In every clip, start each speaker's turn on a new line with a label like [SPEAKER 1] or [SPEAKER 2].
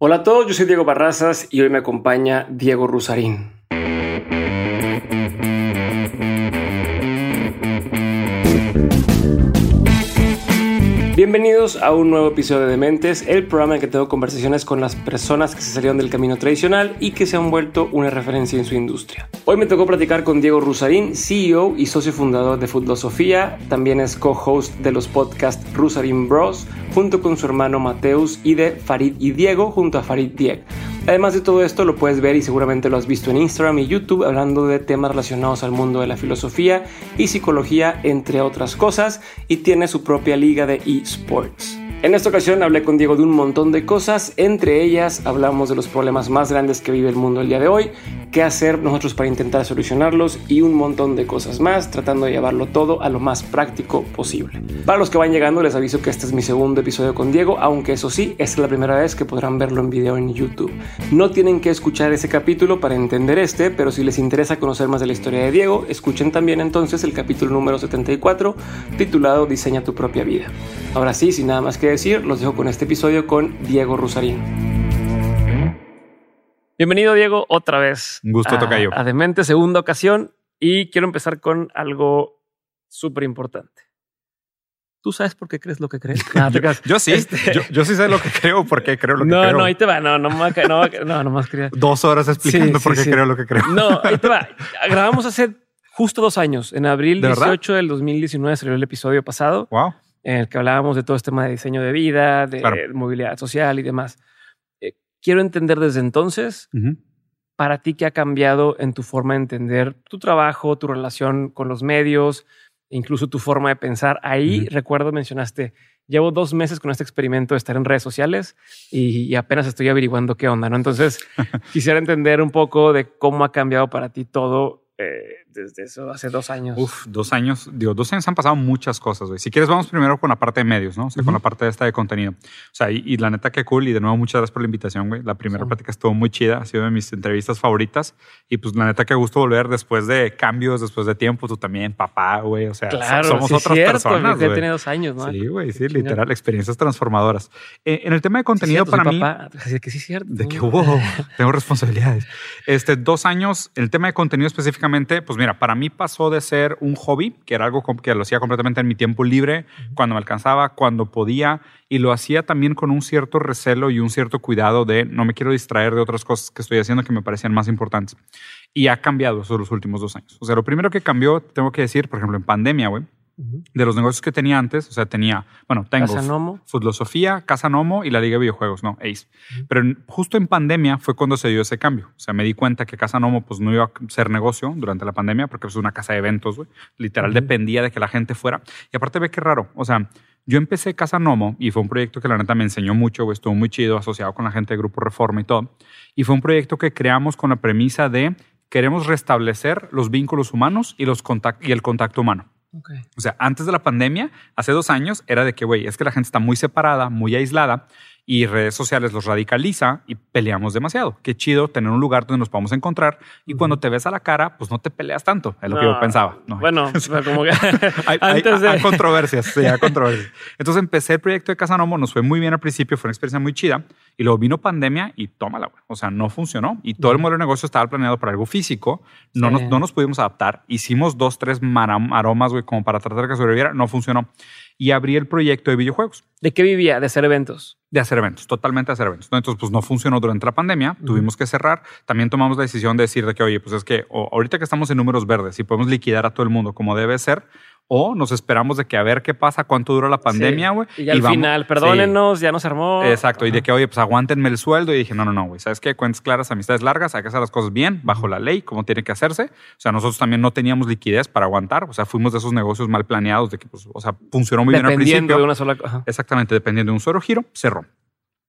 [SPEAKER 1] Hola a todos, yo soy Diego Barrazas y hoy me acompaña Diego Rusarín. Bienvenidos a un nuevo episodio de Dementes, el programa en que tengo conversaciones con las personas que se salieron del camino tradicional y que se han vuelto una referencia en su industria. Hoy me tocó platicar con Diego Rusarín, CEO y socio fundador de Sofía, también es co-host de los podcasts Rusarín Bros, junto con su hermano Mateus y de Farid y Diego junto a Farid Dieg. Además de todo esto, lo puedes ver y seguramente lo has visto en Instagram y YouTube hablando de temas relacionados al mundo de la filosofía y psicología, entre otras cosas, y tiene su propia liga de esports. En esta ocasión hablé con Diego de un montón de cosas, entre ellas hablamos de los problemas más grandes que vive el mundo el día de hoy, qué hacer nosotros para intentar solucionarlos y un montón de cosas más, tratando de llevarlo todo a lo más práctico posible. Para los que van llegando les aviso que este es mi segundo episodio con Diego, aunque eso sí, esta es la primera vez que podrán verlo en video en YouTube. No tienen que escuchar ese capítulo para entender este, pero si les interesa conocer más de la historia de Diego, escuchen también entonces el capítulo número 74 titulado Diseña tu propia vida. Ahora sí, sin nada más que decir, los dejo con este episodio con Diego Rusarín. Bienvenido, Diego, otra vez.
[SPEAKER 2] Un gusto,
[SPEAKER 1] toca
[SPEAKER 2] yo.
[SPEAKER 1] A Demente, segunda ocasión. Y quiero empezar con algo súper importante. ¿Tú sabes por qué crees lo que crees?
[SPEAKER 2] yo, sí. Este yo, sí sé lo que creo, por qué creo lo que
[SPEAKER 1] creo.
[SPEAKER 2] No,
[SPEAKER 1] no, ahí te va. No, no, no, no, no más quería.
[SPEAKER 2] Dos horas explicando por qué creo lo que creo.
[SPEAKER 1] No, ahí te va. Grabamos hace justo dos años. En abril 18 del 2019 salió el episodio pasado.
[SPEAKER 2] Wow
[SPEAKER 1] en el que hablábamos de todo este tema de diseño de vida, de movilidad social y demás. Eh, quiero entender desde entonces, para ti, qué ha cambiado en tu forma de entender tu trabajo, tu relación con los medios, incluso tu forma de pensar. Ahí recuerdo, mencionaste, llevo dos meses con este experimento de estar en redes sociales y, apenas estoy averiguando qué onda, ¿no? Entonces, quisiera entender un poco de cómo ha cambiado para ti todo eh, desde eso hace dos años.
[SPEAKER 2] Uf, dos años. Digo, dos años han pasado muchas cosas, güey. Si quieres, vamos primero con la parte de medios, ¿no? O sea, con la parte de esta de contenido. O sea, y, la neta, qué cool. Y de nuevo, muchas gracias por la invitación, güey. La primera plática estuvo muy chida. Ha sido de mis entrevistas favoritas. Y pues, la neta, qué gusto volver después de cambios, después de tiempo. Tú también, papá, güey. O sea, somos otras
[SPEAKER 1] cierto,
[SPEAKER 2] personas.
[SPEAKER 1] Ya tiene dos años, ¿no?
[SPEAKER 2] Sí, güey. Sí, literal. Experiencias transformadoras. Eh, en el tema de contenido, para mí.
[SPEAKER 1] Papá. Que sí, cierto.
[SPEAKER 2] De que hubo. tengo responsabilidades. Este, dos años. El tema de contenido específicamente, pues mira, para para mí pasó de ser un hobby, que era algo que lo hacía completamente en mi tiempo libre, cuando me alcanzaba, cuando podía, y lo hacía también con un cierto recelo y un cierto cuidado de no me quiero distraer de otras cosas que estoy haciendo que me parecían más importantes. Y ha cambiado eso los últimos dos años. O sea, lo primero que cambió, tengo que decir, por ejemplo, en pandemia, güey, de los negocios que tenía antes, o sea, tenía, bueno, tengo
[SPEAKER 1] Casa Nomo.
[SPEAKER 2] Sofía, Casa Nomo y la Liga de Videojuegos, no, Ace. Pero justo en pandemia fue cuando se dio ese cambio. O sea, me di cuenta que Casa Nomo pues no iba a ser negocio durante la pandemia porque es una casa de eventos, güey. Literal dependía de que la gente fuera. Y aparte ve qué raro, o sea, yo empecé Casa Nomo y fue un proyecto que la neta me enseñó mucho, güey, estuvo muy chido, asociado con la gente de Grupo Reforma y todo. Y fue un proyecto que creamos con la premisa de queremos restablecer los vínculos humanos y, los y el contacto humano. O sea, antes de la pandemia, hace dos años, era de que, güey, es que la gente está muy separada, muy aislada y redes sociales los radicaliza y peleamos demasiado. Qué chido tener un lugar donde nos podamos encontrar y cuando te ves a la cara, pues no te peleas tanto, es lo que yo pensaba.
[SPEAKER 1] Bueno, como que
[SPEAKER 2] hay, antes de... hay, controversias, sí, hay controversias. Entonces empecé el proyecto de Casa Nomo, nos fue muy bien al principio, fue una experiencia muy chida y luego vino pandemia y tómala. O sea, no funcionó y todo el modelo de negocio estaba planeado para algo físico, no, nos, no nos pudimos adaptar, hicimos dos, tres aromas, güey, como para tratar de que sobreviviera, no funcionó y abrí el proyecto de videojuegos.
[SPEAKER 1] ¿De qué vivía? ¿De hacer eventos?
[SPEAKER 2] De hacer eventos, totalmente hacer eventos. Entonces, pues no funcionó durante la pandemia, tuvimos que cerrar. También tomamos la decisión de decir de que, oye, pues es que ahorita que estamos en números verdes y podemos liquidar a todo el mundo como debe ser, o nos esperamos de que a ver qué pasa, cuánto dura la pandemia, güey.
[SPEAKER 1] Y, al final, perdónenos, ya nos armó.
[SPEAKER 2] Exacto. Y de que, oye, pues aguántenme el sueldo. Y dije, no, no, no, güey. ¿Sabes qué? Cuentas claras, amistades largas, hay que hacer las cosas bien, bajo la ley, como tiene que hacerse. O sea, nosotros también no teníamos liquidez para aguantar. O sea, fuimos de esos negocios mal planeados, de que, pues, o sea, funcionó muy bien al principio.
[SPEAKER 1] Dependiendo de una sola
[SPEAKER 2] cosa. Exactamente, dependiendo de un solo giro, cerró.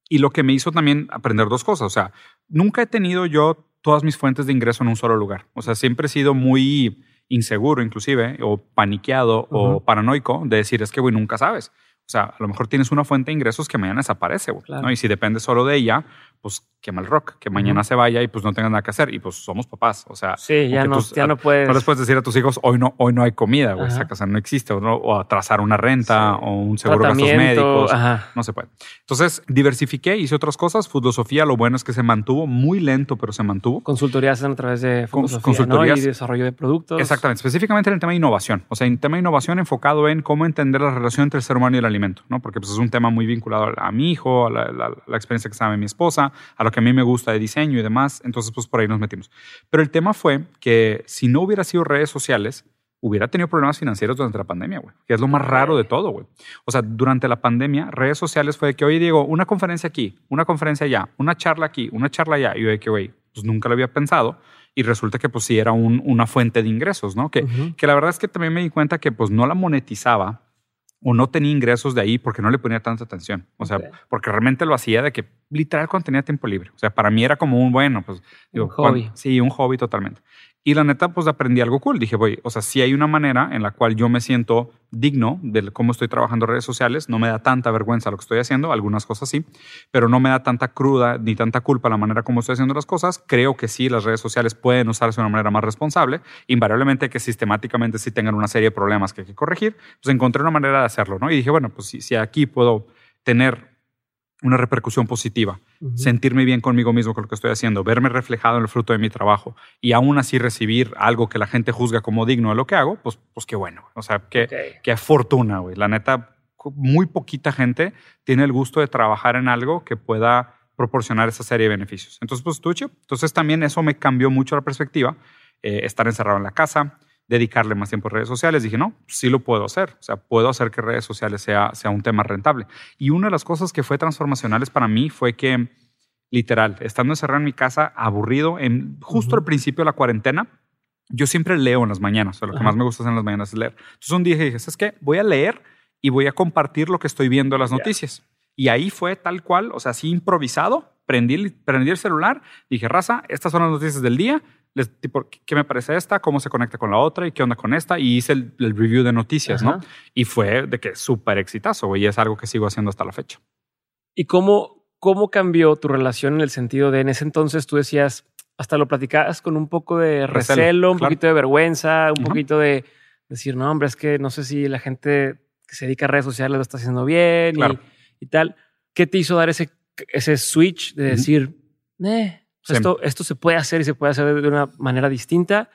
[SPEAKER 2] Y lo que me hizo también aprender dos cosas. O sea, nunca he tenido yo todas mis fuentes de ingreso en un solo lugar. O sea, siempre he sido muy inseguro inclusive, o paniqueado o paranoico de decir, es que, güey, nunca sabes. O sea, a lo mejor tienes una fuente de ingresos que mañana desaparece, güey, ¿no? Y si depende solo de ella, pues quema el rock, que mañana se vaya y pues no tenga nada que hacer. Y pues somos papás, o sea.
[SPEAKER 1] Sí, ya, no, ya no puedes.
[SPEAKER 2] No les puedes decir a tus hijos, hoy no, hoy no hay comida, güey, esa casa no existe, o, no, o atrasar una renta o un seguro de gastos médicos. No se puede. Entonces, diversifiqué, hice otras cosas. Filosofía, lo bueno es que se mantuvo muy lento, pero se mantuvo.
[SPEAKER 1] Consultorías a través de consultorías y desarrollo de productos.
[SPEAKER 2] Exactamente, específicamente en el tema de innovación. O sea, en tema de innovación enfocado en cómo entender la relación entre el ser humano y el alimento, ¿no? Porque pues, es un tema muy vinculado a, mi hijo, a la, experiencia que sabe mi esposa, a lo que a mí me gusta de diseño y demás. Entonces, pues por ahí nos metimos. Pero el tema fue que si no hubiera sido redes sociales, hubiera tenido problemas financieros durante la pandemia, güey, que es lo más raro de todo, güey. O sea, durante la pandemia, redes sociales fue de que, oye, Diego, una conferencia aquí, una conferencia allá, una charla aquí, una charla allá. Y yo de que, güey, pues nunca lo había pensado. Y resulta que, pues sí, era una fuente de ingresos, ¿no? Que, que la verdad es que también me di cuenta que, pues no la monetizaba o no tenía ingresos de ahí porque no le ponía tanta atención. O sea, porque realmente lo hacía de que literal cuando tenía tiempo libre. O sea, para mí era como un bueno, pues
[SPEAKER 1] digo, un hobby.
[SPEAKER 2] sí, un hobby totalmente. Y la neta, pues aprendí algo cool. Dije, voy, o sea, si hay una manera en la cual yo me siento digno de cómo estoy trabajando redes sociales. No me da tanta vergüenza lo que estoy haciendo, algunas cosas sí, pero no me da tanta cruda ni tanta culpa la manera como estoy haciendo las cosas. Creo que sí, las redes sociales pueden usarse de una manera más responsable. Invariablemente que sistemáticamente sí tengan una serie de problemas que hay que corregir. Pues encontré una manera de hacerlo, ¿no? Y dije, bueno, pues si aquí puedo tener una repercusión positiva, sentirme bien conmigo mismo con lo que estoy haciendo, verme reflejado en el fruto de mi trabajo y aún así recibir algo que la gente juzga como digno de lo que hago, pues, pues qué bueno. O sea, qué, qué fortuna, güey. La neta, muy poquita gente tiene el gusto de trabajar en algo que pueda proporcionar esa serie de beneficios. Entonces, pues, tú, Entonces, también eso me cambió mucho la perspectiva. Eh, estar encerrado en la casa, dedicarle más tiempo a redes sociales. Dije, no, sí lo puedo hacer. O sea, puedo hacer que redes sociales sea, sea un tema rentable. Y una de las cosas que fue transformacionales para mí fue que, literal, estando encerrado en mi casa, aburrido, en, justo al principio de la cuarentena, yo siempre leo en las mañanas. O sea, lo que más me gusta hacer en las mañanas es leer. Entonces un día dije, ¿sabes qué? Voy a leer y voy a compartir lo que estoy viendo en las noticias. Y ahí fue tal cual, o sea, así improvisado, prendí, prendí el celular, dije, raza, estas son las noticias del día, les, tipo, ¿qué me parece esta? ¿Cómo se conecta con la otra? ¿Y qué onda con esta? Y hice el, review de noticias, ¿no? Y fue de que súper exitazo, y es algo que sigo haciendo hasta la fecha.
[SPEAKER 1] ¿Y cómo, cómo cambió tu relación en el sentido de en ese entonces tú decías, hasta lo platicabas con un poco de recelo, un poquito de vergüenza, un poquito de decir, no, hombre, es que no sé si la gente que se dedica a redes sociales lo está haciendo bien y, tal. ¿Qué te hizo dar ese, ese switch de decir, eh, esto, esto se puede hacer y se puede hacer de una manera distinta.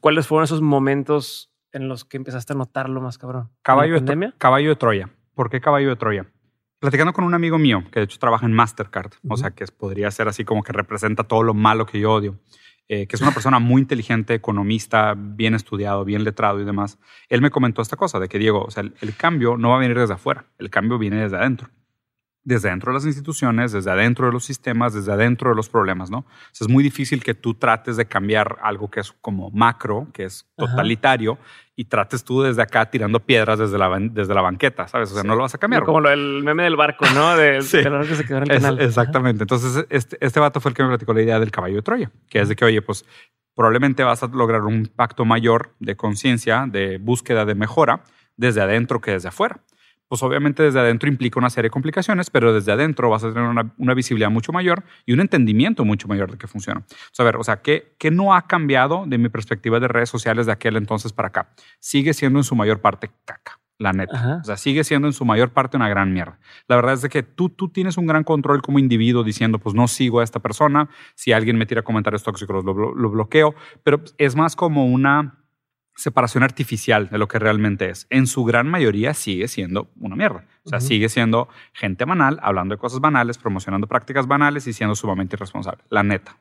[SPEAKER 1] ¿Cuáles fueron esos momentos en los que empezaste a notarlo más cabrón?
[SPEAKER 2] Caballo, de, caballo de Troya. ¿Por qué caballo de Troya? Platicando con un amigo mío que de hecho trabaja en Mastercard, o sea que podría ser así como que representa todo lo malo que yo odio. Eh, que es una persona muy inteligente, economista, bien estudiado, bien letrado y demás, él me comentó esta cosa de que, Diego, o sea, el cambio no va a venir desde afuera, el cambio viene desde adentro desde adentro de las instituciones, desde adentro de los sistemas, desde adentro de los problemas, ¿no? es muy difícil que tú trates de cambiar algo que es como macro, que es totalitario, y trates tú desde acá tirando piedras desde la, desde la banqueta, ¿sabes? O sea, no lo vas a cambiar.
[SPEAKER 1] Como lo, el meme del barco, ¿no? De, sí. que se quedó en el canal.
[SPEAKER 2] Exactamente. Entonces, este, este vato fue el que me platicó la idea del caballo de Troya, que es de que, oye, pues probablemente vas a lograr un impacto mayor de conciencia, de búsqueda de mejora, desde adentro que desde afuera pues obviamente desde adentro implica una serie de complicaciones, pero desde adentro vas a tener una, visibilidad mucho mayor y un entendimiento mucho mayor de qué funciona. O sea, a ver, o sea, ¿qué, ¿qué, no ha cambiado de mi perspectiva de redes sociales de aquel entonces para acá? Sigue siendo en su mayor parte caca. La neta. O sea, sigue siendo en su mayor parte una gran mierda. La verdad es de que tú, tú tienes un gran control como individuo diciendo, pues no sigo a esta persona. Si alguien me tira comentarios tóxicos, lo, lo bloqueo. Pero es más como una separación artificial de lo que realmente es. En su gran mayoría sigue siendo una mierda. O sea, sigue siendo gente banal, hablando de cosas banales, promocionando prácticas banales y siendo sumamente irresponsable. La neta.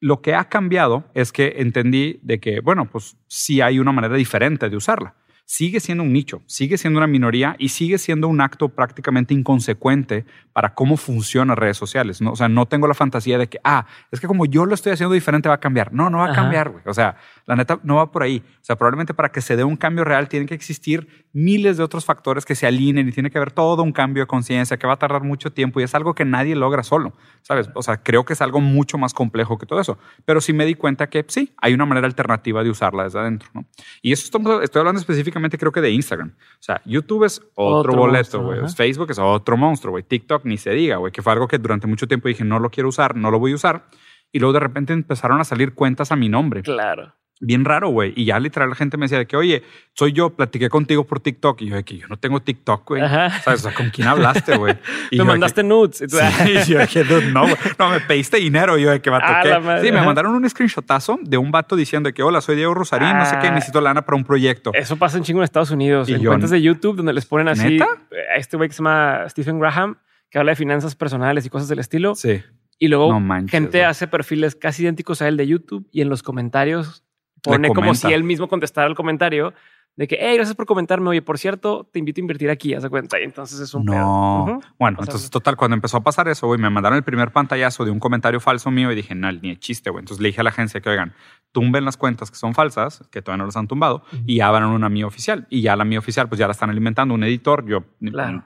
[SPEAKER 2] Lo que ha cambiado es que entendí de que, bueno, pues sí hay una manera diferente de usarla sigue siendo un nicho, sigue siendo una minoría y sigue siendo un acto prácticamente inconsecuente para cómo funcionan redes sociales. ¿no? O sea, no tengo la fantasía de que, ah, es que como yo lo estoy haciendo diferente va a cambiar. No, no va a cambiar, güey. O sea, la neta no va por ahí. O sea, probablemente para que se dé un cambio real tienen que existir miles de otros factores que se alineen y tiene que haber todo un cambio de conciencia que va a tardar mucho tiempo y es algo que nadie logra solo, ¿sabes? O sea, creo que es algo mucho más complejo que todo eso. Pero sí me di cuenta que sí, hay una manera alternativa de usarla desde adentro, ¿no? Y eso estoy hablando específicamente creo que de Instagram. O sea, YouTube es otro, boleto, güey. Facebook es otro monstruo, güey. TikTok ni se diga, güey, que fue algo que durante mucho tiempo dije, no lo quiero usar, no lo voy a usar. Y luego de repente empezaron a salir cuentas a mi nombre.
[SPEAKER 1] Claro
[SPEAKER 2] bien raro, güey. Y ya literal la gente me decía de que, oye, soy yo, platiqué contigo por TikTok. Y yo de que yo no tengo TikTok, güey. O sea, ¿con quién hablaste, güey?
[SPEAKER 1] me mandaste nudes.
[SPEAKER 2] Sí, yo dije, no, no, me pediste dinero. yo de que va a Sí, me mandaron un screenshotazo de un vato diciendo de que, hola, soy Diego Rosarín, no sé qué, ah. necesito lana para un proyecto.
[SPEAKER 1] Eso pasa en chingo en Estados Unidos. en cuentas de YouTube donde les ponen así. ¿Neta? A este güey que se llama Stephen Graham, que habla de finanzas personales y cosas del estilo.
[SPEAKER 2] Sí.
[SPEAKER 1] Y luego gente hace perfiles casi idénticos a él de YouTube y en los comentarios pone como si él mismo contestara el comentario de que, hey, gracias por comentarme. Oye, por cierto, te invito a invertir aquí, haz de cuenta. Y entonces es un
[SPEAKER 2] no. Bueno, entonces, total, cuando empezó a pasar eso, güey, me mandaron el primer pantallazo de un comentario falso mío y dije, no, ni de chiste, güey. Entonces le dije a la agencia que, oigan, tumben las cuentas que son falsas, que todavía no las han tumbado, y abran una mía oficial. Y ya la mía oficial, pues ya la están alimentando un editor. Yo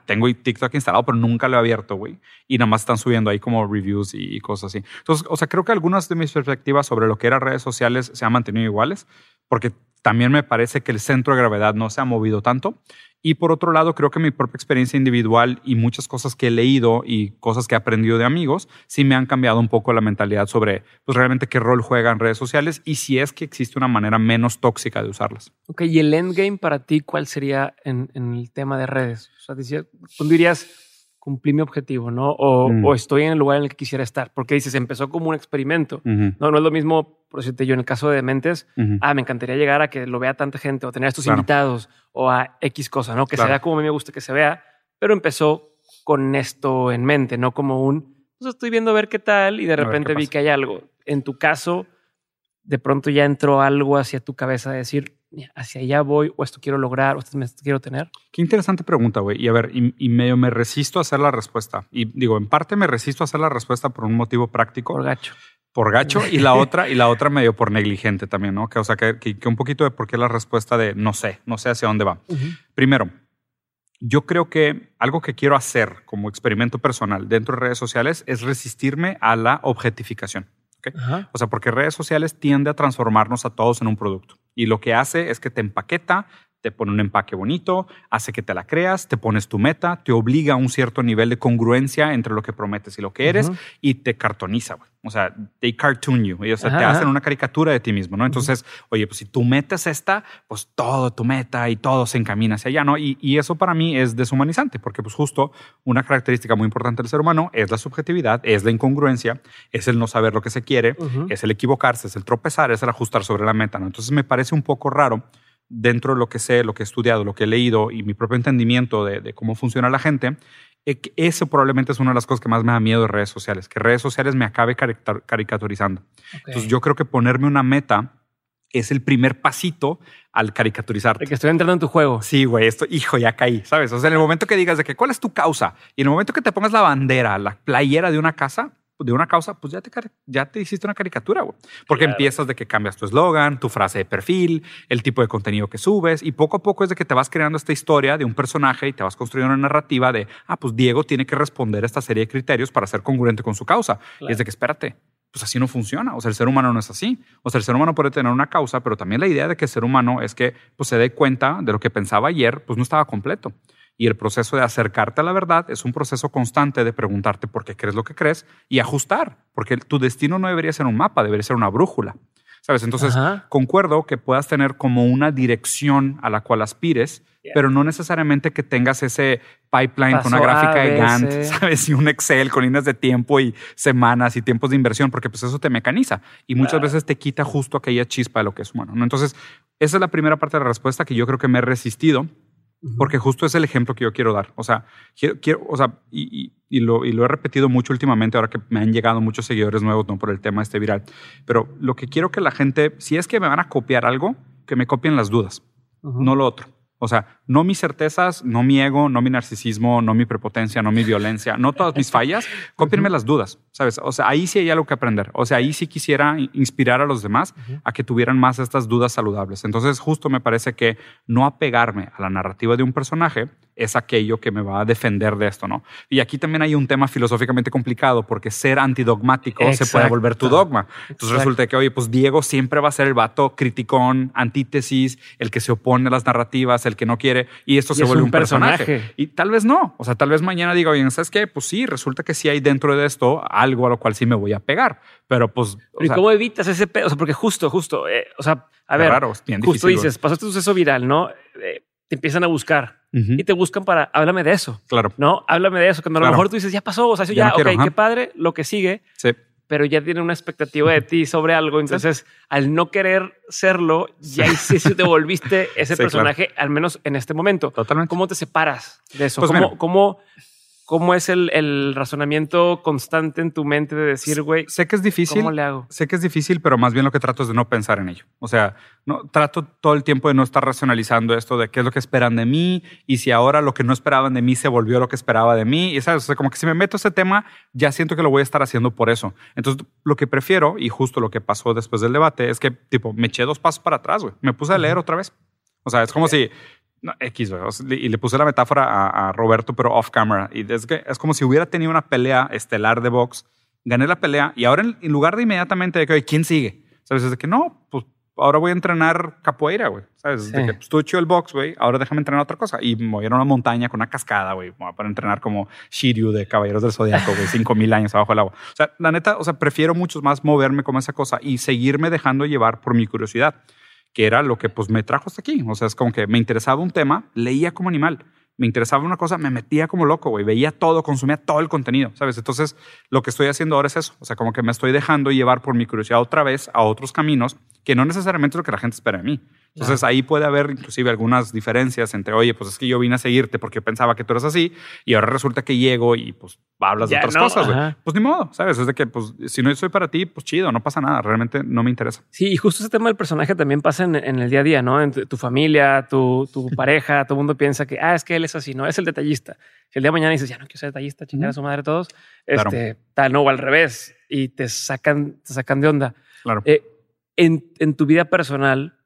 [SPEAKER 2] tengo TikTok instalado, pero nunca lo he abierto, güey. Y nada más están subiendo ahí como reviews y cosas así. Entonces, o sea, creo que algunas de mis perspectivas sobre lo que eran redes sociales se han mantenido iguales, porque también me parece que el centro de gravedad no se ha movido tanto. Y por otro lado, creo que mi propia experiencia individual y muchas cosas que he leído y cosas que he aprendido de amigos, sí me han cambiado un poco la mentalidad sobre pues, realmente qué rol juegan redes sociales y si es que existe una manera menos tóxica de usarlas.
[SPEAKER 1] Ok, y el endgame para ti, ¿cuál sería en, el tema de redes? O sea, tú dirías, cumplí mi objetivo, ¿no? Mm. O, estoy en el lugar en el que quisiera estar. Porque dices, empezó como un experimento. No, no es lo mismo, por decirte yo, en el caso de Dementes, ah, me encantaría llegar a que lo vea tanta gente o tener a estos invitados o a X cosa, ¿no? Que se vea como a mí me gusta que se vea, pero empezó con esto en mente, no como un, pues estoy viendo a ver qué tal y de repente vi que hay algo. En tu caso, de pronto ya entró algo hacia tu cabeza de decir, hacia allá voy o esto quiero lograr o esto quiero tener?
[SPEAKER 2] Qué interesante pregunta, güey. Y a ver, y, medio me resisto a hacer la respuesta. Y digo, en parte me resisto a hacer la respuesta por un motivo práctico.
[SPEAKER 1] Por gacho.
[SPEAKER 2] Por gacho y la otra y la otra medio por negligente también, ¿no? Que o sea que, que, un poquito de por qué la respuesta de no sé, no sé hacia dónde va. Primero, yo creo que algo que quiero hacer como experimento personal dentro de redes sociales es resistirme a la objetificación. O sea, porque redes sociales tiende a transformarnos a todos en un producto. Y lo que hace es que te empaqueta, te pone un empaque bonito, hace que te la creas, te pones tu meta, te obliga a un cierto nivel de congruencia entre lo que prometes y lo que eres y te cartoniza, güey. O sea, they cartoon you. o sea, te hacen una caricatura de ti mismo, ¿no? Entonces, oye, pues si tú metes esta, pues todo tu meta y todo se encamina hacia allá, ¿no? Y, y, eso para mí es deshumanizante, porque pues justo una característica muy importante del ser humano es la subjetividad, es la incongruencia, es el no saber lo que se quiere, es el equivocarse, es el tropezar, es el ajustar sobre la meta, ¿no? Entonces me parece un poco raro dentro de lo que sé, lo que he estudiado, lo que he leído y mi propio entendimiento de, cómo funciona la gente, eh, eso probablemente es una de las cosas que más me da miedo de redes sociales, que redes sociales me acabe caricaturizando. Entonces yo creo que ponerme una meta es el primer pasito al caricaturizarte.
[SPEAKER 1] De que estoy entrando en tu juego.
[SPEAKER 2] Sí, güey, esto, hijo, ya caí, ¿sabes? O sea, en el momento que digas de que cuál es tu causa y en el momento que te pongas la bandera, la playera de una casa, de una causa, pues ya te, ya te hiciste una caricatura, güey. Porque empiezas de que cambias tu eslogan, tu frase de perfil, el tipo de contenido que subes y poco a poco es de que te vas creando esta historia de un personaje y te vas construyendo una narrativa de, ah, pues Diego tiene que responder a esta serie de criterios para ser congruente con su causa. Y es de que espérate, pues así no funciona. O sea, el ser humano no es así. O sea, el ser humano puede tener una causa, pero también la idea de que el ser humano es que pues, se dé cuenta de lo que pensaba ayer, pues no estaba completo. Y el proceso de acercarte a la verdad es un proceso constante de preguntarte por qué crees lo que crees y ajustar, porque tu destino no debería ser un mapa, debería ser una brújula. ¿Sabes? Entonces, concuerdo que puedas tener como una dirección a la cual aspires, pero no necesariamente que tengas ese pipeline con una gráfica de Gantt, ¿sabes? Y un Excel con líneas de tiempo y semanas y tiempos de inversión, porque pues eso te mecaniza y muchas veces te quita justo aquella chispa de lo que es humano. ¿no? Entonces, esa es la primera parte de la respuesta que yo creo que me he resistido porque justo es el ejemplo que yo quiero dar. O sea, quiero, o sea y, lo, y, lo, he repetido mucho últimamente ahora que me han llegado muchos seguidores nuevos ¿no? por el tema este viral. Pero lo que quiero que la gente, si es que me van a copiar algo, que me copien las dudas, no lo otro. O sea, no mis certezas, no mi ego, no mi narcisismo, no mi prepotencia, no mi violencia, no todas mis fallas, cópienme las dudas, ¿sabes? O sea, ahí sí hay algo que aprender. O sea, ahí sí quisiera inspirar a los demás a que tuvieran más estas dudas saludables. Entonces, justo me parece que no apegarme a la narrativa de un personaje es aquello que me va a defender de esto, ¿no? Y aquí también hay un tema filosóficamente complicado porque ser antidogmático se puede volver tu dogma. Entonces resulta que, oye, pues Diego siempre va a ser el vato criticón, antítesis, el que se opone a las narrativas, el que no quiere, y esto se vuelve un, personaje. Y tal vez no. O sea, tal vez mañana diga, oye, ¿sabes qué? Pues sí, resulta que sí hay dentro de esto algo a lo cual sí me voy a pegar. Pero pues.
[SPEAKER 1] ¿Y cómo evitas ese pedo? O sea, porque justo, justo, eh, o sea, a ver, justo dices, pasó este suceso viral, ¿no? Eh, te empiezan a buscar y te buscan para háblame de eso.
[SPEAKER 2] Claro.
[SPEAKER 1] No, háblame de eso. Cuando a lo mejor tú dices, ya pasó, o sea, eso ya, ok, qué padre, lo que sigue.
[SPEAKER 2] Sí.
[SPEAKER 1] Pero ya tiene una expectativa de ti sobre algo. Entonces, al no querer serlo, ya sí, te volviste ese personaje, al menos en este momento.
[SPEAKER 2] Totalmente.
[SPEAKER 1] ¿Cómo te separas de eso? Pues ¿Cómo, ¿Cómo, ¿Cómo es el, el, razonamiento constante en tu mente de decir, güey,
[SPEAKER 2] sé que es difícil.
[SPEAKER 1] ¿Cómo le hago?
[SPEAKER 2] Sé que es difícil, pero más bien lo que trato es de no pensar en ello. O sea, no trato todo el tiempo de no estar racionalizando esto de qué es lo que esperan de mí y si ahora lo que no esperaban de mí se volvió lo que esperaba de mí. Y sabes, o sea, como que si me meto ese tema, ya siento que lo voy a estar haciendo por eso. Entonces, lo que prefiero y justo lo que pasó después del debate es que, tipo, me eché dos pasos para atrás, güey. Me puse a leer otra vez. O sea, es como si no, X, y le puse la metáfora a, Roberto, pero off camera. Y es, que es como si hubiera tenido una pelea estelar de box, gané la pelea y ahora en, lugar de inmediatamente de que, ¿quién sigue? ¿Sabes? Es de que no, pues ahora voy a entrenar capoeira, güey. ¿Sabes? De que pues, tú hecho el box, güey, ahora déjame entrenar otra cosa. Y me voy a a una montaña con una cascada, güey, para entrenar como Shiryu de Caballeros del Zodiaco, güey, cinco mil años abajo del agua. O sea, la neta, o sea, prefiero mucho más moverme como esa cosa y seguirme dejando llevar por mi curiosidad que era lo que pues me trajo hasta aquí. O sea, es como que me interesaba un tema, leía como animal. Me interesaba una cosa, me metía como loco, güey. Veía todo, consumía todo el contenido, ¿sabes? Entonces, lo que estoy haciendo ahora es eso. O sea, como que me estoy dejando llevar por mi curiosidad otra vez a otros caminos que no necesariamente es lo que la gente espera de mí. Entonces ahí puede haber inclusive algunas diferencias entre, oye, pues es que yo vine a seguirte porque pensaba que tú eras así y ahora resulta que llego y pues hablas de otras cosas. Pues ni modo, ¿sabes? Es de que pues si no soy para ti, pues chido, no pasa nada, realmente no me interesa.
[SPEAKER 1] Sí, y justo ese tema del personaje también pasa en, el día a día, ¿no? En tu, familia, tu, tu pareja, todo el mundo piensa que, ah, es que él es así, no, es el detallista. Si el día de mañana dices, ya no quiero ser detallista, chingar a su madre todos, este, tal, no, o al revés, y te sacan, te sacan de onda.
[SPEAKER 2] Claro.
[SPEAKER 1] Eh, en, en tu vida personal,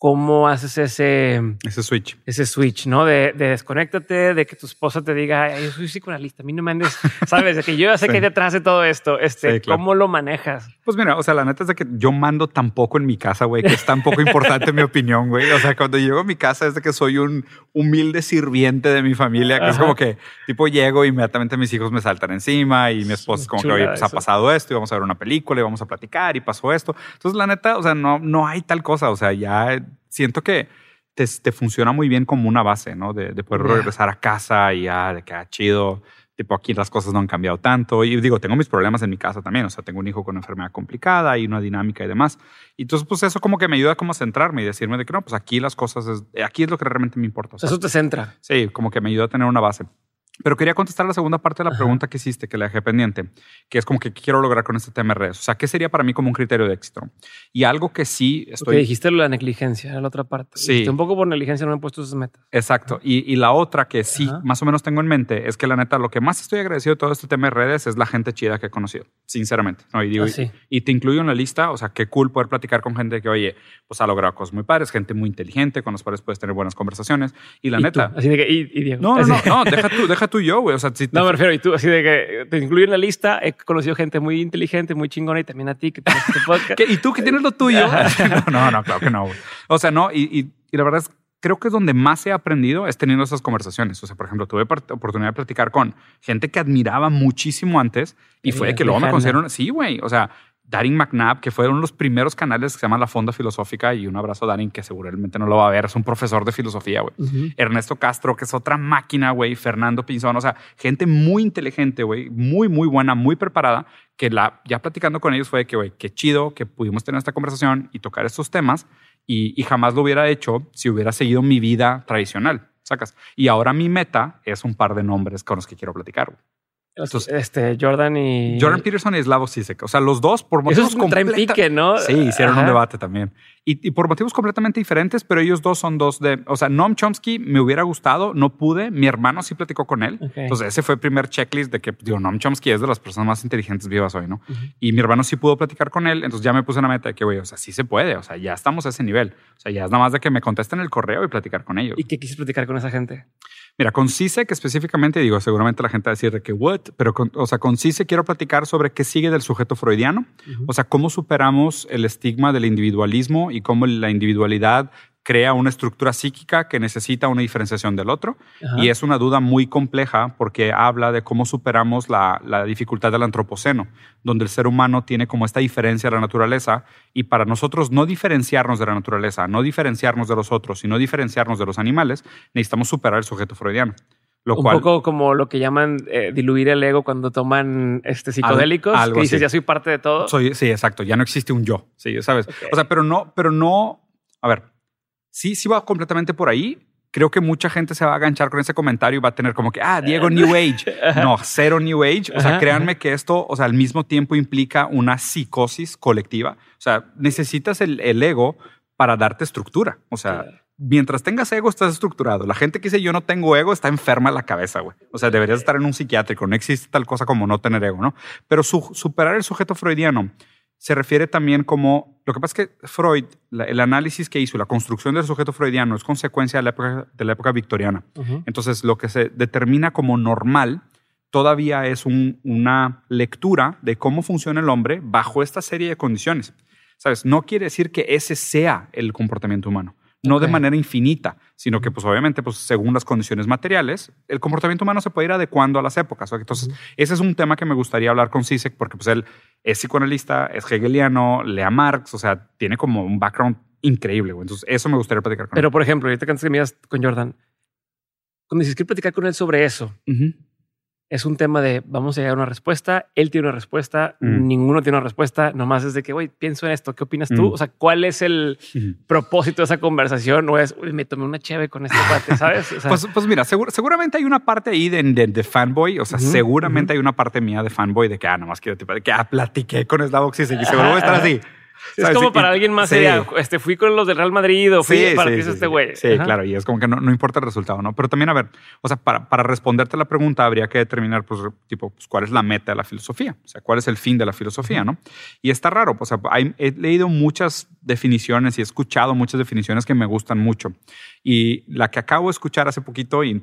[SPEAKER 1] cómo haces ese,
[SPEAKER 2] ese switch.
[SPEAKER 1] Ese switch, ¿no? De, de desconéctate, de que tu esposa te diga, yo soy psicoanalista, a mí no me andes, sabes, de que yo ya sé que hay detrás de todo esto. Este, ¿Cómo lo manejas?
[SPEAKER 2] Pues mira, o sea, la neta es de que yo mando tan poco en mi casa, güey, que es tan poco importante mi opinión, güey. O sea, cuando llego a mi casa es de que soy un humilde sirviente de mi familia, que es como que, tipo, llego y inmediatamente mis hijos me saltan encima y mi esposa es como que, oye, pues ha pasado esto y vamos a ver una película y vamos a platicar y pasó esto. Entonces, la neta, o sea, no, no hay tal cosa. O sea, ya siento que te, te, funciona muy bien como una base, ¿no? De, de poder regresar a casa y ya, de que, ah, chido, tipo aquí las cosas no han cambiado tanto. Y digo, tengo mis problemas en mi casa también, o sea, tengo un hijo con una enfermedad complicada y una dinámica y demás. Y entonces, pues eso como que me ayuda como a centrarme y decirme de que no, pues aquí las cosas, es, aquí es lo que realmente me importa.
[SPEAKER 1] eso te centra.
[SPEAKER 2] Sí, como que me ayuda a tener una base. Pero quería contestar la segunda parte de la pregunta que hiciste, que le dejé pendiente, que es como que quiero lograr con este tema de redes. O sea, ¿qué sería para mí como un criterio de éxito? Y algo que sí estoy... Porque
[SPEAKER 1] dijiste la negligencia, era la otra parte.
[SPEAKER 2] Sí.
[SPEAKER 1] un poco por negligencia no me he puesto esas metas.
[SPEAKER 2] Exacto. Y, y la otra que sí, más o menos tengo en mente, es que la neta, lo que más estoy agradecido de todo este tema de redes es la gente chida que he conocido, sinceramente. ¿no? Y, digo,
[SPEAKER 1] ah,
[SPEAKER 2] y, te incluyo en la lista, o sea, qué cool poder platicar con gente que, oye, pues ha logrado cosas muy padres, gente muy inteligente, con los cuales puedes tener buenas conversaciones. Y la neta...
[SPEAKER 1] Así de que, y, Diego.
[SPEAKER 2] No, no, no, no, deja tú, deja tú yo, güey. O sea, si
[SPEAKER 1] no, me refiero, y tú, así de que te incluyo en la lista. He conocido gente muy inteligente, muy chingona y también a ti que tienes este podcast.
[SPEAKER 2] ¿Y tú que tienes lo tuyo? no, no, claro que no. O sea, no, y, y, y la verdad es creo que es donde más he aprendido es teniendo esas conversaciones. O sea, por ejemplo, tuve oportunidad de platicar con gente que admiraba muchísimo antes y fue que luego me consideraron, sí, güey, o sea, Darin McNabb, que fueron los primeros canales que se llama La Fonda Filosófica, y un abrazo a Darin, que seguramente no lo va a ver, es un profesor de filosofía, güey. Ernesto Castro, que es otra máquina, güey. Fernando Pinzón, o sea, gente muy inteligente, güey, muy, muy buena, muy preparada, que la, ya platicando con ellos fue que, güey, qué chido que pudimos tener esta conversación y tocar estos temas, y, y jamás lo hubiera hecho si hubiera seguido mi vida tradicional, ¿sacas? Y ahora mi meta es un par de nombres con los que quiero platicar, güey
[SPEAKER 1] este, Jordan y.
[SPEAKER 2] Jordan Peterson y Slavoj Zizek. O sea, los dos por motivos
[SPEAKER 1] completamente. ¿no?
[SPEAKER 2] Sí, hicieron un debate también. Y, por motivos completamente diferentes, pero ellos dos son dos de. O sea, Noam Chomsky me hubiera gustado, no pude. Mi hermano sí platicó con él. Entonces, ese fue el primer checklist de que, digo, Noam Chomsky es de las personas más inteligentes vivas hoy, ¿no? Y mi hermano sí pudo platicar con él. Entonces, ya me puse una meta de que, güey, o sea, sí se puede. O sea, ya estamos a ese nivel. O sea, ya es nada más de que me contesten el correo y platicar con ellos.
[SPEAKER 1] ¿Y qué quisiste platicar con esa gente?
[SPEAKER 2] Mira, con CISEC específicamente, digo, seguramente la gente va a decir de que, what? Pero, con, o sea, con CISEC quiero platicar sobre qué sigue del sujeto freudiano. O sea, cómo superamos el estigma del individualismo y cómo la individualidad crea una estructura psíquica que necesita una diferenciación del otro. Y es una duda muy compleja porque habla de cómo superamos la, dificultad del antropoceno, donde el ser humano tiene como esta diferencia de la naturaleza y para nosotros no diferenciarnos de la naturaleza, no diferenciarnos de los otros y no diferenciarnos de los animales, necesitamos superar el sujeto freudiano.
[SPEAKER 1] Lo un poco como lo que llaman eh, diluir el ego cuando toman este psicodélicos, que dices ya soy parte de todo.
[SPEAKER 2] Soy, sí, exacto. Ya no existe un yo. Sí, sabes. O sea, pero no, pero no. A ver, sí, sí va completamente por ahí. Creo que mucha gente se va a aganchar con ese comentario y va a tener como que, ah, Diego New Age. No, cero New Age. O sea, créanme que esto, o sea, al mismo tiempo implica una psicosis colectiva. O sea, necesitas el, ego para darte estructura. O sea, mientras tengas ego, estás estructurado. La gente que dice yo no tengo ego está enferma en la cabeza, güey. O sea, deberías estar en un psiquiátrico. No existe tal cosa como no tener ego, ¿no? Pero superar el sujeto freudiano se refiere también como, lo que pasa es que Freud, el análisis que hizo, la construcción del sujeto freudiano es consecuencia de la época, de la época victoriana. Entonces, lo que se determina como normal todavía es una lectura de cómo funciona el hombre bajo esta serie de condiciones. ¿Sabes? No quiere decir que ese sea el comportamiento humano no de manera infinita, sino que pues obviamente pues según las condiciones materiales, el comportamiento humano se puede ir adecuando a las épocas. Entonces, ese es un tema que me gustaría hablar con Sisek porque pues él es psicoanalista, es hegeliano, lea Marx, o sea, tiene como un background increíble. Entonces, eso me gustaría platicar con
[SPEAKER 1] Pero,
[SPEAKER 2] él.
[SPEAKER 1] por ejemplo, ahorita que antes que miras con Jordan, cuando dices que platicar con él sobre eso, es un tema de vamos a llegar a una respuesta, él tiene una respuesta, mm. ninguno tiene una respuesta, nomás es de que, güey, pienso en esto, ¿qué opinas tú? Mm. O sea, ¿cuál es el propósito de esa conversación? O es, uy, me tomé una cheve con este cuate, ¿sabes?
[SPEAKER 2] pues, pues, mira, seguramente hay una parte ahí de, de, fanboy, o sea, seguramente hay una parte mía de fanboy de que, ah, nomás quiero, tipo, de que, ah, platiqué con Slavox y seguro voy a estar así.
[SPEAKER 1] Es como para alguien más este, fui con los del Real Madrid o fui para sí, este güey.
[SPEAKER 2] Sí, claro, y es como que no, no, importa el resultado, ¿no? Pero también, a ver, o sea, para, para responderte la pregunta habría que determinar, pues, tipo, pues, cuál es la meta de la filosofía, o sea, cuál es el fin de la filosofía, ¿no? Y está raro, o sea, he leído muchas definiciones y he escuchado muchas definiciones que me gustan mucho. Y la que acabo de escuchar hace poquito y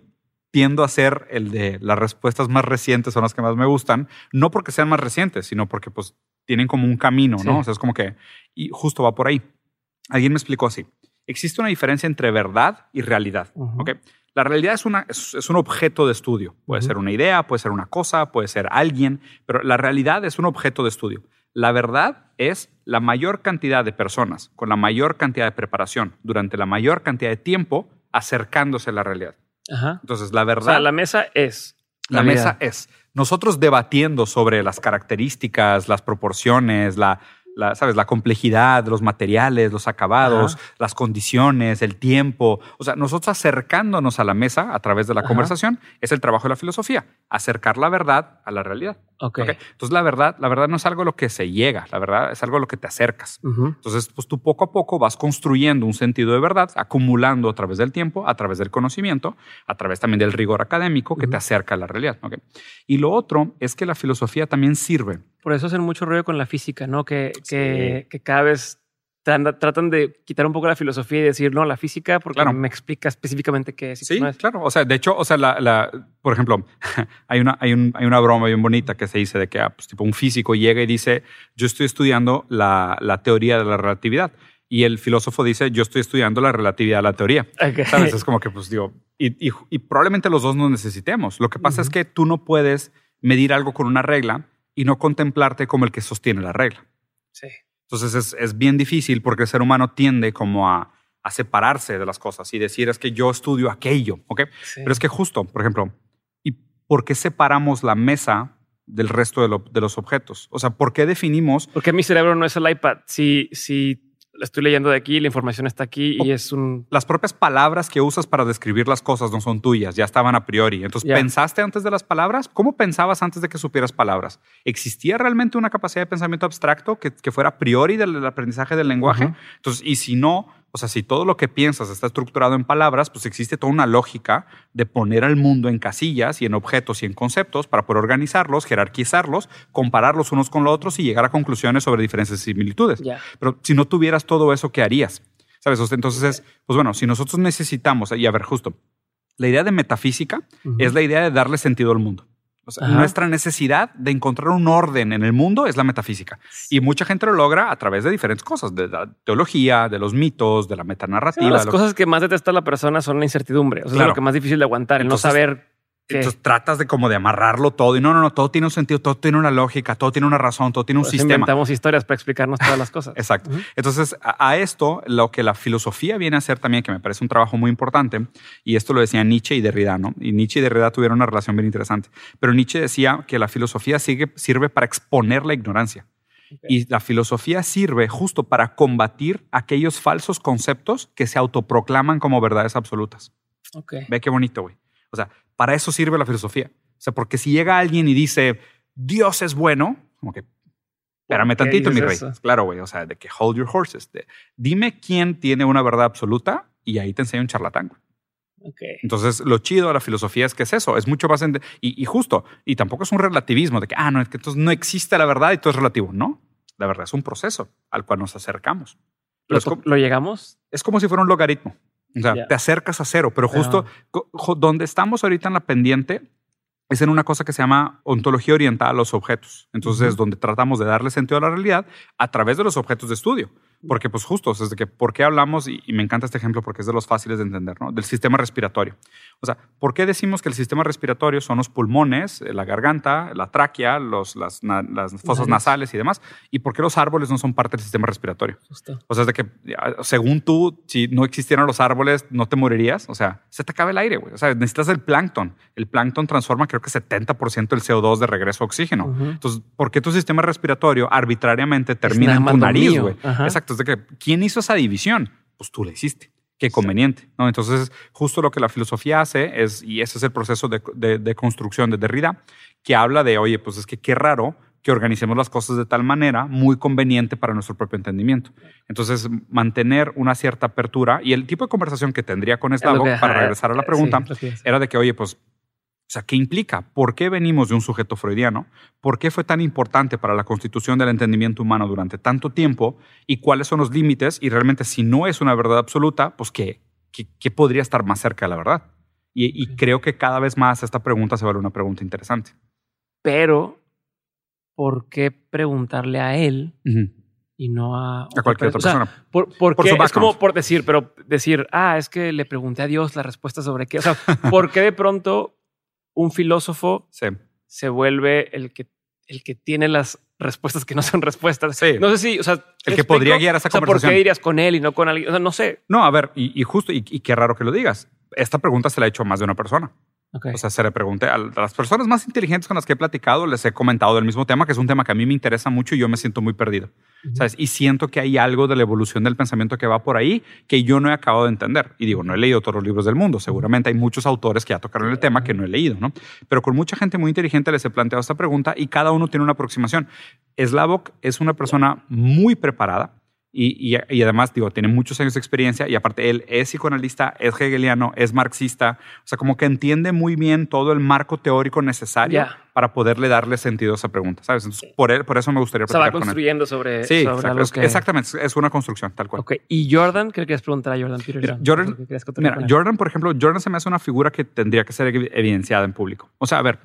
[SPEAKER 2] tiendo a ser el de las respuestas más recientes son las que más me gustan, no porque sean más recientes, sino porque pues tienen como un camino, ¿no? O sea, es como que, y justo va por ahí. Alguien me explicó así. Existe una diferencia entre verdad y realidad. La realidad es, una, es, un objeto de estudio. Puede ser una idea, puede ser una cosa, puede ser alguien, pero la realidad es un objeto de estudio. La verdad es la mayor cantidad de personas con la mayor cantidad de preparación durante la mayor cantidad de tiempo acercándose a la realidad. Entonces, la verdad. O
[SPEAKER 1] sea, la mesa es.
[SPEAKER 2] La, mesa es. Nosotros debatiendo sobre las características, las proporciones, la, la, ¿sabes? La complejidad, los materiales, los acabados, las condiciones, el tiempo. O sea, nosotros acercándonos a la mesa a través de la conversación es el trabajo de la filosofía, acercar la verdad a la realidad.
[SPEAKER 1] Okay.
[SPEAKER 2] Entonces, la verdad, la verdad no es algo a lo que se llega, la verdad es algo a lo que te acercas. Entonces, pues tú poco a poco vas construyendo un sentido de verdad, acumulando a través del tiempo, a través del conocimiento, a través también del rigor académico que te acerca a la realidad. Y lo otro es que la filosofía también sirve
[SPEAKER 1] por eso hacen mucho ruido con la física, ¿no? Que, que, que cada vez tratan de quitar un poco la filosofía y decir, no, la física, porque me explica específicamente qué es.
[SPEAKER 2] Sí, claro. O sea, de hecho, o sea, la, la por ejemplo, hay una, hay, un, hay, una broma bien bonita que se dice de que ah, pues, tipo, un físico llega y dice, yo estoy estudiando la, la, teoría de la relatividad. Y el filósofo dice, yo estoy estudiando la relatividad de la teoría. ¿Sabes? Es como que, pues digo, y, y, probablemente los dos nos necesitemos. Lo que pasa es que tú no puedes medir algo con una regla y no contemplarte como el que sostiene la regla.
[SPEAKER 1] Sí.
[SPEAKER 2] Entonces es, es bien difícil porque el ser humano tiende como a, a, separarse de las cosas y decir es que yo estudio aquello, ¿ok? Pero es que justo, por ejemplo, ¿y por qué separamos la mesa del resto de, de los objetos? O sea, ¿por qué definimos?
[SPEAKER 1] Porque mi cerebro no es el iPad. Si, si la estoy leyendo de aquí, la información está aquí y es un...
[SPEAKER 2] Las propias palabras que usas para describir las cosas no son tuyas, ya estaban a priori. Entonces, ¿pensaste antes de las palabras? ¿Cómo pensabas antes de que supieras palabras? ¿Existía realmente una capacidad de pensamiento abstracto que, que fuera a priori del aprendizaje del lenguaje? Entonces, y si no, o sea, si todo lo que piensas está estructurado en palabras, pues existe toda una lógica de poner al mundo en casillas y en objetos y en conceptos para poder organizarlos, jerarquizarlos, compararlos unos con los otros y llegar a conclusiones sobre diferencias y similitudes. Pero si no tuvieras todo eso, ¿qué harías? ¿Sabes? Entonces, es, pues bueno, si nosotros necesitamos, y a ver, justo, La idea de metafísica es la idea de darle sentido al mundo. O sea, nuestra necesidad de encontrar un orden en el mundo es la metafísica. Y mucha gente lo logra a través de diferentes cosas, de la teología, de los mitos, de la metanarrativa.
[SPEAKER 1] las cosas que... más detesta la persona son la incertidumbre. O sea, es lo que más difícil de aguantar, el no saber
[SPEAKER 2] entonces tratas de como de amarrarlo todo y no, no, no, todo tiene un sentido, todo tiene una lógica, todo tiene una razón, todo tiene un sistema.
[SPEAKER 1] Inventamos historias para explicarnos todas las cosas.
[SPEAKER 2] Exacto. Entonces a, esto lo que la filosofía viene a hacer también, que me parece un trabajo muy importante, y esto lo decía Nietzsche y Derrida, ¿no? Y Nietzsche y Derrida tuvieron una relación bien interesante. Pero Nietzsche decía que la filosofía sigue, sirve para exponer la ignorancia. Y la filosofía sirve justo para combatir aquellos falsos conceptos que se autoproclaman como verdades absolutas.
[SPEAKER 1] Okay.
[SPEAKER 2] Ve qué bonito, güey. O sea, para eso sirve la filosofía. O sea, porque si llega alguien y dice, Dios es bueno, como que, espérame tantito, mi rey. Claro, güey, o sea, de que hold your horses. dime quién tiene una verdad absoluta y ahí te enseño un charlatán.
[SPEAKER 1] Okay.
[SPEAKER 2] Entonces, lo chido de la filosofía es que es eso, es mucho más... y, y, justo, y tampoco es un relativismo de que, ah, no, es que entonces no existe la verdad y todo es relativo. No, la verdad es un proceso al cual nos acercamos.
[SPEAKER 1] ¿Lo, ¿Lo llegamos?
[SPEAKER 2] Es como si fuera un logaritmo. O sea, te acercas a cero, pero justo donde estamos ahorita en la pendiente es en una cosa que se llama ontología orientada a los objetos. Entonces, donde tratamos de darle sentido a la realidad a través de los objetos de estudio. Porque, pues, justo, es de que, ¿por qué hablamos? Y, me encanta este ejemplo porque es de los fáciles de entender, ¿no? Del sistema respiratorio. O sea, ¿por qué decimos que el sistema respiratorio son los pulmones, eh, la garganta, la tráquea, los, las, fosas nasales y demás? ¿Y por qué los árboles no son parte del sistema respiratorio? O sea, es de que, según tú, si no existieran los árboles, no te morirías. O sea, se te acaba el aire, güey. O sea, necesitas el plancton. El plancton transforma, creo que 70% del CO2 de regreso a oxígeno. Entonces, ¿por qué tu sistema respiratorio arbitrariamente termina en tu nariz, güey? Exacto de que, ¿quién hizo esa división? Pues tú la hiciste. Qué conveniente, ¿no? Entonces, justo lo que la filosofía hace es, y ese es el proceso de, construcción de Derrida, que habla de, oye, pues es que qué raro que organicemos las cosas de tal manera muy conveniente para nuestro propio entendimiento. Entonces, mantener una cierta apertura y el tipo de conversación que tendría con Eslavo, para regresar a la pregunta, era de que, oye, pues o sea, ¿qué implica? ¿Por qué venimos de un sujeto freudiano? ¿Por qué fue tan importante para la constitución del entendimiento humano durante tanto tiempo? ¿Y cuáles son los límites? Y realmente, si no es una verdad absoluta, pues ¿qué, qué, podría estar más cerca de la verdad? Y, creo que cada vez más esta pregunta se vuelve una pregunta interesante.
[SPEAKER 1] Pero, ¿por qué preguntarle a él y no a,
[SPEAKER 2] a cualquier otra persona?
[SPEAKER 1] por, porque es como por decir, pero decir, ah, es que le pregunté a Dios la respuesta sobre qué. O sea, ¿por qué de pronto un filósofo se vuelve el que, el que tiene las respuestas que no son respuestas. No sé si, o sea,
[SPEAKER 2] el que podría guiar esa conversación.
[SPEAKER 1] ¿Por qué irías con él y no con alguien? O sea, no sé.
[SPEAKER 2] No, a ver, y, justo, y, qué raro que lo digas. Esta pregunta se la ha hecho a más de una persona. O sea, se le pregunté a las personas más inteligentes con las que he platicado, les he comentado del mismo tema, que es un tema que a mí me interesa mucho y yo me siento muy perdido. ¿sabes? Y siento que hay algo de la evolución del pensamiento que va por ahí que yo no he acabado de entender. Y digo, no he leído todos los libros del mundo. Seguramente hay muchos autores que ya tocaron el tema que no he leído, ¿no? Pero con mucha gente muy inteligente les he planteado esta pregunta y cada uno tiene una aproximación. Slavok es una persona muy preparada y, y, además, digo, tiene muchos años de experiencia y aparte él es psicoanalista, es hegeliano, es marxista, o sea, como que entiende muy bien todo el marco teórico necesario para poderle darle sentido a esa pregunta, ¿sabes? Entonces, por, él, por eso me gustaría
[SPEAKER 1] platicar Se va construyendo sobre,
[SPEAKER 2] sí,
[SPEAKER 1] sobre
[SPEAKER 2] que... Exactamente, es una construcción, tal cual.
[SPEAKER 1] Ok, ¿y Jordan? ¿Qué le quieres preguntar a Jordan
[SPEAKER 2] Peterson? Jordan, mira, Jordan, por ejemplo, Jordan se me hace una figura que tendría que ser evidenciada en público. O sea, a ver,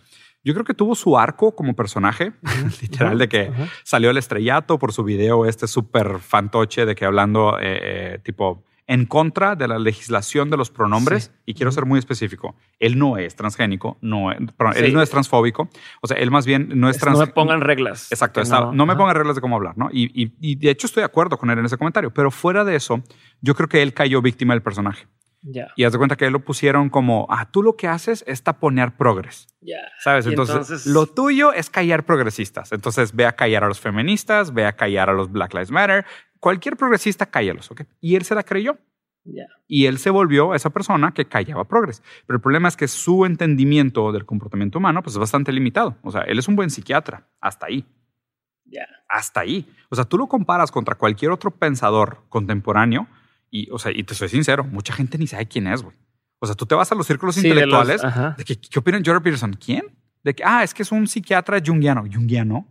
[SPEAKER 2] yo creo que tuvo su arco como personaje, literal, de que salió el estrellato por su video este súper fantoche de que hablando eh, eh, tipo en contra de la legislación de los pronombres, y quiero ser muy específico, él no es transgénico, no, él no es transfóbico, o sea, él más bien no es, trans...
[SPEAKER 1] No me pongan reglas.
[SPEAKER 2] Exacto, no, me pongan reglas de cómo hablar, ¿no? Y, y, de hecho estoy de acuerdo con él en ese comentario, pero fuera de eso, yo creo que él cayó víctima del personaje. Y haz de cuenta que él lo pusieron como, ah, tú lo que haces es taponear progres. ¿Sabes? Entonces, lo tuyo es callar progresistas. Entonces, ve a callar a los feministas, ve a callar a los Black Lives Matter. Cualquier progresista, cállalos, ¿ok? Y él se la creyó. Y él se volvió esa persona que callaba progres. Pero el problema es que su entendimiento del comportamiento humano pues, es bastante limitado. O sea, él es un buen psiquiatra. Hasta ahí. Hasta ahí. O sea, tú lo comparas contra cualquier otro pensador contemporáneo y, o sea, y te soy sincero, mucha gente ni sabe quién es, güey. O sea, tú te vas a los círculos intelectuales de, que, ¿qué opinan Jordan Peterson? ¿Quién? De que, ah, es que es un psiquiatra junguiano. ¿Junguiano?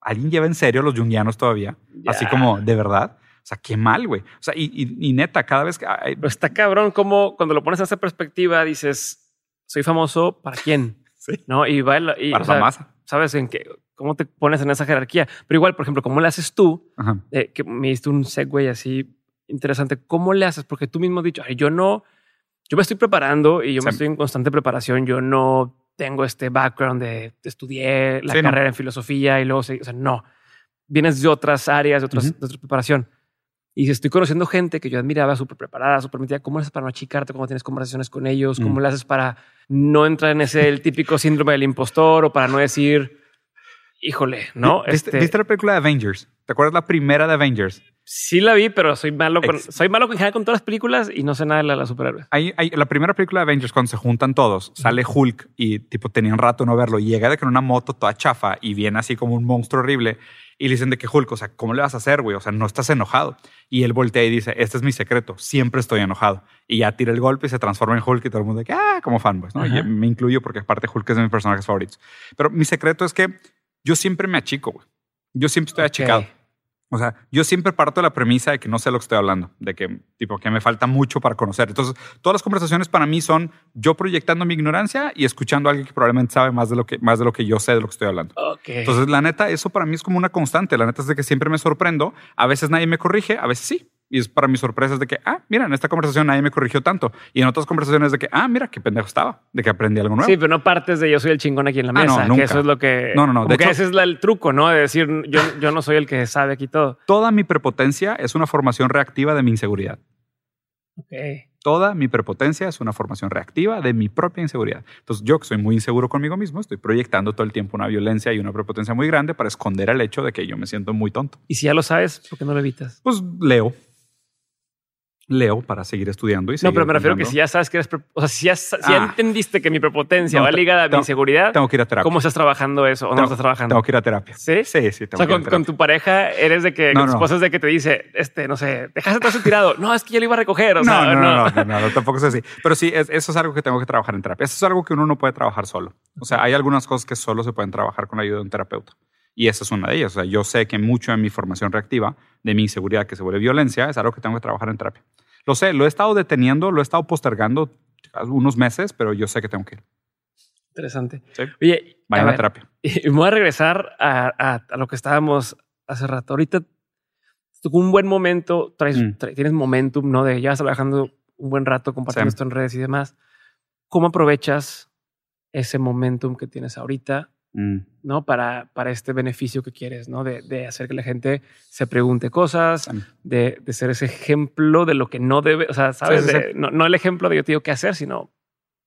[SPEAKER 2] ¿Alguien lleva en serio los junguianos todavía? Así como, ¿de verdad? O sea, qué mal, güey. O sea, y, y, y neta, cada vez que... ay,
[SPEAKER 1] Pero está cabrón como cuando lo pones a esa perspectiva dices, soy famoso para quién,
[SPEAKER 2] Sí.
[SPEAKER 1] ¿no? Y y,
[SPEAKER 2] para
[SPEAKER 1] sea,
[SPEAKER 2] la masa.
[SPEAKER 1] sabes en qué, cómo te pones en esa jerarquía. Pero igual, por ejemplo, cómo le haces tú, eh, que me diste un segue así interesante. ¿Cómo le haces? Porque tú mismo has dicho, "Ay, yo no, yo me estoy preparando y yo me
[SPEAKER 2] Sí.
[SPEAKER 1] estoy en constante preparación. Yo no tengo este background de estudié la
[SPEAKER 2] Sí, no.
[SPEAKER 1] carrera en filosofía y luego, o sea, no. Vienes de otras áreas, de, otras,
[SPEAKER 2] Ujú.
[SPEAKER 1] de otra preparación. Y estoy conociendo gente que yo admiraba, súper preparada, súper metida. ¿Cómo le haces para no achicarte? ¿Cómo tienes conversaciones con ellos? ¿Cómo
[SPEAKER 2] Mm.
[SPEAKER 1] le haces para no entrar en ese el típico síndrome del impostor o para no decir, híjole, no?
[SPEAKER 2] ¿Viste,
[SPEAKER 1] Este,
[SPEAKER 2] viste la película de Avengers? ¿Te acuerdas la primera de Avengers?
[SPEAKER 1] Sí la vi, pero soy malo con,
[SPEAKER 2] Ex-
[SPEAKER 1] soy malo en general con todas las películas y no sé nada de la, la superhéroes.
[SPEAKER 2] Hay, hay- la primera película de Avengers, cuando se juntan todos, sale Hulk y tipo tenía un rato no verlo. y Llega de con una moto toda chafa y viene así como un monstruo horrible. Y le dicen de que Hulk, o sea, ¿cómo le vas a hacer, güey? O sea, no estás enojado. Y él voltea y dice, este es mi secreto, siempre estoy enojado. Y ya tira el golpe y se transforma en Hulk y todo el mundo de que, ah, como fanboys, ¿no? Y me incluyo porque aparte Hulk es de mis personajes favoritos. Pero mi secreto es que yo siempre me achico, güey. Yo siempre estoy
[SPEAKER 1] Ok.
[SPEAKER 2] achicado. O sea, yo siempre parto de la premisa de que no sé lo que estoy hablando, de que tipo que me falta mucho para conocer. Entonces, todas las conversaciones para mí son yo proyectando mi ignorancia y escuchando a alguien que probablemente sabe más de lo que más de lo que yo sé de lo que estoy hablando. Entonces, la neta, eso para mí es como una constante. La neta es de que siempre me sorprendo. A veces nadie me corrige, a veces sí. Y es para mi sorpresa es de que, ah, mira, en esta conversación nadie me corrigió tanto. Y en otras conversaciones de que, ah, mira, qué pendejo estaba, de que aprendí algo nuevo.
[SPEAKER 1] sí, pero no partes de yo soy el chingón aquí en la
[SPEAKER 2] Ah, no,
[SPEAKER 1] mesa. que
[SPEAKER 2] nunca.
[SPEAKER 1] eso es lo que.
[SPEAKER 2] No, no, no. De hecho-
[SPEAKER 1] ese es la- el truco, ¿no? De decir yo, yo no soy el que sabe aquí todo.
[SPEAKER 2] Toda mi prepotencia es una formación reactiva de mi inseguridad.
[SPEAKER 1] Ok.
[SPEAKER 2] Toda mi prepotencia es una formación reactiva de mi propia inseguridad. Entonces, yo que soy muy inseguro conmigo mismo, estoy proyectando todo el tiempo una violencia y una prepotencia muy grande para esconder el hecho de que yo me siento muy tonto.
[SPEAKER 1] Y si ya lo sabes, ¿por qué no lo evitas?
[SPEAKER 2] Pues leo. Leo para seguir estudiando y
[SPEAKER 1] No, pero me refiero que
[SPEAKER 2] intentando.
[SPEAKER 1] si ya sabes que eres. O sea, si ya, ya
[SPEAKER 2] Ah.
[SPEAKER 1] entendiste que mi prepotencia
[SPEAKER 2] No,
[SPEAKER 1] va ligada a mi inseguridad,
[SPEAKER 2] Tengo que ir a terapia.
[SPEAKER 1] ¿cómo estás trabajando eso o no estás trabajando?
[SPEAKER 2] Tengo que ir a terapia.
[SPEAKER 1] ¿Sí?
[SPEAKER 2] Sí, sí,
[SPEAKER 1] O
[SPEAKER 2] tengo
[SPEAKER 1] sea,
[SPEAKER 2] que ir a
[SPEAKER 1] con,
[SPEAKER 2] terapia.
[SPEAKER 1] con tu pareja eres de que,
[SPEAKER 2] No,
[SPEAKER 1] con esposa es de que te dice, este, no sé, dejaste todo eso tirado. No, es que yo lo iba a recoger. O sea,
[SPEAKER 2] no, no, no, no, no, no, tampoco es así. Pero sí, es- eso es algo que tengo que trabajar en terapia. Eso es algo que uno no puede trabajar solo. O sea, hay algunas cosas que solo se pueden trabajar con la ayuda de un terapeuta. Y esa es una de ellas. O sea, yo sé que mucho de mi formación reactiva, de mi inseguridad que se vuelve violencia, es algo que tengo que trabajar en terapia. Lo sé, lo he estado deteniendo, lo he estado postergando unos meses, pero yo sé que tengo que ir.
[SPEAKER 1] Interesante.
[SPEAKER 2] Sí.
[SPEAKER 1] Oye,
[SPEAKER 2] Vayan a,
[SPEAKER 1] ver,
[SPEAKER 2] terapia.
[SPEAKER 1] Y me voy a regresar a, a- a lo que estábamos hace rato. Ahorita tuvo un buen momento, traes,
[SPEAKER 2] Mm.
[SPEAKER 1] tra- tienes momentum, ¿no? De ya vas trabajando un buen rato, compartiendo
[SPEAKER 2] Sí.
[SPEAKER 1] esto en redes y demás. ¿Cómo aprovechas ese momentum que tienes ahorita,
[SPEAKER 2] Mm.
[SPEAKER 1] ¿no? Para, para este beneficio que quieres, ¿no? De, de hacer que la gente se pregunte cosas, de, de ser ese ejemplo de lo que no debe, o sea, ¿sabes?
[SPEAKER 2] Sí, sí,
[SPEAKER 1] De- no, no el ejemplo de yo te digo qué hacer, sino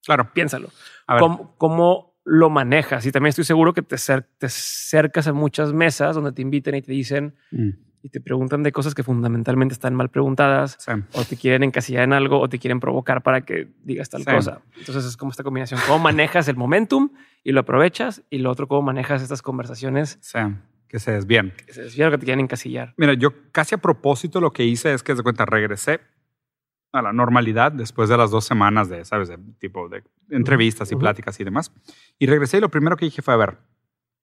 [SPEAKER 2] Claro.
[SPEAKER 1] piénsalo.
[SPEAKER 2] A ver.
[SPEAKER 1] ¿Cómo, cómo lo manejas? Y también estoy seguro que te, cer- te cercas a muchas mesas donde te inviten y te dicen
[SPEAKER 2] Mm.
[SPEAKER 1] y te preguntan de cosas que fundamentalmente están mal preguntadas o te quieren encasillar en algo o te quieren provocar para que digas tal cosa. Entonces es como esta combinación. ¿Cómo manejas el momentum y lo aprovechas? Y lo otro, ¿cómo manejas estas conversaciones
[SPEAKER 2] Sí. Que se desvían.
[SPEAKER 1] que se desvían o que te quieren encasillar?
[SPEAKER 2] Mira, yo casi a propósito lo que hice es que, de cuenta, regresé a la normalidad después de las dos semanas de, ¿sabes? De tipo de entrevistas y pláticas y demás. Y regresé y lo primero que dije fue, a ver, o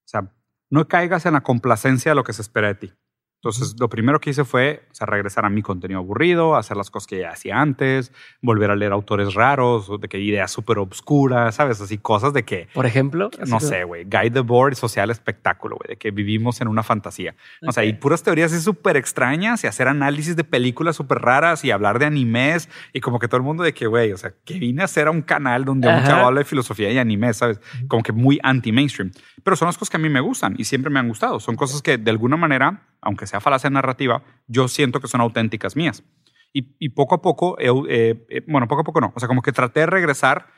[SPEAKER 2] sea, no caigas en la complacencia de lo que se espera de ti. Entonces, lo primero que hice fue o sea, regresar a mi contenido aburrido, hacer las cosas que ya hacía antes, volver a leer autores raros, de que ideas súper obscuras, ¿sabes? Así cosas de que,
[SPEAKER 1] Por ejemplo,
[SPEAKER 2] no sé, güey, Guide the Board social espectáculo, güey, de que vivimos en una fantasía. O sea, y puras teorías así súper extrañas y hacer análisis de películas súper raras y hablar de animes y como que todo el mundo de que, güey, o sea, que vine a hacer a un canal donde un
[SPEAKER 1] Ajá.
[SPEAKER 2] chavo habla de filosofía y anime, ¿sabes? Como que muy anti-mainstream. Pero son las cosas que a mí me gustan y siempre me han gustado. Son cosas que de alguna manera, aunque sea falacia narrativa, yo siento que son auténticas mías. Y, y poco a poco, eh, eh, bueno, poco a poco no, o sea, como que traté de regresar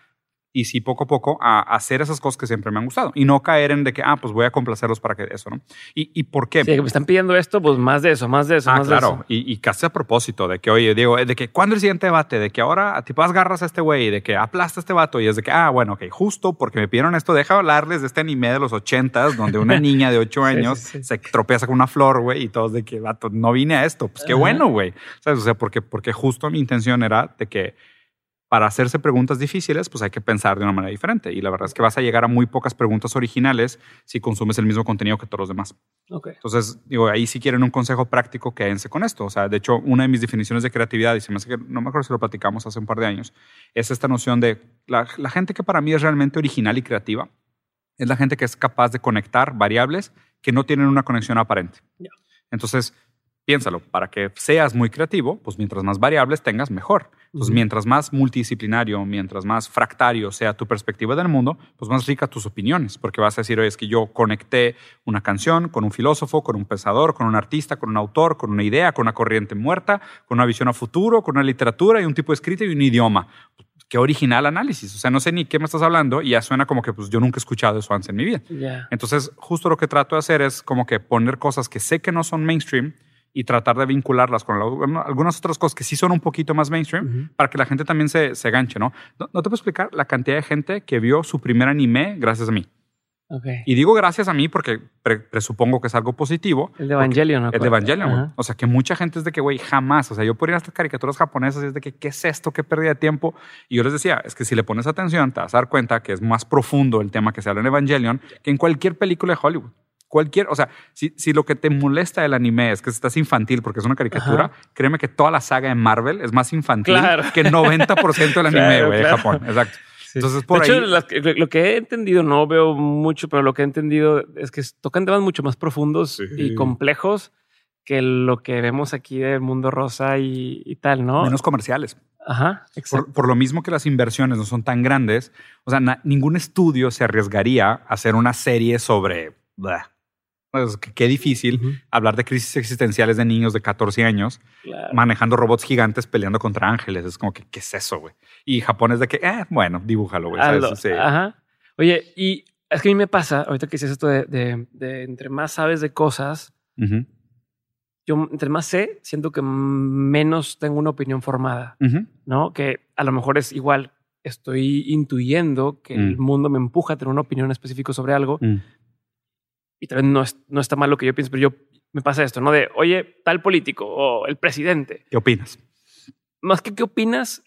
[SPEAKER 2] y sí poco a poco a hacer esas cosas que siempre me han gustado y no caer en de que, ah, pues voy a complacerlos para que eso, ¿no? ¿Y, y por qué?
[SPEAKER 1] Sí, que me están pidiendo esto, pues más de eso, más de eso,
[SPEAKER 2] Ah,
[SPEAKER 1] más de
[SPEAKER 2] claro.
[SPEAKER 1] eso.
[SPEAKER 2] Y, y casi a propósito de que, oye, digo, de que cuando el siguiente debate, de que ahora tipo agarras a este güey, de que aplasta a este vato y es de que, ah, bueno, ok, justo porque me pidieron esto, deja hablarles de este anime de los ochentas donde una niña de ocho
[SPEAKER 1] Sí, sí,
[SPEAKER 2] años
[SPEAKER 1] sí.
[SPEAKER 2] se tropieza con una flor, güey, y todos de que, vato, no vine a esto. Pues qué
[SPEAKER 1] Ajá.
[SPEAKER 2] bueno, güey. ¿Sabes? O sea, porque, porque justo mi intención era de que para hacerse preguntas difíciles, pues hay que pensar de una manera diferente. Y la verdad es que vas a llegar a muy pocas preguntas originales si consumes el mismo contenido que todos los demás.
[SPEAKER 1] Okay.
[SPEAKER 2] Entonces, digo, ahí si quieren un consejo práctico, quédense con esto. O sea, de hecho, una de mis definiciones de creatividad, y se me hace que no me acuerdo si lo platicamos hace un par de años, es esta noción de la, la gente que para mí es realmente original y creativa, es la gente que es capaz de conectar variables que no tienen una conexión aparente. Entonces, piénsalo, para que seas muy creativo, pues mientras más variables tengas, mejor. Entonces, mientras más multidisciplinario, mientras más fractario sea tu perspectiva del mundo, pues más ricas tus opiniones, porque vas a decir, oye, es que yo conecté una canción con un filósofo, con un pensador, con un artista, con un autor, con una idea, con una corriente muerta, con una visión a futuro, con una literatura y un tipo de escrito y un idioma. Qué original análisis. O sea, no sé ni qué me estás hablando y ya suena como que pues yo nunca he escuchado eso antes en mi vida. Entonces, justo lo que trato de hacer es como que poner cosas que sé que no son mainstream y tratar de vincularlas con la- algunas otras cosas que sí son un poquito más mainstream
[SPEAKER 1] Ujú.
[SPEAKER 2] para que la gente también se, se ganche, ¿no? ¿no? no te puedo explicar la cantidad de gente que vio su primer anime gracias a mí.
[SPEAKER 1] Ok.
[SPEAKER 2] Y digo gracias a mí porque pre- presupongo que es algo positivo.
[SPEAKER 1] El de Evangelion, ¿no?
[SPEAKER 2] El de Evangelion.
[SPEAKER 1] Ajá.
[SPEAKER 2] O sea, que mucha gente es de que, güey, jamás. O sea, yo por ir a estas caricaturas japonesas y es de que, ¿qué es esto? ¿Qué pérdida de tiempo? Y yo les decía, es que si le pones atención, te vas a dar cuenta que es más profundo el tema que se habla en Evangelion que en cualquier película de Hollywood. Cualquier, o sea, si, si lo que te molesta del anime es que estás infantil porque es una caricatura,
[SPEAKER 1] Ajá.
[SPEAKER 2] créeme que toda la saga de Marvel es más infantil
[SPEAKER 1] Claro.
[SPEAKER 2] que el 90% del anime,
[SPEAKER 1] Claro,
[SPEAKER 2] de. Japón. Exacto.
[SPEAKER 1] Sí.
[SPEAKER 2] Entonces, por
[SPEAKER 1] de hecho,
[SPEAKER 2] ahí-
[SPEAKER 1] las lo que he entendido, no veo mucho, pero lo que he entendido es que tocan temas mucho más profundos
[SPEAKER 2] Sí.
[SPEAKER 1] y complejos que lo que vemos aquí del mundo rosa y, y tal, ¿no?
[SPEAKER 2] Menos comerciales.
[SPEAKER 1] Ajá, exacto.
[SPEAKER 2] Por, por lo mismo que las inversiones no son tan grandes, o sea, na- ningún estudio se arriesgaría a hacer una serie sobre... blah. Pues, qué- qué difícil hablar de crisis existenciales de niños de 14 años
[SPEAKER 1] claro.
[SPEAKER 2] manejando robots gigantes peleando contra ángeles. Es como que, ¿qué es eso, güey? Y Japón es de que, eh, bueno, dibújalo, güey.
[SPEAKER 1] Oye, y es que a mí me pasa, ahorita que dices esto de, de- de entre más sabes de cosas, yo entre más sé, siento que menos tengo una opinión formada. ¿no? Que a lo mejor es igual, estoy intuyendo que el
[SPEAKER 2] Mm.
[SPEAKER 1] mundo me empuja a tener una opinión específica sobre algo
[SPEAKER 2] Mm.
[SPEAKER 1] Y tal vez no, es- no está mal lo que yo pienso, pero yo me pasa esto, ¿no? De, oye, tal político o el presidente.
[SPEAKER 2] ¿Qué opinas?
[SPEAKER 1] Más que qué opinas,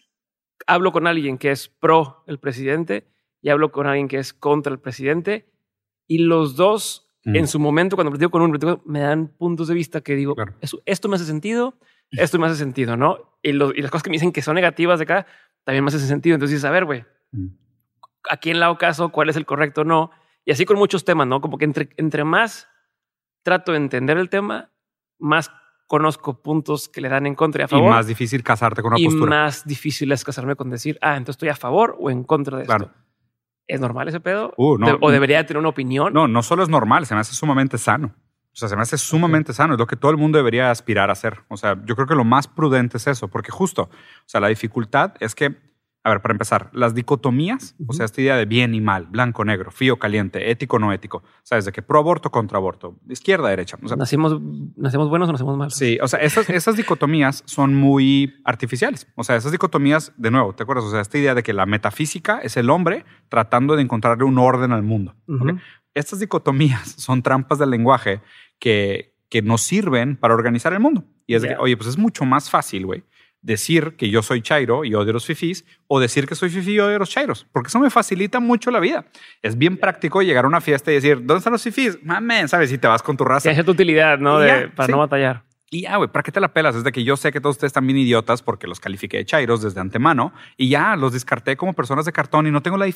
[SPEAKER 1] hablo con alguien que es pro el presidente y hablo con alguien que es contra el presidente y los dos
[SPEAKER 2] Mm.
[SPEAKER 1] en su momento, cuando platico con uno, me dan puntos de vista que digo,
[SPEAKER 2] Claro.
[SPEAKER 1] "Eso- esto me hace sentido, esto me hace sentido, ¿no? Y, los- y las cosas que me dicen que son negativas de acá también me hacen sentido. Entonces a ver, güey,
[SPEAKER 2] Mm.
[SPEAKER 1] ¿a quién le hago caso? ¿Cuál es el correcto o no? Y así con muchos temas, ¿no? Como que entre, entre más trato de entender el tema, más conozco puntos que le dan en contra y a
[SPEAKER 2] Y
[SPEAKER 1] favor.
[SPEAKER 2] más difícil casarte con una
[SPEAKER 1] y
[SPEAKER 2] postura.
[SPEAKER 1] más difícil es casarme con decir, ah, entonces estoy a favor o en contra de
[SPEAKER 2] Claro.
[SPEAKER 1] esto. ¿Es normal ese pedo?
[SPEAKER 2] Uh, no.
[SPEAKER 1] ¿O debería tener una opinión?
[SPEAKER 2] No, no solo es normal, se me hace sumamente sano. O sea, se me hace sumamente sano. Es lo que todo el mundo debería aspirar a hacer. O sea, yo creo que lo más prudente es eso, porque justo, o sea, la dificultad es que, a ver, para empezar, las dicotomías, o sea, esta idea de bien y mal, blanco, negro, frío, caliente, ético, no ético, sabes, de que pro aborto, contra aborto, izquierda, derecha. O sea,
[SPEAKER 1] ¿Nacimos, ¿Nacemos buenos o nacemos malos?
[SPEAKER 2] Sí, o sea, esas, esas dicotomías son muy artificiales. O sea, esas dicotomías, de nuevo, ¿te acuerdas? O sea, esta idea de que la metafísica es el hombre tratando de encontrarle un orden al mundo.
[SPEAKER 1] Ujú.
[SPEAKER 2] ¿ok? Estas dicotomías son trampas del lenguaje que, que nos sirven para organizar el mundo. Y es que, oye, pues es mucho más fácil, güey, decir que yo soy chairo y odio los fifís o decir que soy fifí y odio los chairos, porque eso me facilita mucho la vida. Es bien práctico llegar a una fiesta y decir, ¿dónde están los fifís? Mamen, ¿sabes? Si te vas con tu raza.
[SPEAKER 1] Que hace tu utilidad, ¿no? De-
[SPEAKER 2] ya,
[SPEAKER 1] para
[SPEAKER 2] sí.
[SPEAKER 1] no batallar.
[SPEAKER 2] Y ya, güey, ¿para qué te la pelas? Es de que yo sé que todos ustedes están bien idiotas porque los califiqué de chairos desde antemano y ya los descarté como personas de cartón y no tengo la-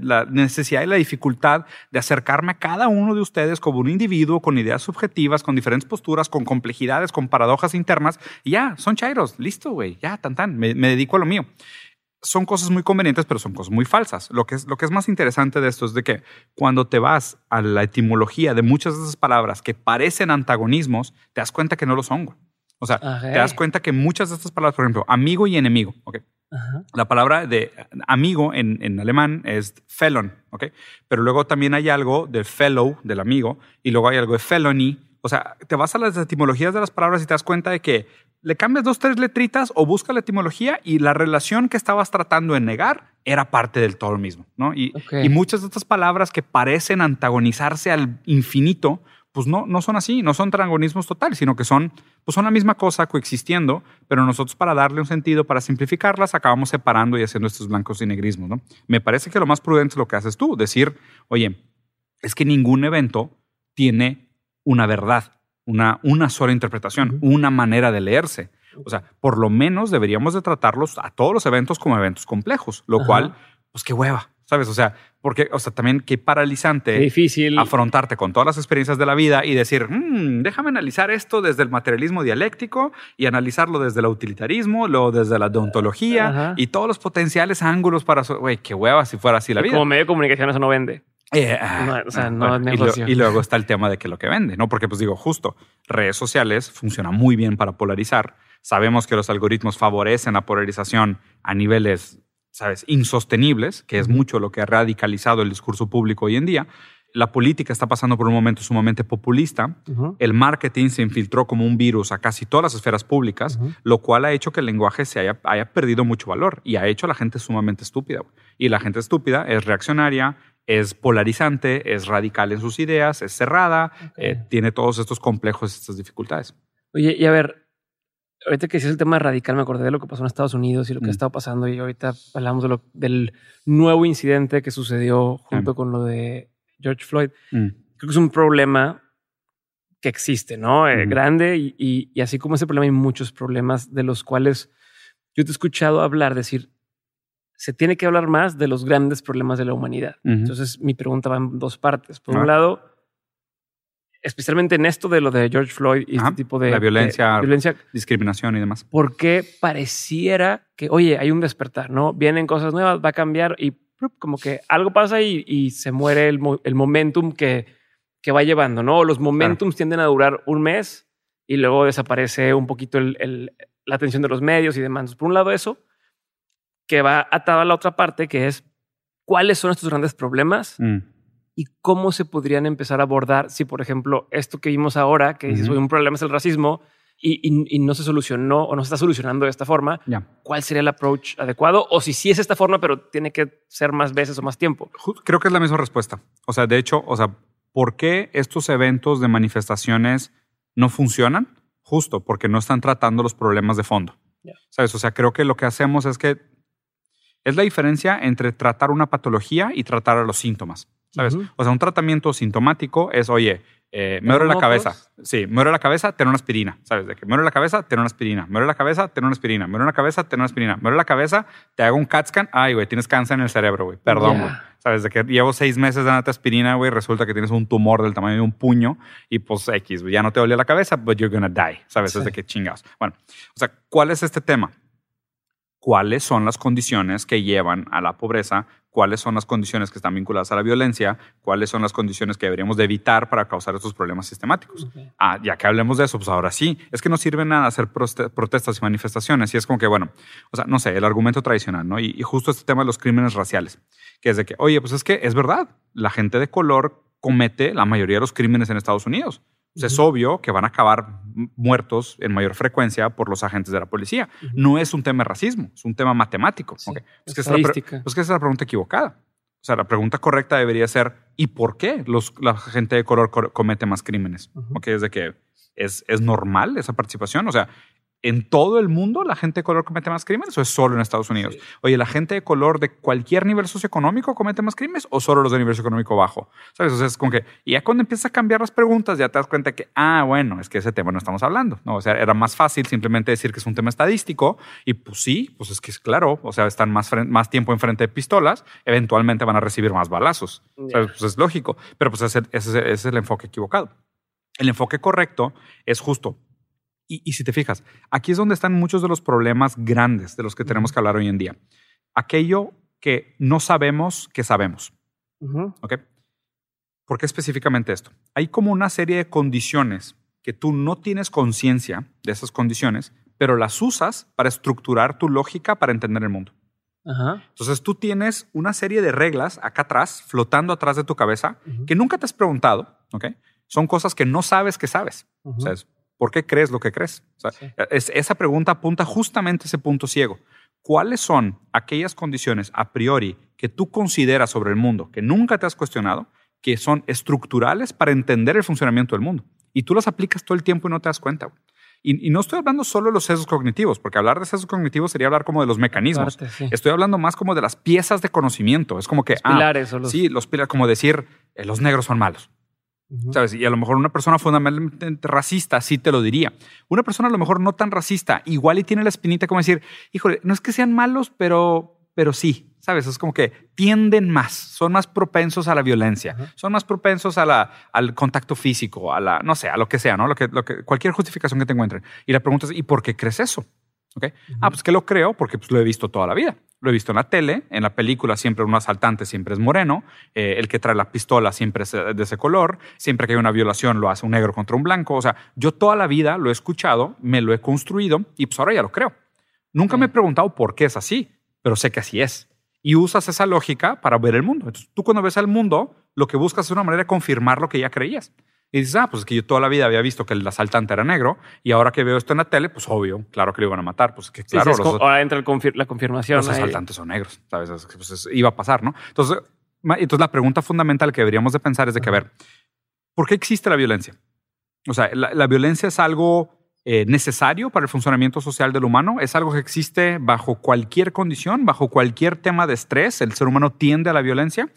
[SPEAKER 2] la necesidad y la dificultad de acercarme a cada uno de ustedes como un individuo con ideas subjetivas, con diferentes posturas, con complejidades, con paradojas internas y ya, son chairos, listo, güey, ya, tan tan, me, me dedico a lo mío. Son cosas muy convenientes, pero son cosas muy falsas. Lo que, es, lo que es más interesante de esto es de que cuando te vas a la etimología de muchas de esas palabras que parecen antagonismos, te das cuenta que no lo son. O sea, te das cuenta que muchas de estas palabras, por ejemplo, amigo y enemigo, ¿ok?
[SPEAKER 1] Ajá.
[SPEAKER 2] La palabra de amigo en, en alemán es felon, ¿ok? Pero luego también hay algo de fellow, del amigo, y luego hay algo de felony. O sea, te vas a las etimologías de las palabras y te das cuenta de que le cambias dos, tres letritas o busca la etimología y la relación que estabas tratando de negar era parte del todo mismo, ¿no? Y, muchas de estas palabras que parecen antagonizarse al infinito, pues no, no son así, no son trangonismos totales, sino que son, pues son la misma cosa coexistiendo, pero nosotros para darle un sentido, para simplificarlas, acabamos separando y haciendo estos blancos y negrismos. ¿no? Me parece que lo más prudente es lo que haces tú, decir, oye, es que ningún evento tiene una verdad, una, una sola interpretación, una manera de leerse. O sea, por lo menos deberíamos de tratarlos a todos los eventos como eventos complejos, lo cual, pues qué hueva, ¿sabes? O sea, porque, o sea, también qué paralizante.
[SPEAKER 1] difícil.
[SPEAKER 2] Afrontarte con todas las experiencias de la vida y decir, mm, déjame analizar esto desde el materialismo dialéctico y analizarlo desde el utilitarismo, luego desde la deontología y todos los potenciales ángulos para. Güey, qué hueva si fuera así la vida.
[SPEAKER 1] Como medio de comunicación eso no vende.
[SPEAKER 2] Eh,
[SPEAKER 1] o sea, no es negocio.
[SPEAKER 2] Y, luego está el tema de que lo que vende, ¿no? Porque, pues digo, justo, redes sociales funcionan muy bien para polarizar. Sabemos que los algoritmos favorecen la polarización a niveles ¿sabes?, insostenibles, que es mucho lo que ha radicalizado el discurso público hoy en día. La política está pasando por un momento sumamente populista. El marketing se infiltró como un virus a casi todas las esferas públicas, lo cual ha hecho que el lenguaje se haya, haya, perdido mucho valor y ha hecho a la gente sumamente estúpida. Y la gente estúpida es reaccionaria, es polarizante, es radical en sus ideas, es cerrada, eh, tiene todos estos complejos, estas dificultades.
[SPEAKER 1] Oye, y a ver, ahorita que es el tema radical, me acordé de lo que pasó en Estados Unidos y lo que ha mm. estado pasando. Y ahorita hablamos de lo, del nuevo incidente que sucedió junto con lo de George Floyd. Mm. Creo que es un problema que existe, ¿no? Eh, grande y, y, así como ese problema hay muchos problemas de los cuales yo te he escuchado hablar, decir, se tiene que hablar más de los grandes problemas de la humanidad. Entonces mi pregunta va en dos partes. Por un lado, especialmente en esto de lo de George Floyd y este tipo de
[SPEAKER 2] la violencia, violencia, discriminación y demás.
[SPEAKER 1] Porque pareciera que, oye, hay un despertar, ¿no? Vienen cosas nuevas, va a cambiar y como que algo pasa y, se muere el, el momentum que, que, va llevando, ¿no? Los momentums tienden a durar un mes y luego desaparece un poquito el, la atención de los medios y demás. Por un lado eso, que va atado a la otra parte, que es cuáles son estos grandes problemas. Mm y cómo se podrían empezar a abordar si, por ejemplo, esto que vimos ahora, que uh un problema es el racismo y, no se solucionó o no se está solucionando de esta forma, ¿cuál sería el approach adecuado? O si sí es esta forma, pero tiene que ser más veces o más tiempo.
[SPEAKER 2] Creo que es la misma respuesta. O sea, de hecho, o sea, ¿por qué estos eventos de manifestaciones no funcionan? Justo porque no están tratando los problemas de fondo. ¿Sabes? O sea, creo que lo que hacemos es que es la diferencia entre tratar una patología y tratar a los síntomas. ¿sabes? O sea, un tratamiento sintomático es, oye, eh, me duele la cabeza. Sí, me duele la cabeza, ten una aspirina. ¿Sabes? De que me duele la cabeza, ten una aspirina. Me duele la cabeza, ten una aspirina. Me duele la cabeza, ten una aspirina. Me duele la cabeza, te hago un CAT scan. Ay, güey, tienes cáncer en el cerebro, güey. Perdón, güey. ¿Sabes? De que llevo seis meses dándote aspirina, güey, resulta que tienes un tumor del tamaño de un puño y pues X, Ya no te dolía la cabeza, but you're gonna die. ¿Sabes? Es de que chingados. Bueno, o sea, ¿cuál es este tema? ¿Cuáles son las condiciones que llevan a la pobreza? cuáles son las condiciones que están vinculadas a la violencia, cuáles son las condiciones que deberíamos de evitar para causar estos problemas sistemáticos. Ah, ya que hablemos de eso, pues ahora sí, es que no sirve nada hacer protestas y manifestaciones. Y es como que, bueno, o sea, no sé, el argumento tradicional, ¿no? Y, justo este tema de los crímenes raciales, que es de que, oye, pues es que es verdad, la gente de color comete la mayoría de los crímenes en Estados Unidos. Es obvio que van a acabar muertos en mayor frecuencia por los agentes de la policía. No es un tema de racismo, es un tema matemático. es, que es, que es la pregunta equivocada. O sea, la pregunta correcta debería ser, ¿y por qué los, la gente de color comete más crímenes? es de que es, es normal esa participación. O sea, en todo el mundo la gente de color comete más crímenes o es solo en Estados Unidos? Oye, ¿la gente de color de cualquier nivel socioeconómico comete más crímenes o solo los de nivel socioeconómico bajo? ¿Sabes? O sea, es como que, y ya cuando empiezas a cambiar las preguntas, ya te das cuenta que, ah, bueno, es que ese tema no estamos hablando. ¿no? O sea, era más fácil simplemente decir que es un tema estadístico y pues sí, pues es que es claro, o sea, están más, más tiempo enfrente de pistolas, eventualmente van a recibir más balazos. Pues es lógico, pero pues ese es el enfoque equivocado. El enfoque correcto es justo y, si te fijas, aquí es donde están muchos de los problemas grandes de los que tenemos que hablar hoy en día. Aquello que no sabemos que sabemos. ¿Ok? ¿Por qué específicamente esto? Hay como una serie de condiciones que tú no tienes conciencia de esas condiciones, pero las usas para estructurar tu lógica para entender el mundo. Entonces tú tienes una serie de reglas acá atrás, flotando atrás de tu cabeza, que nunca te has preguntado, ¿ok? Son cosas que no sabes que sabes. O sea, ¿Por qué crees lo que crees? esa pregunta apunta justamente a ese punto ciego. ¿Cuáles son aquellas condiciones a priori que tú consideras sobre el mundo que nunca te has cuestionado, que son estructurales para entender el funcionamiento del mundo. Y tú las aplicas todo el tiempo y no te das cuenta. Y, no estoy hablando solo de los sesgos cognitivos, porque hablar de sesgos cognitivos sería hablar como de los mecanismos. Estoy hablando más como de las piezas de conocimiento. Es como que...
[SPEAKER 1] Los ah, pilares.
[SPEAKER 2] los... Sí, los pilares, como decir, eh, los negros son malos. ¿Sabes? Y a lo mejor una persona fundamentalmente racista sí te lo diría. Una persona a lo mejor no tan racista, igual y tiene la espinita como decir, híjole, no es que sean malos, pero, pero sí, ¿sabes? Es como que tienden más, son más propensos a la violencia, son más propensos a la, al contacto físico, a la, no sé, a lo que sea, ¿no? Lo que, lo que, cualquier justificación que te encuentren. Y la pregunta es, ¿y por qué crees eso? ¿Okay? Ah, pues que lo creo porque pues, lo he visto toda la vida. Lo he visto en la tele, en la película siempre un asaltante siempre es moreno, eh, el que trae la pistola siempre es de ese color, siempre que hay una violación lo hace un negro contra un blanco. O sea, yo toda la vida lo he escuchado, me lo he construido y pues ahora ya lo creo. Nunca me he preguntado por qué es así, pero sé que así es. Y usas esa lógica para ver el mundo. Entonces, tú cuando ves al mundo, lo que buscas es una manera de confirmar lo que ya creías. Y dices, ah, pues es que yo toda la vida había visto que el asaltante era negro y ahora que veo esto en la tele, pues obvio, claro que lo iban a matar. Pues que claro.
[SPEAKER 1] ahora entra la confirmación.
[SPEAKER 2] Los asaltantes son negros, ¿sabes? Pues iba a pasar, ¿no? Entonces, entonces, la pregunta fundamental que deberíamos de pensar es de que, a ver, ¿por qué existe la violencia? O sea, la, violencia es algo eh, necesario para el funcionamiento social del humano, es algo que existe bajo cualquier condición, bajo cualquier tema de estrés, el ser humano tiende a la violencia.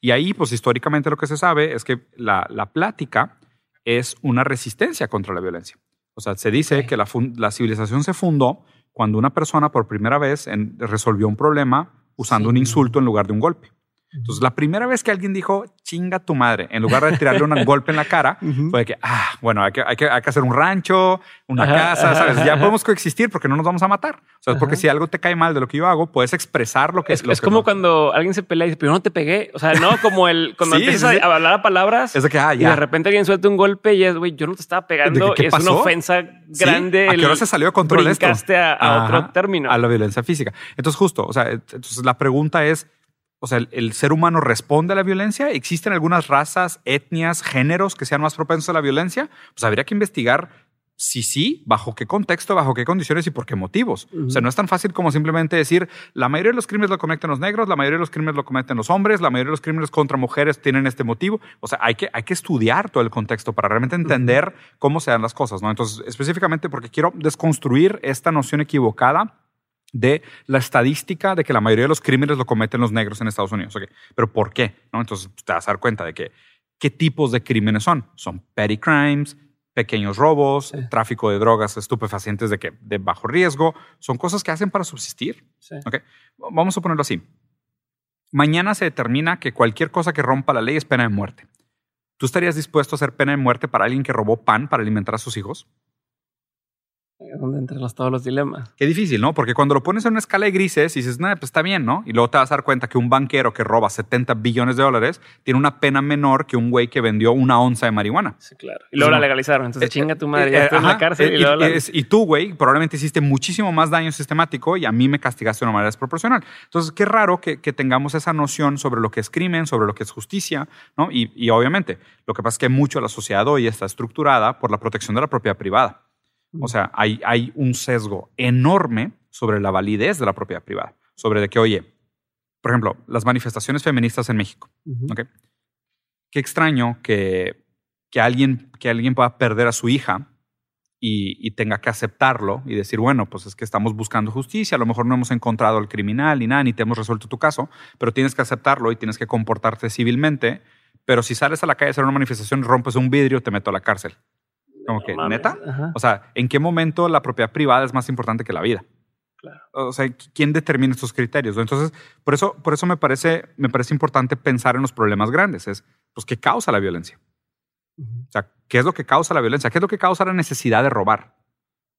[SPEAKER 2] Y ahí, pues históricamente lo que se sabe es que la, la plática es una resistencia contra la violencia. O sea, se dice que la, la, civilización se fundó cuando una persona por primera vez resolvió un problema usando un insulto en lugar de un golpe. Entonces, la primera vez que alguien dijo, chinga tu madre, en lugar de tirarle un golpe en la cara, fue que, ah, bueno, hay que, hay, que, hay que hacer un rancho, una casa, ¿sabes? Ya podemos coexistir porque no nos vamos a matar. O sea, porque si algo te cae mal de lo que yo hago, puedes expresar lo que
[SPEAKER 1] es.
[SPEAKER 2] Lo
[SPEAKER 1] es como cuando alguien se pelea y dice, pero no te pegué. O sea, no como el, cuando empiezas a hablar a palabras
[SPEAKER 2] es de que, ah,
[SPEAKER 1] ya. y de repente alguien suelta un golpe y es, güey, yo no te estaba pegando. y es una ofensa grande.
[SPEAKER 2] ¿A qué hora se salió de control esto?
[SPEAKER 1] A, a otro término.
[SPEAKER 2] A la violencia física. Entonces, justo, o sea, entonces la pregunta es, o sea, el, ser humano responde a la violencia. ¿Existen algunas razas, etnias, géneros que sean más propensos a la violencia? Pues habría que investigar si sí, bajo qué contexto, bajo qué condiciones y por qué motivos. O sea, no es tan fácil como simplemente decir, la mayoría de los crímenes lo cometen los negros, la mayoría de los crímenes lo cometen los hombres, la mayoría de los crímenes contra mujeres tienen este motivo. O sea, hay que, hay que estudiar todo el contexto para realmente entender cómo se dan las cosas, ¿no? Entonces, específicamente porque quiero desconstruir esta noción equivocada de la estadística de que la mayoría de los crímenes lo cometen los negros en Estados Unidos. Pero ¿por qué? ¿No? Entonces te vas a dar cuenta de que qué tipos de crímenes son. Son petty crimes, pequeños robos, tráfico de drogas estupefacientes de, que, de bajo riesgo. Son cosas que hacen para subsistir. Vamos a ponerlo así. Mañana se determina que cualquier cosa que rompa la ley es pena de muerte. ¿Tú estarías dispuesto a hacer pena de muerte para alguien que robó pan para alimentar a sus hijos?
[SPEAKER 1] Donde entran todos los dilemas.
[SPEAKER 2] Qué difícil, ¿no? Porque cuando lo pones en una escala de grises y dices, no, pues está bien, ¿no? Y luego te vas a dar cuenta que un banquero que roba 70 billones de dólares tiene una pena menor que un güey que vendió una onza de marihuana.
[SPEAKER 1] Sí, claro. Y luego la legalizaron. Entonces, eh, chinga tu madre, ya eh, estás en la cárcel. y, luego
[SPEAKER 2] y, tú, güey, probablemente hiciste muchísimo más daño sistemático y a mí me castigaste de una manera desproporcional. Entonces, qué raro que, que tengamos esa noción sobre lo que es crimen, sobre lo que es justicia, ¿no? Y, y obviamente, lo que pasa es que mucho la sociedad hoy está estructurada por la protección de la propiedad privada. O sea, hay, hay un sesgo enorme sobre la validez de la propiedad privada. Sobre de que, oye, por ejemplo, las manifestaciones feministas en México. Qué extraño que, que, alguien, que alguien pueda perder a su hija y, tenga que aceptarlo y decir, bueno, pues es que estamos buscando justicia, a lo mejor no hemos encontrado al criminal ni nada, ni te hemos resuelto tu caso, pero tienes que aceptarlo y tienes que comportarte civilmente. Pero si sales a la calle a hacer una manifestación, rompes un vidrio, te meto a la cárcel. Como que, ¿neta? O sea, ¿en qué momento la propiedad privada es más importante que la vida? Claro. O sea, ¿quién determina estos criterios? Entonces, por eso, por eso me, parece, me parece importante pensar en los problemas grandes. Es, pues, ¿qué causa la violencia? O sea, ¿qué es lo que causa la violencia? ¿Qué es lo que causa la necesidad de robar?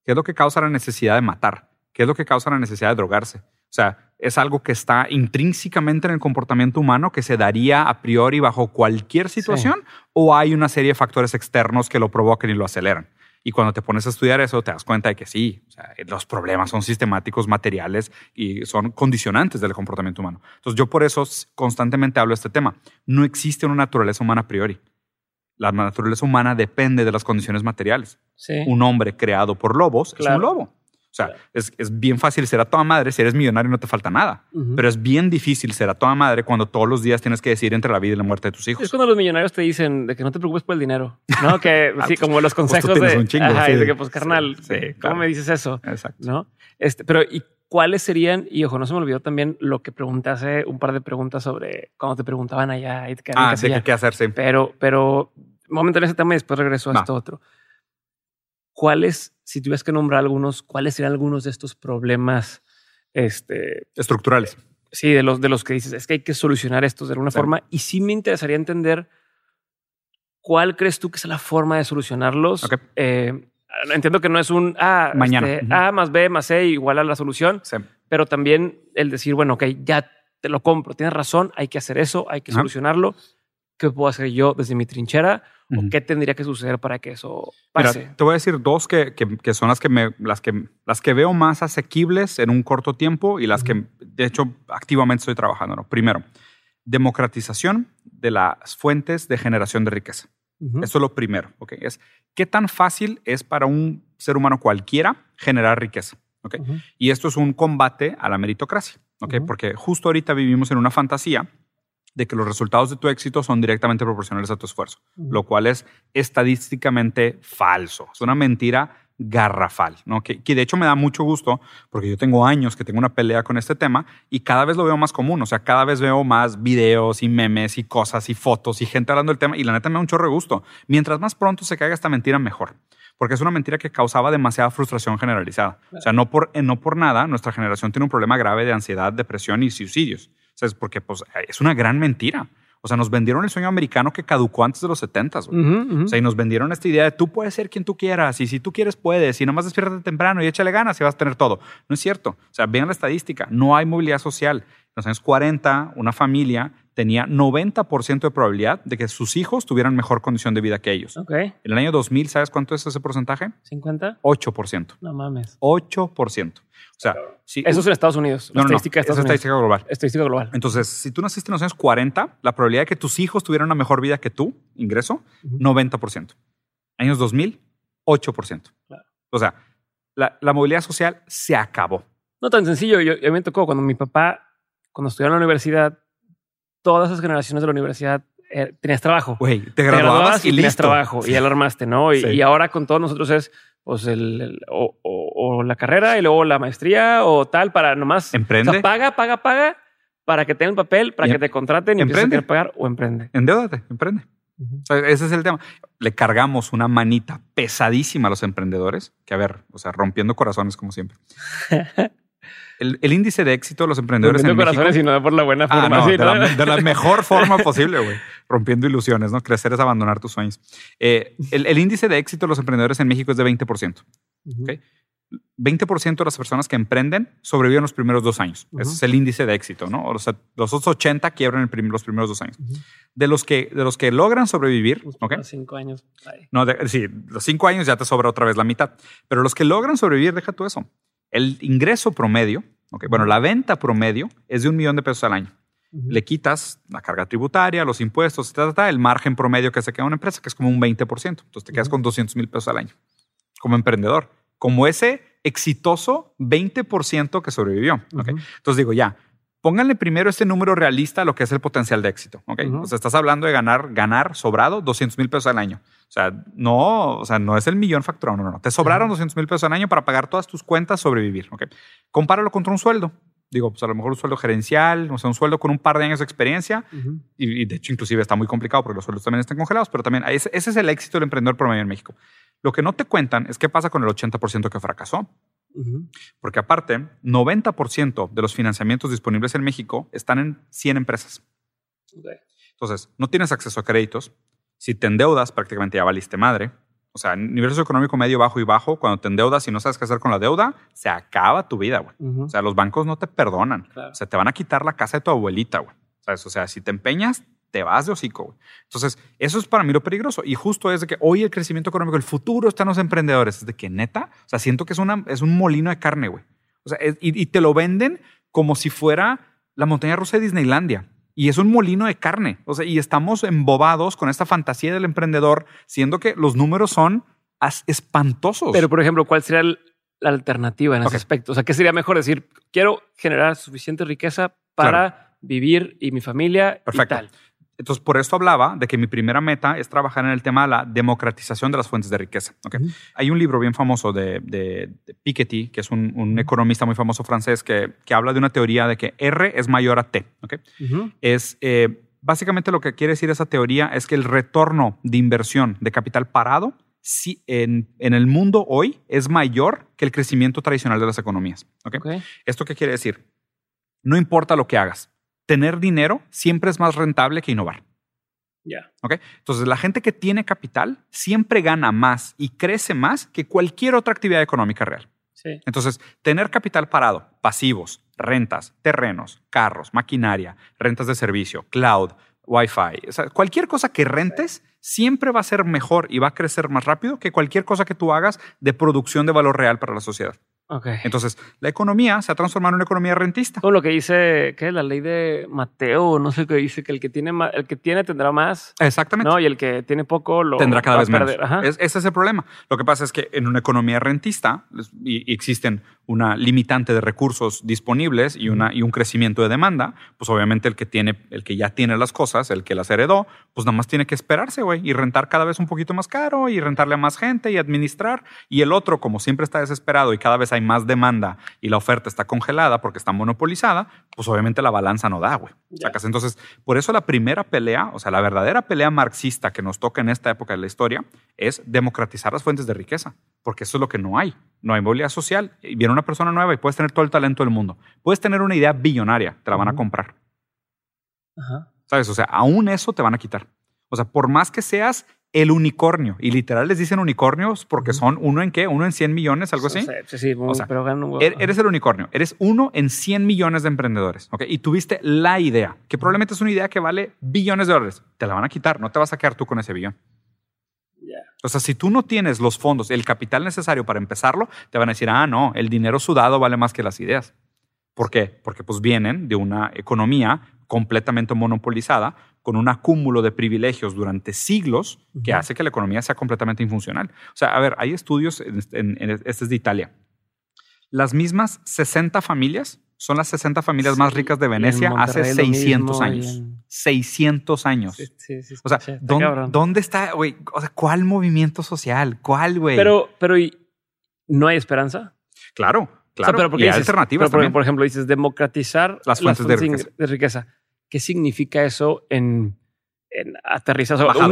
[SPEAKER 2] ¿Qué es lo que causa la necesidad de matar? ¿Qué es lo que causa la necesidad de drogarse? O sea, es algo que está intrínsecamente en el comportamiento humano que se daría a priori bajo cualquier situación o hay una serie de factores externos que lo provoquen y lo aceleran. Y cuando te pones a estudiar eso, te das cuenta de que sí, los problemas son sistemáticos, materiales y son condicionantes del comportamiento humano. Entonces yo por eso constantemente hablo de este tema. No existe una naturaleza humana a priori. La naturaleza humana depende de las condiciones materiales. Un hombre creado por lobos es un lobo. O sea, es, es, bien fácil ser a toda madre si eres millonario y no te falta nada. Pero es bien difícil ser a toda madre cuando todos los días tienes que decidir entre la vida y la muerte de tus hijos.
[SPEAKER 1] Es cuando los millonarios te dicen de que no te preocupes por el dinero. No, que sí, como los consejos pues de,
[SPEAKER 2] un chingo,
[SPEAKER 1] ajá,
[SPEAKER 2] sí,
[SPEAKER 1] de que, pues, carnal,
[SPEAKER 2] sí, sí,
[SPEAKER 1] ¿cómo
[SPEAKER 2] claro.
[SPEAKER 1] me dices eso?
[SPEAKER 2] Exacto.
[SPEAKER 1] ¿No? Este, pero, ¿y cuáles serían? Y ojo, no se me olvidó también lo que pregunté hace un par de preguntas sobre cuando te preguntaban allá y te
[SPEAKER 2] Ah, sí, que qué hacer, sí.
[SPEAKER 1] Pero, pero, momento en ese tema y después regreso a esto otro. ¿Cuáles, si tuvieras que nombrar algunos, cuáles serían algunos de estos problemas, este,
[SPEAKER 2] Estructurales.
[SPEAKER 1] sí, de los, de los que dices, es que hay que solucionar estos de alguna
[SPEAKER 2] Sí.
[SPEAKER 1] forma? Y sí me interesaría entender cuál crees tú que es la forma de solucionarlos. Eh, entiendo que no es un A,
[SPEAKER 2] Mañana.
[SPEAKER 1] este. A más B más C igual a la solución,
[SPEAKER 2] Sí.
[SPEAKER 1] pero también el decir, bueno, ok, ya te lo compro, tienes razón, hay que hacer eso, hay que solucionarlo. ¿Qué puedo hacer yo desde mi trinchera?
[SPEAKER 2] Ujú.
[SPEAKER 1] ¿O qué tendría que suceder para que eso
[SPEAKER 2] Mira,
[SPEAKER 1] pase?
[SPEAKER 2] te voy a decir dos que, que- que son las que, me, las, que, las que veo más asequibles en un corto tiempo y las que, de hecho, activamente estoy trabajando. ¿no? Primero, democratización de las fuentes de generación de riqueza. Eso es lo primero. ¿ok? Es qué tan fácil es para un ser humano cualquiera generar riqueza. ¿ok? Y esto es un combate a la meritocracia, ¿ok? Porque justo ahorita vivimos en una fantasía de que los resultados de tu éxito son directamente proporcionales a tu esfuerzo,
[SPEAKER 1] Ujú.
[SPEAKER 2] lo cual es estadísticamente falso. Es una mentira garrafal, ¿no? Que, que de hecho me da mucho gusto porque yo tengo años que tengo una pelea con este tema y cada vez lo veo más común, o sea, cada vez veo más videos y memes y cosas y fotos y gente hablando del tema y la neta me da un chorro de gusto. Mientras más pronto se caiga esta mentira, mejor. Porque es una mentira que causaba demasiada frustración generalizada. O sea, no por, eh, no por nada, nuestra generación tiene un problema grave de ansiedad, depresión y suicidios. Porque pues, es una gran mentira. O sea, nos vendieron el sueño americano que caducó antes de los 70. güey.
[SPEAKER 1] Ujú, ujú.
[SPEAKER 2] O sea, y nos vendieron esta idea de tú puedes ser quien tú quieras y si tú quieres puedes y nomás despiértate temprano y échale ganas y vas a tener todo. No es cierto. O sea, vean la estadística. No hay movilidad social. En los años 40, una familia tenía 90% de probabilidad de que sus hijos tuvieran mejor condición de vida que ellos.
[SPEAKER 1] Ok,
[SPEAKER 2] En el año 2000, ¿sabes cuánto es ese porcentaje?
[SPEAKER 1] 50.
[SPEAKER 2] 8%.
[SPEAKER 1] No mames.
[SPEAKER 2] 8%. O sea, si
[SPEAKER 1] Eso es en Estados Unidos. La
[SPEAKER 2] no,
[SPEAKER 1] estadística de
[SPEAKER 2] esa
[SPEAKER 1] Estados
[SPEAKER 2] es
[SPEAKER 1] Unidos.
[SPEAKER 2] estadística global.
[SPEAKER 1] Estadística global.
[SPEAKER 2] Entonces, si tú naciste en los años 40, la probabilidad de que tus hijos tuvieran una mejor vida que tú, ingreso,
[SPEAKER 1] Ujú.
[SPEAKER 2] 90%. Años 2000, 8%.
[SPEAKER 1] Claro.
[SPEAKER 2] O sea, la, la movilidad social se acabó.
[SPEAKER 1] No tan sencillo. Yo, yo me tocó cuando mi papá, cuando estudiaba en la universidad, todas esas generaciones de la universidad eh, tenías trabajo.
[SPEAKER 2] Güey, te
[SPEAKER 1] Te
[SPEAKER 2] graduabas y
[SPEAKER 1] tenías
[SPEAKER 2] listo.
[SPEAKER 1] trabajo y ya lo armaste, ¿no? Y,
[SPEAKER 2] Sí.
[SPEAKER 1] y ahora con todos nosotros es pues el, el- o, o- o la carrera y luego la maestría o tal para nomás.
[SPEAKER 2] Emprende.
[SPEAKER 1] O sea, paga, paga, paga para que tengan el papel, para
[SPEAKER 2] Y
[SPEAKER 1] que te contraten y empieces a
[SPEAKER 2] emprende.
[SPEAKER 1] pagar o emprende.
[SPEAKER 2] Endeudate, emprende. Ese es el tema. Le cargamos una manita pesadísima a los emprendedores, que a ver, o sea, rompiendo corazones como siempre. El, el índice de éxito de los emprendedores en
[SPEAKER 1] Rompiendo
[SPEAKER 2] México...
[SPEAKER 1] corazones y no por la buena
[SPEAKER 2] Ah,
[SPEAKER 1] forma.
[SPEAKER 2] no,
[SPEAKER 1] sí,
[SPEAKER 2] de,
[SPEAKER 1] ¿no?
[SPEAKER 2] la, de la mejor forma posible, güey. Rompiendo ilusiones, ¿no? Crecer es abandonar tus sueños. Eh, el, el índice de éxito de los emprendedores en México es de 20%.
[SPEAKER 1] Ujú.
[SPEAKER 2] Ok. 20% de las personas que emprenden sobreviven los primeros dos años.
[SPEAKER 1] Ujú.
[SPEAKER 2] Ese es el índice de éxito, ¿no? O sea, los otros 80 quiebran el prim- los primeros dos años.
[SPEAKER 1] Ujú.
[SPEAKER 2] De los que, de los que logran sobrevivir,
[SPEAKER 1] Los
[SPEAKER 2] ¿ok?
[SPEAKER 1] primeros cinco años. Ay.
[SPEAKER 2] No, de- sí, los cinco años ya te sobra otra vez la mitad. Pero los que logran sobrevivir, deja tú eso. El ingreso promedio, bueno, la venta promedio es de un millón de pesos al año. Le quitas la carga tributaria, los impuestos, ta, ta, ta, el margen promedio que se queda una empresa, que es como un 20%. Entonces te quedas con 200 mil pesos al año como emprendedor. Como ese exitoso 20% que sobrevivió. Entonces digo, ya, pónganle primero este número realista a lo que es el potencial de éxito. ¿ok? O sea, estás hablando de ganar, ganar sobrado 200 mil pesos al año. O sea, no, o sea, no es el millón facturado, no, no, no. Te sobraron
[SPEAKER 1] Ujú.
[SPEAKER 2] 200 mil pesos al año para pagar todas tus cuentas, sobrevivir. ¿ok? Compáralo contra un sueldo. Digo, pues a lo mejor un sueldo gerencial, o sea, un sueldo con un par de años de experiencia. Y de hecho, inclusive está muy complicado porque los sueldos también están congelados, pero también ese, ese es el éxito del emprendedor promedio en México. Lo que no te cuentan es qué pasa con el 80% que fracasó. Porque aparte, 90% de los financiamientos disponibles en México están en 100 empresas. Entonces, no tienes acceso a créditos. Si te endeudas, prácticamente ya valiste madre. O sea, nivel socioeconómico medio, bajo y bajo, cuando te endeudas y no sabes qué hacer con la deuda, se acaba tu vida, güey. O sea, los bancos no te perdonan.
[SPEAKER 1] Claro.
[SPEAKER 2] O sea, te van a quitar la casa de tu abuelita, güey. O sea, si te empeñas, te vas de hocico, güey. Entonces, eso es para mí lo peligroso. Y justo es de que hoy el crecimiento económico, el futuro está en los emprendedores. Es de que neta, o sea, siento que es, una, es un molino de carne, güey. O sea, es- y, y te lo venden como si fuera la montaña rusa de Disneylandia. Y es un molino de carne. O sea, y estamos embobados con esta fantasía del emprendedor, siendo que los números son espantosos.
[SPEAKER 1] Pero, por ejemplo, ¿cuál sería la alternativa en ese aspecto? O sea, ¿qué sería mejor decir, quiero generar suficiente riqueza para vivir y mi familia
[SPEAKER 2] Perfecto.
[SPEAKER 1] y tal?
[SPEAKER 2] Entonces, por esto hablaba de que mi primera meta es trabajar en el tema de la democratización de las fuentes de riqueza. Hay un libro bien famoso de, Piketty, que es un, economista muy famoso francés, que, habla de una teoría de que R es mayor a T. Es eh, básicamente lo que quiere decir esa teoría es que el retorno de inversión de capital parado si en, el mundo hoy es mayor que el crecimiento tradicional de las economías. ¿Esto qué quiere decir? No importa lo que hagas, tener dinero siempre es más rentable que innovar.
[SPEAKER 1] Ya.
[SPEAKER 2] Entonces, la gente que tiene capital siempre gana más y crece más que cualquier otra actividad económica real. Entonces, tener capital parado, pasivos, rentas, terrenos, carros, maquinaria, rentas de servicio, cloud, Wi-Fi, cualquier cosa que rentes siempre va a ser mejor y va a crecer más rápido que cualquier cosa que tú hagas de producción de valor real para la sociedad. Entonces, la economía se ha transformado en una economía rentista.
[SPEAKER 1] Como lo que dice, ¿qué? La ley de Mateo, no sé qué dice, que el que tiene, el que tiene tendrá más.
[SPEAKER 2] Exactamente.
[SPEAKER 1] ¿no? Y el que tiene poco lo
[SPEAKER 2] tendrá cada vez menos. ese es el problema. Lo que pasa es que en una economía rentista y, existen una limitante de recursos disponibles y, una, y un crecimiento de demanda, pues obviamente el que tiene, el que ya tiene las cosas, el que las heredó, pues nada más tiene que esperarse, güey, y rentar cada vez un poquito más caro y rentarle a más gente y administrar. Y el otro, como siempre está desesperado y cada vez hay más demanda y la oferta está congelada porque está monopolizada, pues obviamente la balanza no da, güey. Entonces, por eso la primera pelea, o sea, la verdadera pelea marxista que nos toca en esta época de la historia es democratizar las fuentes de riqueza, porque eso es lo que no hay. No hay movilidad social. Y viene una persona nueva y puedes tener todo el talento del mundo. Puedes tener una idea billonaria, te la van a comprar. ¿Sabes? O sea, aún eso te van a quitar. O sea, por más que seas el unicornio. Y literal les dicen unicornios porque son uno en qué? Uno en 100 millones, algo así.
[SPEAKER 1] Sí, sí, o sea, pero
[SPEAKER 2] er, Eres el unicornio. Eres uno en 100 millones de emprendedores. ¿ok? Y tuviste la idea, que probablemente es una idea que vale billones de dólares. Te la van a quitar. No te vas a quedar tú con ese billón. O sea, si tú no tienes los fondos, el capital necesario para empezarlo, te van a decir, ah, no, el dinero sudado vale más que las ideas. ¿Por qué? Porque pues vienen de una economía completamente monopolizada con un acúmulo de privilegios durante siglos que hace que la economía sea completamente infuncional. O sea, a ver, hay estudios, en, este es de Italia. Las mismas 60 familias son las 60 familias más ricas de Venecia hace 600 años. 600 años. o sea, ¿dónde, está, güey? O sea, ¿cuál movimiento social? ¿Cuál, güey?
[SPEAKER 1] Pero, pero, ¿no hay esperanza?
[SPEAKER 2] Claro, claro. pero porque y hay alternativas
[SPEAKER 1] pero Por ejemplo, dices democratizar
[SPEAKER 2] las fuentes, de
[SPEAKER 1] riqueza qué significa eso en, en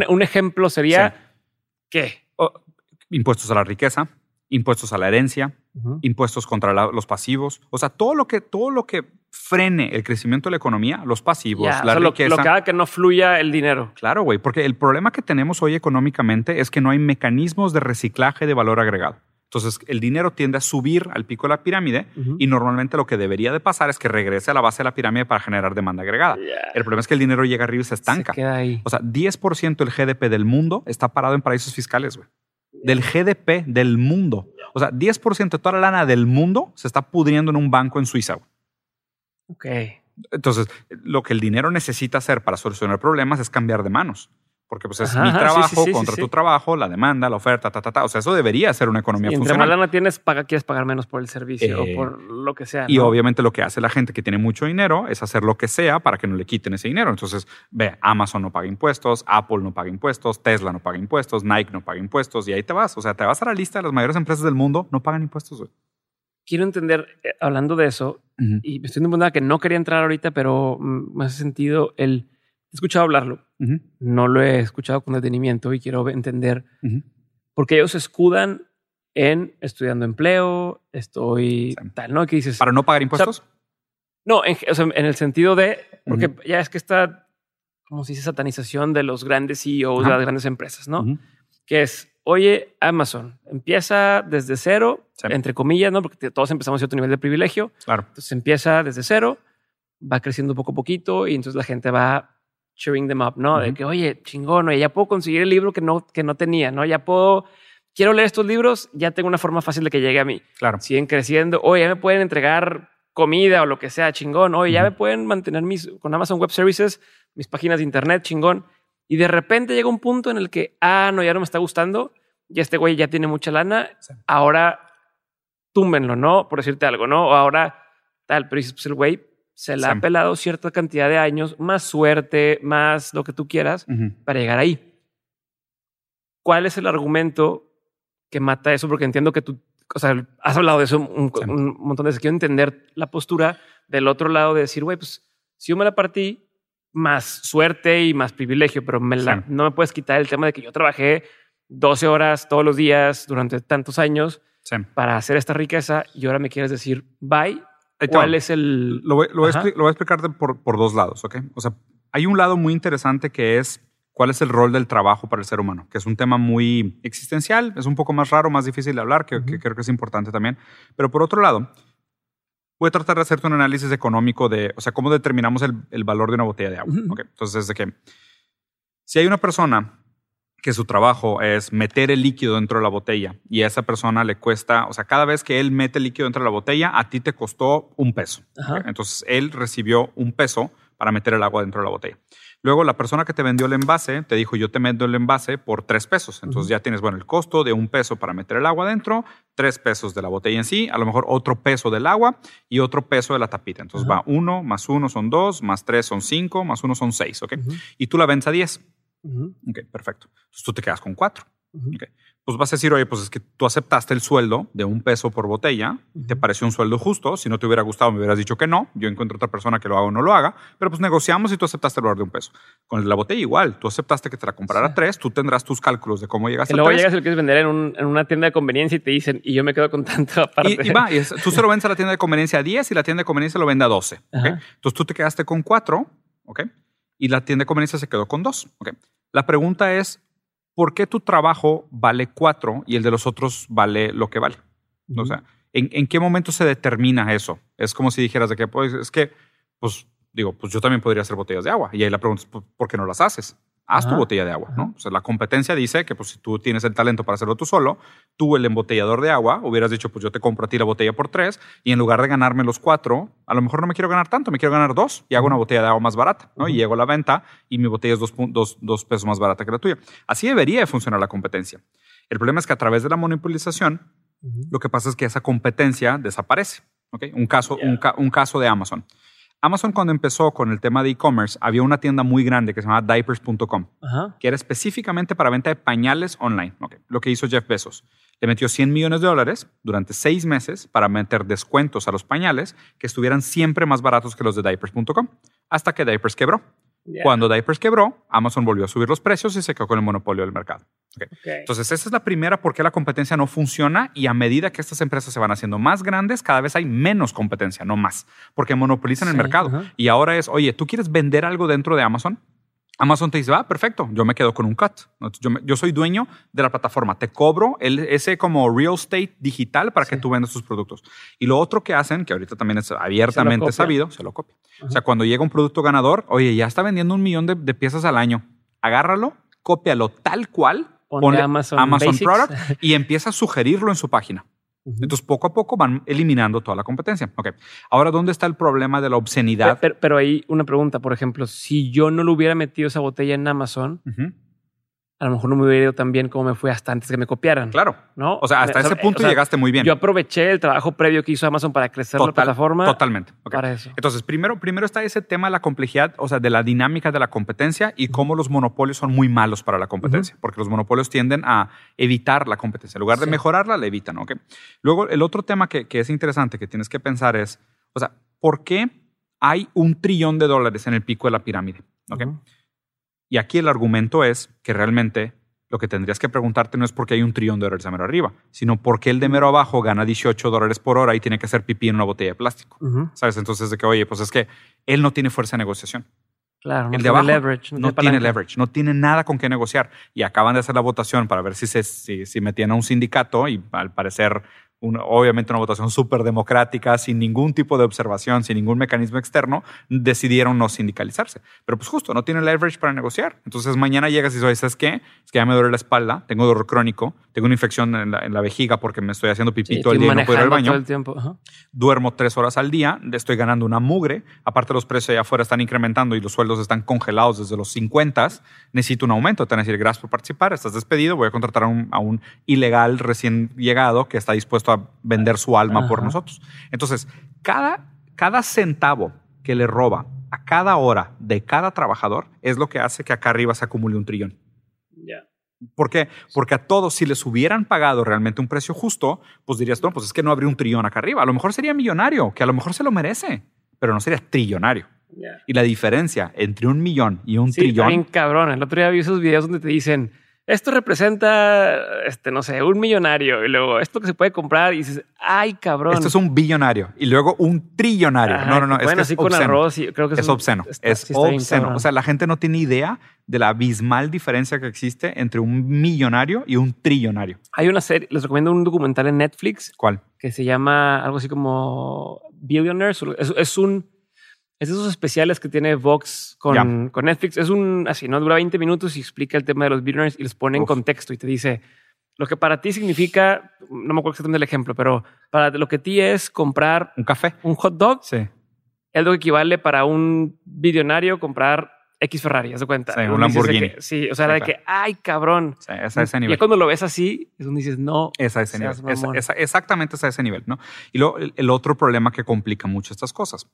[SPEAKER 1] un, ejemplo sería ¿qué?
[SPEAKER 2] impuestos a la riqueza, impuestos a la herencia, impuestos contra los pasivos. O sea, todo lo que, todo lo que frene el crecimiento de la economía, los pasivos, la riqueza.
[SPEAKER 1] Lo, que haga que no fluya el dinero.
[SPEAKER 2] Claro, güey, porque el problema que tenemos hoy económicamente es que no hay mecanismos de reciclaje de valor agregado. Entonces, el dinero tiende a subir al pico de la pirámide y normalmente lo que debería de pasar es que regrese a la base de la pirámide para generar demanda agregada. El problema es que el dinero llega arriba y se estanca. O sea, 10% del GDP del mundo está parado en paraísos fiscales, güey. Del GDP del mundo. O sea, 10% de toda la lana del mundo se está pudriendo en un banco en Suiza. Güey.
[SPEAKER 1] Ok.
[SPEAKER 2] Entonces, lo que el dinero necesita hacer para solucionar problemas es cambiar de manos porque pues es mi trabajo contra tu trabajo, la demanda, la oferta, ta, ta, ta. O sea, eso debería ser una economía funcional. Entre
[SPEAKER 1] más lana tienes, paga, quieres pagar menos por el servicio o eh, por lo que sea.
[SPEAKER 2] Y obviamente lo que hace la gente que tiene mucho dinero es hacer lo que sea para que no le quiten ese dinero. Entonces, ve, Amazon no paga impuestos, Apple no paga impuestos, Tesla no paga impuestos, Nike no paga impuestos y ahí te vas. O sea, te vas a la lista de las mayores empresas del mundo, no pagan impuestos.
[SPEAKER 1] Quiero entender, eh, hablando de eso, y me estoy dando que no quería entrar ahorita, pero me hace sentido el He escuchado hablarlo, no lo he escuchado con detenimiento y quiero entender porque ellos se escudan en estudiando empleo, estoy tal, ¿no? ¿Qué dices?
[SPEAKER 2] ¿Para no pagar impuestos?
[SPEAKER 1] no, en, el sentido de, porque ya es que está, como se dice, satanización de los grandes CEOs de las grandes empresas, ¿no? Que es, oye, Amazon empieza desde cero, entre comillas, ¿no? Porque todos empezamos a cierto nivel de privilegio.
[SPEAKER 2] Claro.
[SPEAKER 1] Entonces empieza desde cero, va creciendo poco a poquito y entonces la gente va cheering them up, ¿no? De que, oye, chingón, ya puedo conseguir el libro que no, que no tenía, ¿no? Ya puedo, quiero leer estos libros, ya tengo una forma fácil de que llegue a mí.
[SPEAKER 2] Claro.
[SPEAKER 1] Siguen creciendo, oye, ya me pueden entregar comida o lo que sea, chingón, oye, ya me pueden mantener mis, con Amazon Web Services, mis páginas de internet, chingón. Y de repente llega un punto en el que, ah, no, ya no me está gustando, y este güey ya tiene mucha lana, ahora túmbenlo, ¿no? Por decirte algo, ¿no? O ahora tal, pero dices, pues el güey se la ha pelado cierta cantidad de años, más suerte, más lo que tú quieras, para llegar ahí. ¿Cuál es el argumento que mata eso? Porque entiendo que tú, o sea, has hablado de eso un, montón de veces. Quiero entender la postura del otro lado de decir, güey, pues si yo me la partí, más suerte y más privilegio, pero me la-
[SPEAKER 2] Sí.
[SPEAKER 1] no me puedes quitar el tema de que yo trabajé 12 horas todos los días durante tantos años para hacer esta riqueza y ahora me quieres decir, bye. ¿Cuál es el...?
[SPEAKER 2] Lo voy, lo voy a, expli- lo voy a explicarte por, por dos lados, ¿ok? O sea, hay un lado muy interesante que es cuál es el rol del trabajo para el ser humano, que es un tema muy existencial, es un poco más raro, más difícil de hablar, que, creo que es importante también. Pero por otro lado, voy a tratar de hacerte un análisis económico de, o sea, cómo determinamos el, el valor de una botella de agua.
[SPEAKER 1] Ujú.
[SPEAKER 2] ¿ok? Entonces, de que si hay una persona que su trabajo es meter el líquido dentro de la botella y a esa persona le cuesta, o sea, cada vez que él mete el líquido dentro de la botella, a ti te costó un peso. Entonces, él recibió un peso para meter el agua dentro de la botella. Luego, la persona que te vendió el envase te dijo, yo te vendo el envase por tres pesos. Entonces, ya tienes, bueno, el costo de un peso para meter el agua dentro, tres pesos de la botella en sí, a lo mejor otro peso del agua y otro peso de la tapita. Entonces, va uno, más uno son dos, más tres son cinco, más uno son seis, ¿ok? Y tú la vendes a diez.
[SPEAKER 1] Ujú,
[SPEAKER 2] Ok, perfecto. Entonces, tú te quedas con cuatro.
[SPEAKER 1] ujú.
[SPEAKER 2] Ok. Pues vas a decir, oye, pues es que tú aceptaste el sueldo de un peso por botella, te
[SPEAKER 1] Ujú.
[SPEAKER 2] pareció un sueldo justo, si no te hubiera gustado me hubieras dicho que no, yo encuentro otra persona que lo haga o no lo haga, pero pues negociamos y tú aceptaste el valor de un peso. Con la botella igual, tú aceptaste que te la comprara
[SPEAKER 1] Sí.
[SPEAKER 2] tres, tú tendrás tus cálculos de cómo llegaste
[SPEAKER 1] Que
[SPEAKER 2] a
[SPEAKER 1] luego
[SPEAKER 2] tres.
[SPEAKER 1] llegas y lo quieres vender en, un- en una tienda de conveniencia y te dicen, y yo me quedo con tanto aparte.
[SPEAKER 2] Y, y va, y es- tú se lo vendes a la tienda de conveniencia a 10 y la tienda de conveniencia lo vende a 12. ¿ok?
[SPEAKER 1] Ajá.
[SPEAKER 2] Entonces tú te quedaste con 4 ¿ok? y la tienda de conveniencia se quedó con 2. ¿ok? La pregunta es, ¿por qué tu trabajo vale 4 y el de los otros vale lo que vale? O sea, ¿en, en qué momento se determina eso? Es como si dijeras de que, pues, es que, pues, digo, pues yo también podría hacer botellas de agua. Y ahí la pregunta es, pues, ¿por qué no las haces? Haz tu botella de agua. ¿no? O sea, la competencia dice que, pues, si tú tienes el talento para hacerlo tú solo, tú, el embotellador de agua, hubieras dicho, pues yo te compro a ti la botella por tres y en lugar de ganarme los cuatro, a lo mejor no me quiero ganar tanto, me quiero ganar dos y hago una botella de agua más barata, ¿no? Y llego a la venta y mi botella es dos, dos- dos pesos más barata que la tuya. Así debería de funcionar la competencia. El problema es que a través de la monopolización, lo que pasa es que esa competencia desaparece. ¿ok? Un, caso, un, ca- un caso de Amazon. Amazon cuando empezó con el tema de e-commerce, había una tienda muy grande que se llamaba diapers.com, que era específicamente para venta de pañales online. Lo que hizo Jeff Bezos. Le metió 100 millones de dólares durante seis meses para meter descuentos a los pañales que estuvieran siempre más baratos que los de diapers.com, hasta que Diapers quebró. Cuando Diapers quebró, Amazon volvió a subir los precios y se quedó con el monopolio del mercado. Entonces, esa es la primera por qué la competencia no funciona y a medida que estas empresas se van haciendo más grandes, cada vez hay menos competencia, no más, porque monopolizan el mercado. Y ahora es, oye, ¿tú quieres vender algo dentro de Amazon? Amazon te dice, ah, perfecto, yo me quedo con un cut. Yo, me- yo soy dueño de la plataforma, te cobro el, ese como real estate digital para que tú vendas tus productos. Y lo otro que hacen, que ahorita también es abiertamente sabido, se lo copia. O
[SPEAKER 1] Ajá.
[SPEAKER 2] sea, cuando llega un producto ganador, oye, ya está vendiendo un millón de, de piezas al año. Agárralo, cópialo tal cual,
[SPEAKER 1] Ponle
[SPEAKER 2] ponle
[SPEAKER 1] Amazon
[SPEAKER 2] Amazon. Product y empieza a sugerirlo en su página. Entonces, poco a poco van eliminando toda la competencia. Ok. Ahora, ¿dónde está el problema de la obscenidad?
[SPEAKER 1] Pero, pero ahí una pregunta, por ejemplo, si yo no le hubiera metido esa botella en Amazon. A lo mejor no me hubiera ido tan bien como me fue hasta antes que me copiaran.
[SPEAKER 2] Claro.
[SPEAKER 1] ¿No?
[SPEAKER 2] O sea, hasta ese punto
[SPEAKER 1] o sea,
[SPEAKER 2] llegaste muy bien.
[SPEAKER 1] Yo aproveché el trabajo previo que hizo Amazon para crecer la plataforma
[SPEAKER 2] Totalmente. Ok.
[SPEAKER 1] para eso.
[SPEAKER 2] Entonces, primero, primero está ese tema de la complejidad, o sea, de la dinámica de la competencia y cómo los monopolios son muy malos para la competencia, porque los monopolios tienden a evitar la competencia. En lugar de
[SPEAKER 1] Sí.
[SPEAKER 2] mejorarla, la evitan, ¿ok? Luego, el otro tema que, que es interesante que tienes que pensar es, o sea, ¿por qué hay un trillón de dólares en el pico de la pirámide? ¿ok?
[SPEAKER 1] Ujú.
[SPEAKER 2] Y aquí el argumento es que realmente lo que tendrías que preguntarte no es por qué hay un trillón de dólares de mero arriba, sino por qué el de mero abajo gana 18 dólares por hora y tiene que hacer pipí en una botella de plástico. ¿Sabes? Entonces, de que, oye, pues es que él no tiene fuerza de negociación.
[SPEAKER 1] Claro, no
[SPEAKER 2] el de
[SPEAKER 1] tiene
[SPEAKER 2] abajo
[SPEAKER 1] leverage.
[SPEAKER 2] no,
[SPEAKER 1] tiene
[SPEAKER 2] tiene leverage, no tiene nada con qué negociar. Y acaban de hacer la votación para ver si, se, si, si metían a un sindicato y al parecer, una- obviamente una votación súper democrática, sin ningún tipo de observación, sin ningún mecanismo externo, decidieron no sindicalizarse. Pero pues justo, no tiene leverage para negociar. Entonces mañana llegas y dices, ¿sabes qué? Es que ya me duele la espalda, tengo dolor crónico, tengo una infección en la, en la vejiga porque me estoy haciendo pipí
[SPEAKER 1] Sí,
[SPEAKER 2] todo el día y no puedo ir al baño duermo tres horas al día, estoy ganando una mugre, aparte los precios allá afuera están incrementando y los sueldos están congelados desde los 50, necesito un aumento, te van a decir gracias por participar, estás despedido, voy a contratar a un, a un ilegal recién llegado que está dispuesto dispuesto a vender su alma por
[SPEAKER 1] Ajá.
[SPEAKER 2] nosotros. Entonces, cada, cada centavo que le roba a cada hora de cada trabajador es lo que hace que acá arriba se acumule un trillón.
[SPEAKER 1] Ya.
[SPEAKER 2] ¿Por qué? Porque a todos, si les hubieran pagado realmente un precio justo, pues dirías, no, pues es que no habría un trillón acá arriba. A lo mejor sería millonario, que a lo mejor se lo merece, pero no sería trillonario.
[SPEAKER 1] Ya.
[SPEAKER 2] Y la diferencia entre un millón y un
[SPEAKER 1] Sí,
[SPEAKER 2] trillón,
[SPEAKER 1] bien cabrón. El otro día vi esos videos donde te dicen, esto representa, este, no sé, un millonario. Y luego, esto que se puede comprar. Y dices, ay, cabrón.
[SPEAKER 2] esto es un billonario y luego un trillonario.
[SPEAKER 1] Ajá,
[SPEAKER 2] no, no, no, es,
[SPEAKER 1] bueno,
[SPEAKER 2] que es
[SPEAKER 1] así con
[SPEAKER 2] obsceno.
[SPEAKER 1] arroz. Y creo que
[SPEAKER 2] Es
[SPEAKER 1] un-
[SPEAKER 2] obsceno,
[SPEAKER 1] está-
[SPEAKER 2] es
[SPEAKER 1] sí
[SPEAKER 2] obsceno. O sea, la gente no tiene idea de la abismal diferencia que existe entre un millonario y un trillonario.
[SPEAKER 1] Hay una serie, les recomiendo un documental en Netflix
[SPEAKER 2] ¿Cuál?
[SPEAKER 1] que se llama algo así como Billionaires. Es, es un. Es de esos especiales que tiene Vox con, con Netflix. Es un así, ¿no? Dura 20 minutos y explica el tema de los billionaires y los pone en contexto y te dice lo que para ti significa, no me acuerdo exactamente el ejemplo, pero para lo que ti es comprar
[SPEAKER 2] ¿Un café?
[SPEAKER 1] un hot dog
[SPEAKER 2] Sí.
[SPEAKER 1] es lo que equivalale para un billonario comprar X Ferrari, haz de cuenta.
[SPEAKER 2] Sí, un Lamborghini.
[SPEAKER 1] que- sí, o sea, era de
[SPEAKER 2] Sí,
[SPEAKER 1] que, ay, cabrón.
[SPEAKER 2] Sí, es a ese nivel.
[SPEAKER 1] Ya cuando lo ves así, es donde dices, no.
[SPEAKER 2] Es a ese nivel. Es- es- exactamente es a ese nivel, ¿no? Y luego el otro problema que complica mucho estas cosas.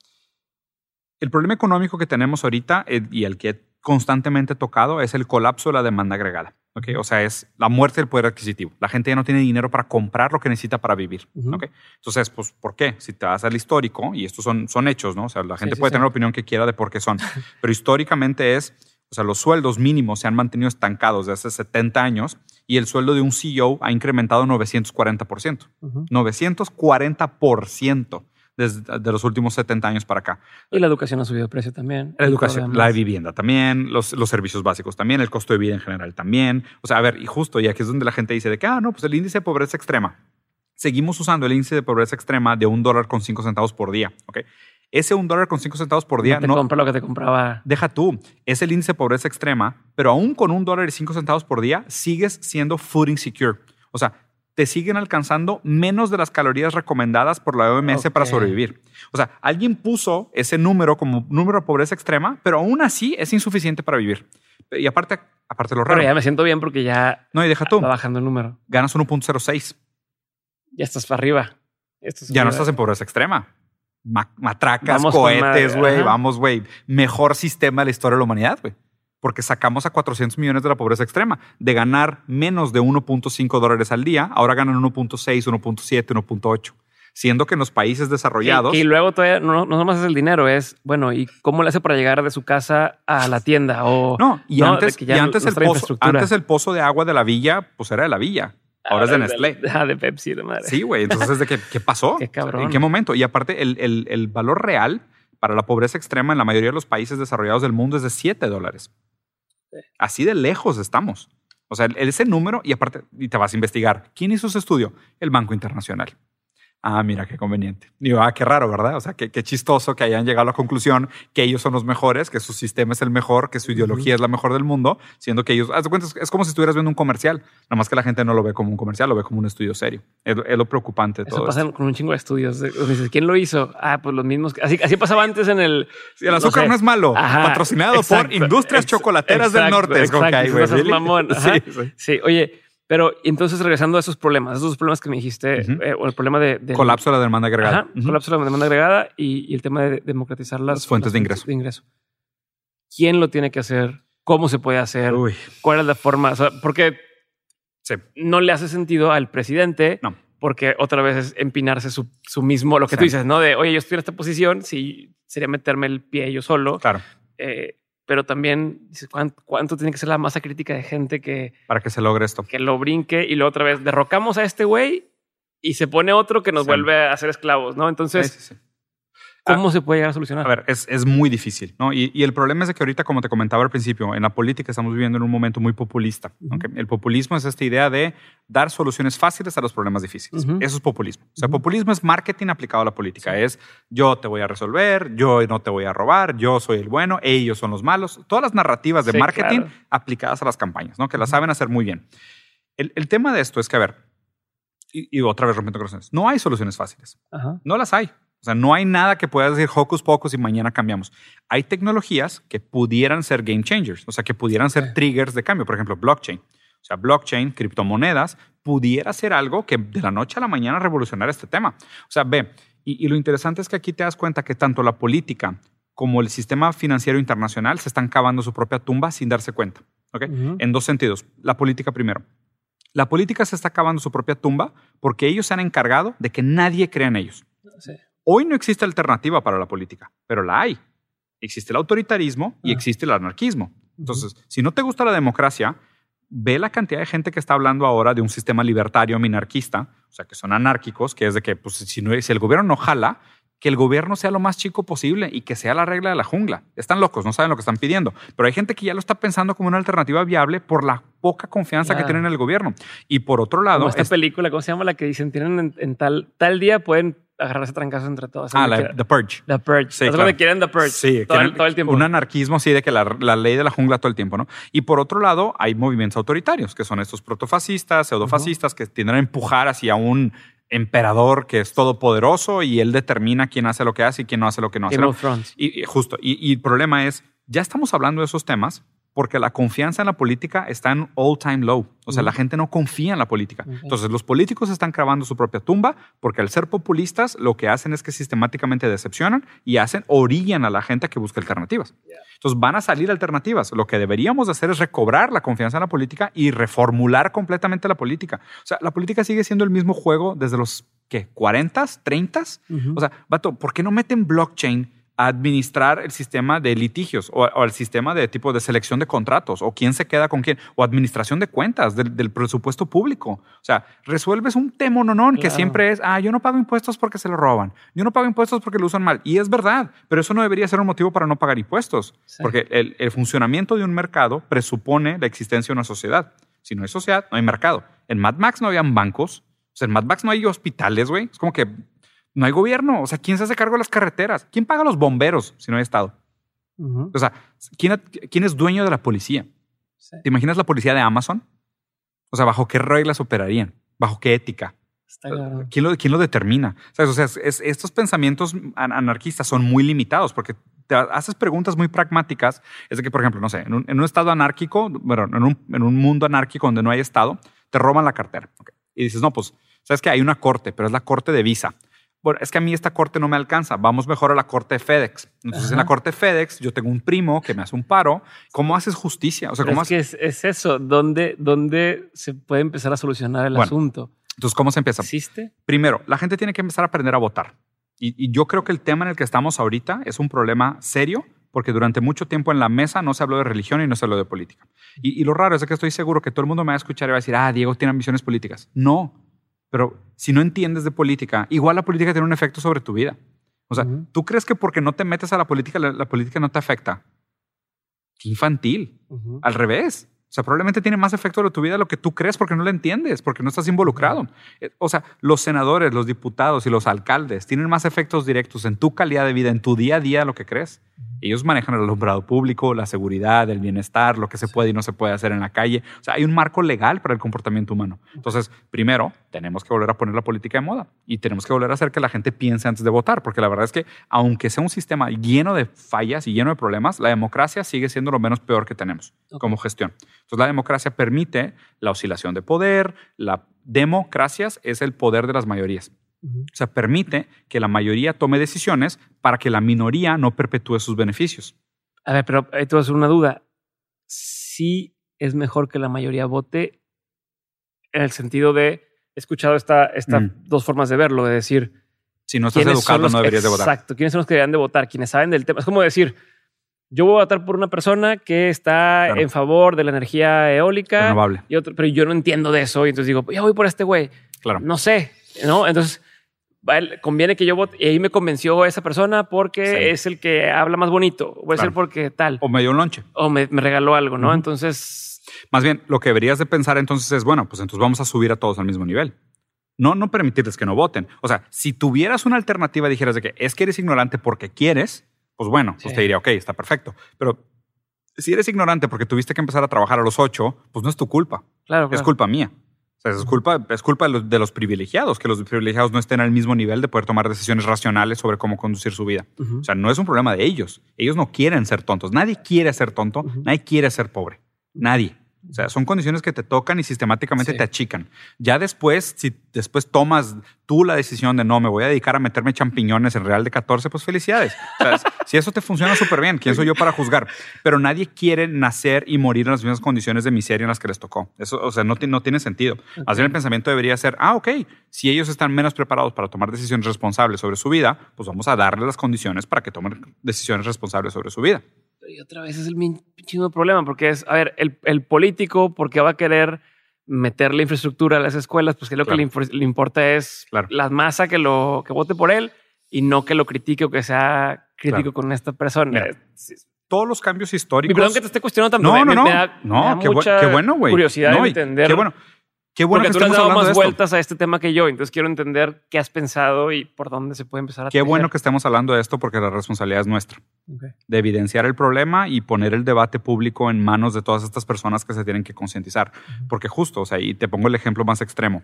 [SPEAKER 2] El problema económico que tenemos ahorita eh, y el que he constantemente tocado es el colapso de la demanda agregada. ¿ok? O sea, es la muerte del poder adquisitivo. La gente ya no tiene dinero para comprar lo que necesita para vivir.
[SPEAKER 1] Ujú.
[SPEAKER 2] ¿ok? Entonces, pues, ¿por qué? Si te vas al histórico, y estos son, son hechos, ¿no? O sea, la gente
[SPEAKER 1] sí,
[SPEAKER 2] puede
[SPEAKER 1] sí.
[SPEAKER 2] tener la opinión que quiera de por qué son. Pero históricamente es, o sea, los sueldos mínimos se han mantenido estancados desde hace 70 años y el sueldo de un CEO ha incrementado 940%.
[SPEAKER 1] Ujú.
[SPEAKER 2] 940% desde de los últimos 70 años para acá.
[SPEAKER 1] Y la educación ha subido de precio también.
[SPEAKER 2] La educación, la vivienda también, los, los servicios básicos también, el costo de vida en general también. O sea, a ver, y justo, y aquí es donde la gente dice de que, ah, no, pues el índice de pobreza extrema. Seguimos usando el índice de pobreza extrema de un dólar con cinco centavos por día. ¿ok? Ese un dólar con cinco centavos por día
[SPEAKER 1] No te
[SPEAKER 2] no,
[SPEAKER 1] compra lo que te compraba.
[SPEAKER 2] Deja tú, es el índice de pobreza extrema, pero aún con un dólar y cinco centavos por día, sigues siendo food insecure. O sea, te siguen alcanzando menos de las calorías recomendadas por la OMS para sobrevivir. O sea, alguien puso ese número como número de pobreza extrema, pero aún así es insuficiente para vivir. Y aparte, aparte lo
[SPEAKER 1] Pero
[SPEAKER 2] raro.
[SPEAKER 1] ya me siento bien porque ya
[SPEAKER 2] No, y deja tú,
[SPEAKER 1] va bajando el número.
[SPEAKER 2] ganas 1.06.
[SPEAKER 1] Ya estás para arriba. Estás
[SPEAKER 2] Ya no estás en pobreza extrema. Ma- matracas,
[SPEAKER 1] Vamos
[SPEAKER 2] cohetes, güey. Vamos, güey. Mejor sistema de la historia de la humanidad, güey. Porque sacamos a 400 millones de la pobreza extrema. De ganar menos de 1.5 dólares al día, ahora ganan 1.6, 1.7, 1.8. Siendo que en los países desarrollados...
[SPEAKER 1] Y, y luego todavía no, no nomás es el dinero, es bueno, ¿y cómo le hace para llegar de su casa a la tienda? O
[SPEAKER 2] no, y
[SPEAKER 1] No, de
[SPEAKER 2] antes, y antes, el pozo, antes el pozo de agua de la villa, pues era de la villa. Ahora es de Nestlé.
[SPEAKER 1] Ah, de Pepsi, de madre.
[SPEAKER 2] Sí, güey. Entonces, ¿de qué, qué pasó?
[SPEAKER 1] Qué cabrón.
[SPEAKER 2] ¿En qué momento? Y aparte, el, el- el valor real para la pobreza extrema en la mayoría de los países desarrollados del mundo es de 7 dólares. Así de lejos estamos. O sea, ese número, y aparte, y te vas a investigar. ¿Quién hizo ese estudio? El Banco Internacional. Ah, mira, qué conveniente. Digo, ah, qué raro, ¿verdad? O sea, qué, qué chistoso que hayan llegado a la conclusión que ellos son los mejores, que su sistema es el mejor, que su ideología es la mejor del mundo, siendo que ellos, haz de cuenta, es- como si estuvieras viendo un comercial, nada más que la gente no lo ve como un comercial, lo ve como un estudio serio. Es, lo- es lo preocupante de
[SPEAKER 1] Eso
[SPEAKER 2] todo
[SPEAKER 1] pasa
[SPEAKER 2] esto.
[SPEAKER 1] con un chingo de estudios. dices, ¿quién lo hizo? Ah, pues los mismos. Así, así pasaba antes en el.
[SPEAKER 2] Sí, el azúcar no,
[SPEAKER 1] sé.
[SPEAKER 2] es malo,
[SPEAKER 1] Ajá,
[SPEAKER 2] patrocinado
[SPEAKER 1] exacto,
[SPEAKER 2] por Industrias Chocolateras del Norte. Es
[SPEAKER 1] exacto,
[SPEAKER 2] güey,
[SPEAKER 1] mamón. Ajá.
[SPEAKER 2] Sí, sí.
[SPEAKER 1] Sí, oye, pero entonces regresando a esos problemas, esos problemas que me dijiste, eh, o el problema de,
[SPEAKER 2] Colapso de la demanda agregada.
[SPEAKER 1] Ajá, colapso de la demanda agregada y, y el tema de democratizar las,
[SPEAKER 2] Las fuentes de ingreso.
[SPEAKER 1] de ingreso. ¿Quién lo tiene que hacer? ¿Cómo se puede hacer?
[SPEAKER 2] Uy,
[SPEAKER 1] ¿Cuál es la forma? O sea, porque
[SPEAKER 2] sí.
[SPEAKER 1] no le hace sentido al presidente
[SPEAKER 2] No.
[SPEAKER 1] porque otra vez es empinarse su, su mismo, lo que
[SPEAKER 2] Sí.
[SPEAKER 1] tú dices, ¿no? De, oye, yo estoy en esta posición, sí, sería meterme el pie yo solo,
[SPEAKER 2] Claro,
[SPEAKER 1] eh, pero también ¿cuánto, cuánto tiene que ser la masa crítica de gente que,
[SPEAKER 2] para que se logre esto.
[SPEAKER 1] que lo brinque y luego otra vez derrocamos a este güey y se pone otro que nos
[SPEAKER 2] Sí.
[SPEAKER 1] vuelve a ser esclavos, ¿no? Entonces,
[SPEAKER 2] Sí, sí, sí.
[SPEAKER 1] ¿cómo se puede llegar a solucionar?
[SPEAKER 2] A ver, es, es muy difícil, ¿no? Y, y el problema es de que ahorita, como te comentaba al principio, en la política estamos viviendo en un momento muy populista.
[SPEAKER 1] Ujú.
[SPEAKER 2] ¿ok? El populismo es esta idea de dar soluciones fáciles a los problemas difíciles.
[SPEAKER 1] Ujú.
[SPEAKER 2] Eso es populismo. O sea,
[SPEAKER 1] Ujú.
[SPEAKER 2] populismo es marketing aplicado a la política. Es yo te voy a resolver, yo no te voy a robar, yo soy el bueno, ellos son los malos. Todas las narrativas de
[SPEAKER 1] Sí,
[SPEAKER 2] marketing
[SPEAKER 1] claro.
[SPEAKER 2] aplicadas a las campañas, ¿no? Que las saben hacer muy bien. El, el tema de esto es que, a ver, y, y otra vez rompiendo corazones, no hay soluciones fáciles. No las hay. O sea, no hay nada que puedas decir hocus pocus y mañana cambiamos. Hay tecnologías que pudieran ser game changers, o sea, que pudieran ser
[SPEAKER 1] Sí.
[SPEAKER 2] triggers de cambio. Por ejemplo, blockchain. O sea, blockchain, criptomonedas, pudiera ser algo que de la noche a la mañana revolucionara este tema. O sea, ve, y, lo interesante es que aquí te das cuenta que tanto la política como el sistema financiero internacional se están cavando su propia tumba sin darse cuenta. En dos sentidos. La política primero. La política se está cavando su propia tumba porque ellos se han encargado de que nadie crea en ellos. Hoy no existe alternativa para la política, pero la hay. Existe el autoritarismo y ah. existe el anarquismo. Entonces, si no te gusta la democracia, ve la cantidad de gente que está hablando ahora de un sistema libertario minarquista, o sea, que son anárquicos, que es de que pues, si, no, si el gobierno no jala, que el gobierno sea lo más chico posible y que sea la regla de la jungla. Están locos, no saben lo que están pidiendo. Pero hay gente que ya lo está pensando como una alternativa viable por la poca confianza que tienen en el gobierno. Y por otro lado...
[SPEAKER 1] Como esta película, ¿cómo se llama? La que dicen, tienen en, tal, tal día pueden agarrarse trancazos entre todos.
[SPEAKER 2] Ah, The Purge.
[SPEAKER 1] The Purge. Sí, claro. quieren The Purge. Sí, todo, el, tiempo.
[SPEAKER 2] Un anarquismo así de que la, la, ley de la jungla todo el tiempo, ¿no? Y por otro lado, hay movimientos autoritarios, que son estos protofascistas, pseudofascistas, que tienden a empujar hacia un emperador que es todopoderoso y él determina quién hace lo que hace y quién no hace lo que no hace. Y, justo, y, y, el problema es, ya estamos hablando de esos temas porque la confianza en la política está en all time low. O sea, la gente no confía en la política. Entonces, los políticos están cavando su propia tumba porque al ser populistas lo que hacen es que sistemáticamente decepcionan y hacen, orillan a la gente que busca alternativas. Entonces, van a salir alternativas. Lo que deberíamos hacer es recobrar la confianza en la política y reformular completamente la política. O sea, la política sigue siendo el mismo juego desde los, ¿qué? ¿40s? ¿30s? O sea, vato, ¿por qué no meten blockchain? Administrar el sistema de litigios o, el sistema de tipo de selección de contratos o quién se queda con quién o administración de cuentas del, presupuesto público. O sea, resuelves un tema no, no, que siempre es, ah, yo no pago impuestos porque se lo roban, yo no pago impuestos porque lo usan mal. Y es verdad, pero eso no debería ser un motivo para no pagar impuestos, porque el, el funcionamiento de un mercado presupone la existencia de una sociedad. Si no hay sociedad, no hay mercado. En Mad Max no habían bancos, o sea, en Mad Max no hay hospitales, güey. Es como que no hay gobierno. O sea, ¿quién se hace cargo de las carreteras? ¿Quién paga los bomberos si no hay Estado? O sea, ¿quién, ¿quién, es dueño de la policía? ¿Te imaginas la policía de Amazon? O sea, ¿bajo qué reglas operarían? ¿Bajo qué ética? ¿Quién, lo, ¿Quién lo determina? O sea, estos pensamientos anarquistas son muy limitados porque te haces preguntas muy pragmáticas. Es de que, por ejemplo, no sé, en un, estado anárquico, bueno, en un, en un, mundo anárquico donde no hay Estado, te roban la cartera. Y dices, no, pues, sabes que hay una corte, pero es la corte de visa bueno, es que a mí esta corte no me alcanza, vamos mejor a la corte de FedEx. Entonces, en la corte de FedEx, yo tengo un primo que me hace un paro. ¿Cómo haces justicia? O sea, ¿cómo
[SPEAKER 1] es, que es, eso, ¿Dónde, ¿dónde se puede empezar a solucionar el asunto?
[SPEAKER 2] Entonces, ¿cómo se empieza?
[SPEAKER 1] ¿Existe?
[SPEAKER 2] Primero, la gente tiene que empezar a aprender a votar. Y, yo creo que el tema en el que estamos ahorita es un problema serio porque durante mucho tiempo en la mesa no se habló de religión y no se habló de política. Y, y, lo raro es que estoy seguro que todo el mundo me va a escuchar y va a decir, ah, Diego tiene ambiciones políticas. No, pero si no entiendes de política, igual la política tiene un efecto sobre tu vida. O sea, ¿tú crees que porque no te metes a la política, la, política no te afecta? Qué infantil. Al revés. O sea, probablemente tiene más efecto sobre tu vida de lo que tú crees porque no lo entiendes, porque no estás involucrado. Eh, o sea, los senadores, los diputados y los alcaldes tienen más efectos directos en tu calidad de vida, en tu día a día, lo que crees. Ellos manejan el alumbrado público, la seguridad, el bienestar, lo que se puede y no se puede hacer en la calle. O sea, hay un marco legal para el comportamiento humano. Entonces, primero, tenemos que volver a poner la política de moda y tenemos que volver a hacer que la gente piense antes de votar, porque la verdad es que, aunque sea un sistema lleno de fallas y lleno de problemas, la democracia sigue siendo lo menos peor que tenemos como gestión. Entonces, la democracia permite la oscilación de poder, la democracia es el poder de las mayorías. O sea, permite que la mayoría tome decisiones para que la minoría no perpetúe sus beneficios.
[SPEAKER 1] A ver, pero ahí te voy a hacer una duda. Sí es mejor que la mayoría vote en el sentido de, he escuchado estas esta mm. dos formas de verlo, de decir...
[SPEAKER 2] Si no estás educado, no deberías de votar.
[SPEAKER 1] Exacto. ¿Quiénes son los que deberían de votar? Quienes saben del tema. Es como decir, yo voy a votar por una persona que está en favor de la energía eólica.
[SPEAKER 2] Renovable.
[SPEAKER 1] Y otro, pero yo no entiendo de eso. Y entonces digo, ya voy por este güey.
[SPEAKER 2] Claro.
[SPEAKER 1] No sé, ¿no? Entonces conviene que yo vote. Y ahí me convenció esa persona porque es el que habla más bonito. Puede ser porque tal.
[SPEAKER 2] O me dio un lonche.
[SPEAKER 1] O me, regaló algo, ¿no? Entonces.
[SPEAKER 2] Más bien, lo que deberías de pensar entonces es, bueno, pues entonces vamos a subir a todos al mismo nivel. No, no permitirles que no voten. O sea, si tuvieras una alternativa, dijeras de que es que eres ignorante porque quieres, pues bueno, pues te diría, ok, está perfecto. Pero si eres ignorante porque tuviste que empezar a trabajar a los ocho, pues no es tu culpa.
[SPEAKER 1] Claro.
[SPEAKER 2] Es culpa mía es culpa, es culpa de los, privilegiados, que los privilegiados no estén al mismo nivel de poder tomar decisiones racionales sobre cómo conducir su vida. O sea, no es un problema de ellos. Ellos no quieren ser tontos. Nadie quiere ser tonto, nadie quiere ser pobre. Nadie. O sea, son condiciones que te tocan y sistemáticamente
[SPEAKER 1] Sí.
[SPEAKER 2] te achican. Ya después, si después tomas tú la decisión de no, me voy a dedicar a meterme champiñones en Real de 14, pues felicidades. O sea, si eso te funciona súper bien, ¿quién soy yo para juzgar? Pero nadie quiere nacer y morir en las mismas condiciones de miseria en las que les tocó. Eso, o sea, no, ti- no tiene sentido. Así el pensamiento debería ser, ah, ok, si ellos están menos preparados para tomar decisiones responsables sobre su vida, pues vamos a darles las condiciones para que tomen decisiones responsables sobre su vida.
[SPEAKER 1] Y otra vez es el mismo problema, porque es, a ver, el, el político, porque va a querer meterle infraestructura a las escuelas, pues que lo
[SPEAKER 2] Claro.
[SPEAKER 1] que le, le importa es
[SPEAKER 2] Claro.
[SPEAKER 1] la masa que lo que vote por él y no que lo critique o que sea crítico
[SPEAKER 2] Claro.
[SPEAKER 1] con esta persona.
[SPEAKER 2] Mira. Todos los cambios
[SPEAKER 1] Y
[SPEAKER 2] históricos.
[SPEAKER 1] perdón que te esté cuestionando tanto.
[SPEAKER 2] No,
[SPEAKER 1] me-
[SPEAKER 2] no,
[SPEAKER 1] me-
[SPEAKER 2] no.
[SPEAKER 1] me da- me da
[SPEAKER 2] no, qué, bu- qué bueno, güey.
[SPEAKER 1] Curiosidad
[SPEAKER 2] No,
[SPEAKER 1] de
[SPEAKER 2] y
[SPEAKER 1] entender.
[SPEAKER 2] Qué bueno. Qué bueno
[SPEAKER 1] porque
[SPEAKER 2] que
[SPEAKER 1] tú le has dado más
[SPEAKER 2] de esto.
[SPEAKER 1] vueltas a este tema que yo, entonces quiero entender qué has pensado y por dónde se puede empezar a
[SPEAKER 2] Qué
[SPEAKER 1] tejer.
[SPEAKER 2] bueno que estemos hablando de esto porque la responsabilidad es nuestra.
[SPEAKER 1] Ok.
[SPEAKER 2] De evidenciar el problema y poner el debate público en manos de todas estas personas que se tienen que concientizar. Porque justo, o sea, y te pongo el ejemplo más extremo.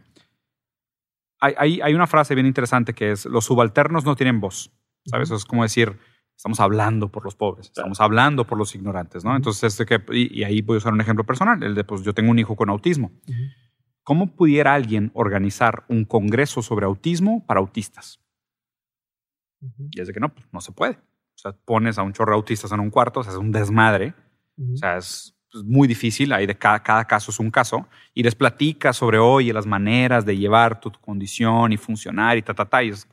[SPEAKER 2] Hay, hay, hay una frase bien interesante que es, los subalternos no tienen voz. ¿Sabes? Eso es como decir, estamos hablando por los pobres, estamos hablando por los ignorantes, ¿no?
[SPEAKER 1] Ujú.
[SPEAKER 2] Entonces, este que, y, y ahí voy a usar un ejemplo personal, el de, pues yo tengo un hijo con autismo.
[SPEAKER 1] Ujú.
[SPEAKER 2] ¿Cómo pudiera alguien organizar un congreso sobre autismo para autistas?
[SPEAKER 1] Ujú.
[SPEAKER 2] Y es de que no, pues, no se puede. O sea, pones a un chorro de autistas en un cuarto, o sea, es un desmadre. O sea, es pues, muy difícil. Ahí de cada, cada caso es un caso. Y les platicas sobre, oye, las maneras de llevar tu, tu condición y funcionar y ta, ta, ta. Y es,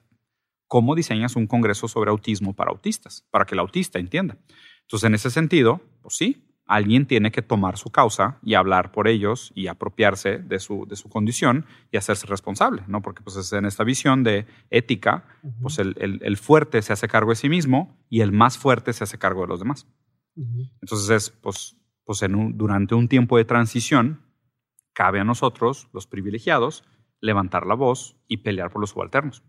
[SPEAKER 2] ¿cómo diseñas un congreso sobre autismo para autistas? Para que el autista entienda. Entonces, en ese sentido, pues sí, alguien tiene que tomar su causa y hablar por ellos y apropiarse de su, de su condición y hacerse responsable, ¿no? Porque pues es en esta visión de ética, pues el, el- el fuerte se hace cargo de sí mismo y el más fuerte se hace cargo de los demás. Entonces es, pues, pues en un- durante un tiempo de transición, cabe a nosotros, los privilegiados, levantar la voz y pelear por los subalternos.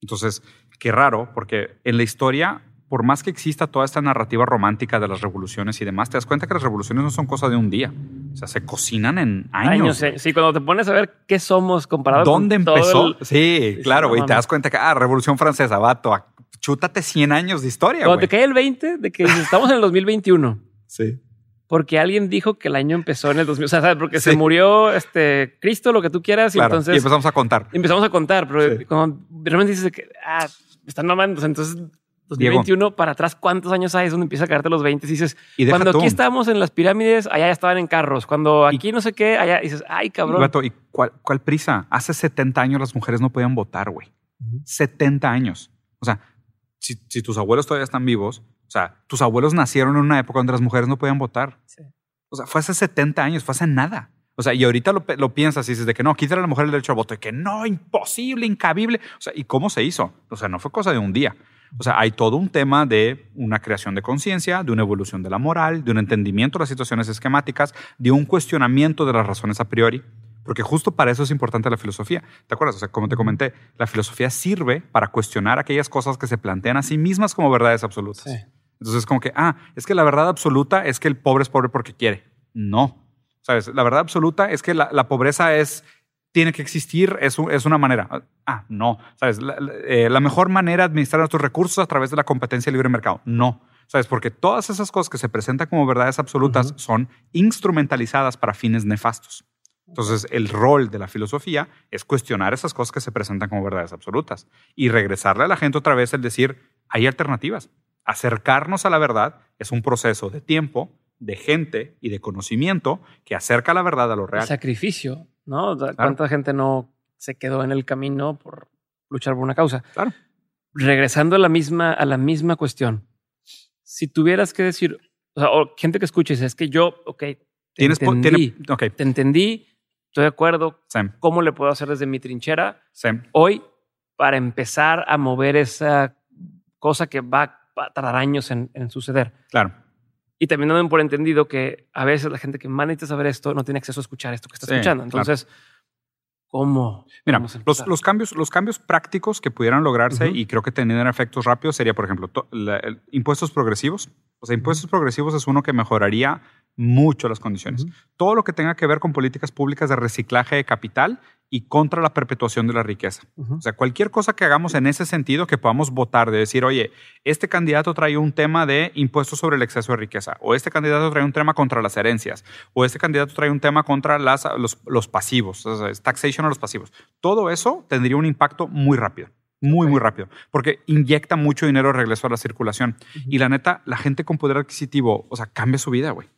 [SPEAKER 2] Entonces, qué raro, porque en la historia, por más que exista toda esta narrativa romántica de las revoluciones y demás, te das cuenta que las revoluciones no son cosa de un día. O sea, se cocinan en años.
[SPEAKER 1] Años. Sí, cuando te pones a ver qué somos comparado
[SPEAKER 2] ¿Dónde
[SPEAKER 1] con todo
[SPEAKER 2] empezó?
[SPEAKER 1] el-
[SPEAKER 2] Sí, claro,
[SPEAKER 1] no
[SPEAKER 2] güey. te das cuenta que, ah, Revolución Francesa, vato, chútate 100 años de historia,
[SPEAKER 1] Cuando
[SPEAKER 2] güey.
[SPEAKER 1] te cae el 20 de que estamos en el 2021.
[SPEAKER 2] Sí.
[SPEAKER 1] Porque alguien dijo que el año empezó en el 2000. O sea, ¿sabes? Porque se murió este Cristo, lo que tú quieras.
[SPEAKER 2] Claro.
[SPEAKER 1] Y entonces
[SPEAKER 2] y empezamos a contar.
[SPEAKER 1] empezamos a contar. Pero
[SPEAKER 2] Sí.
[SPEAKER 1] cuando realmente dices que ah, están mamando. Entonces 2021 para atrás, ¿cuántos años hay? Es donde empieza a caerte los 20 y dices,
[SPEAKER 2] Y
[SPEAKER 1] cuando
[SPEAKER 2] tú.
[SPEAKER 1] aquí estábamos en las pirámides, allá estaban en carros. Cuando aquí no sé qué, allá dices, ay, cabrón.
[SPEAKER 2] Vato, ¿y cuál, cuál prisa? Hace 70 años las mujeres no podían votar, güey.
[SPEAKER 1] Ujú.
[SPEAKER 2] 70 años. O sea, si, si tus abuelos todavía están vivos, o sea, tus abuelos nacieron en una época donde las mujeres no podían votar.
[SPEAKER 1] Sí.
[SPEAKER 2] O sea, fue hace 70 años, fue hace nada. O sea, y ahorita lo piensas y dices de que no, quítale a la mujer el derecho al voto, y que no, imposible, incabible. O sea, ¿y cómo se hizo? O sea, no fue cosa de un día. O sea, hay todo un tema de una creación de conciencia, de una evolución de la moral, de un entendimiento de las situaciones esquemáticas, de un cuestionamiento de las razones a priori. Porque justo para eso es importante la filosofía. ¿Te acuerdas? O sea, como te comenté, la filosofía sirve para cuestionar aquellas cosas que se plantean a sí mismas como verdades absolutas.
[SPEAKER 1] Sí.
[SPEAKER 2] Entonces es como que, ah, es que la verdad absoluta es que el pobre es pobre porque quiere. No. ¿Sabes? La verdad absoluta es que la, la pobreza es, tiene que existir, es, un- es una manera. Ah, no. ¿Sabes? La, eh, la mejor manera de administrar nuestros recursos a través de la competencia de libre mercado. No. ¿Sabes? Porque todas esas cosas que se presentan como verdades absolutas son instrumentalizadas para fines nefastos. Entonces, el rol de la filosofía es cuestionar esas cosas que se presentan como verdades absolutas y regresarle a la gente otra vez el decir, hay alternativas. Acercarnos a la verdad es un proceso de tiempo, de gente y de conocimiento que acerca la verdad a lo
[SPEAKER 1] El
[SPEAKER 2] real.
[SPEAKER 1] sacrificio, ¿no? O sea, ¿Cuánta gente no se quedó en el camino por luchar por una causa?
[SPEAKER 2] Claro.
[SPEAKER 1] Regresando a la misma, a la misma cuestión. Si tuvieras que decir, o sea, o gente que escuche, dice, es que yo, ok, te
[SPEAKER 2] Tienes
[SPEAKER 1] entendí,
[SPEAKER 2] tiene- ok,
[SPEAKER 1] te entendí, estoy de acuerdo,
[SPEAKER 2] Sam,
[SPEAKER 1] ¿cómo le puedo hacer desde mi trinchera
[SPEAKER 2] Sam.
[SPEAKER 1] hoy para empezar a mover esa cosa que va a tardar años en, en suceder?
[SPEAKER 2] Claro.
[SPEAKER 1] Y también dando por entendido que a veces la gente que más necesita saber esto no tiene acceso a escuchar esto que está
[SPEAKER 2] Sí,
[SPEAKER 1] escuchando.
[SPEAKER 2] claro.
[SPEAKER 1] Entonces, ¿cómo?
[SPEAKER 2] Mira, los, cambios, los cambios prácticos que pudieran lograrse y creo que tendrían efectos rápidos sería, por ejemplo, to- la- el- impuestos progresivos. O sea, impuestos progresivos es uno que mejoraría mucho las condiciones. Todo lo que tenga que ver con políticas públicas de reciclaje de capital y contra la perpetuación de la riqueza. O sea, cualquier cosa que hagamos en ese sentido que podamos votar, de decir, oye, este candidato trae un tema de impuestos sobre el exceso de riqueza, o este candidato trae un tema contra las herencias, o este candidato trae un tema contra las, los, pasivos, o sea, taxation a los pasivos. Todo eso tendría un impacto muy rápido. Muy, muy rápido. Porque inyecta mucho dinero de regreso a la circulación. Y la neta, la gente con poder adquisitivo, o sea, cambia su vida, güey.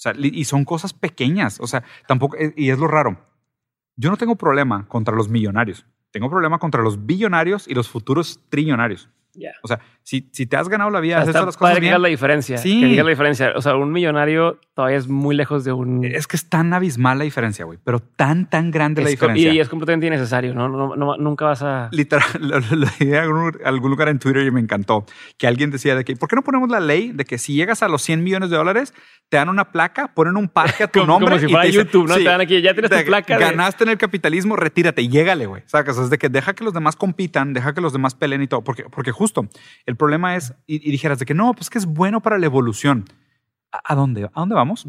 [SPEAKER 2] Sea, y son cosas pequeñas. O sea, tampoco, eh, y es lo raro. Yo no tengo problema contra los millonarios. Tengo problema contra los billonarios y los futuros trillonarios. O sea, si, si, te has ganado la vida, has hecho las cosas bien.
[SPEAKER 1] Que la diferencia. Sí. Que digas la diferencia. O sea, un millonario todavía es muy lejos de un.
[SPEAKER 2] Es que es tan abismal la diferencia, güey. Pero tan, tan grande la diferencia.
[SPEAKER 1] Y, es completamente innecesario, ¿no? No, no Nunca vas a.
[SPEAKER 2] Literal, lo, leí en algún, lugar en Twitter y me encantó. Que alguien decía de que, ¿por qué no ponemos la ley de que si llegas a los 100 millones de dólares, te dan una placa, ponen un parque a tu nombre?
[SPEAKER 1] Como si fuera YouTube, ¿no? te dan aquí, ya tienes tu placa.
[SPEAKER 2] Ganaste en el capitalismo, retírate, llégale, güey. Sacas, es de que deja que los demás compitan, deja que los demás peleen y todo. Porque, porque justo el problema es, y, dijeras de que no, pues que es bueno para la evolución. ¿A, dónde? ¿A dónde vamos?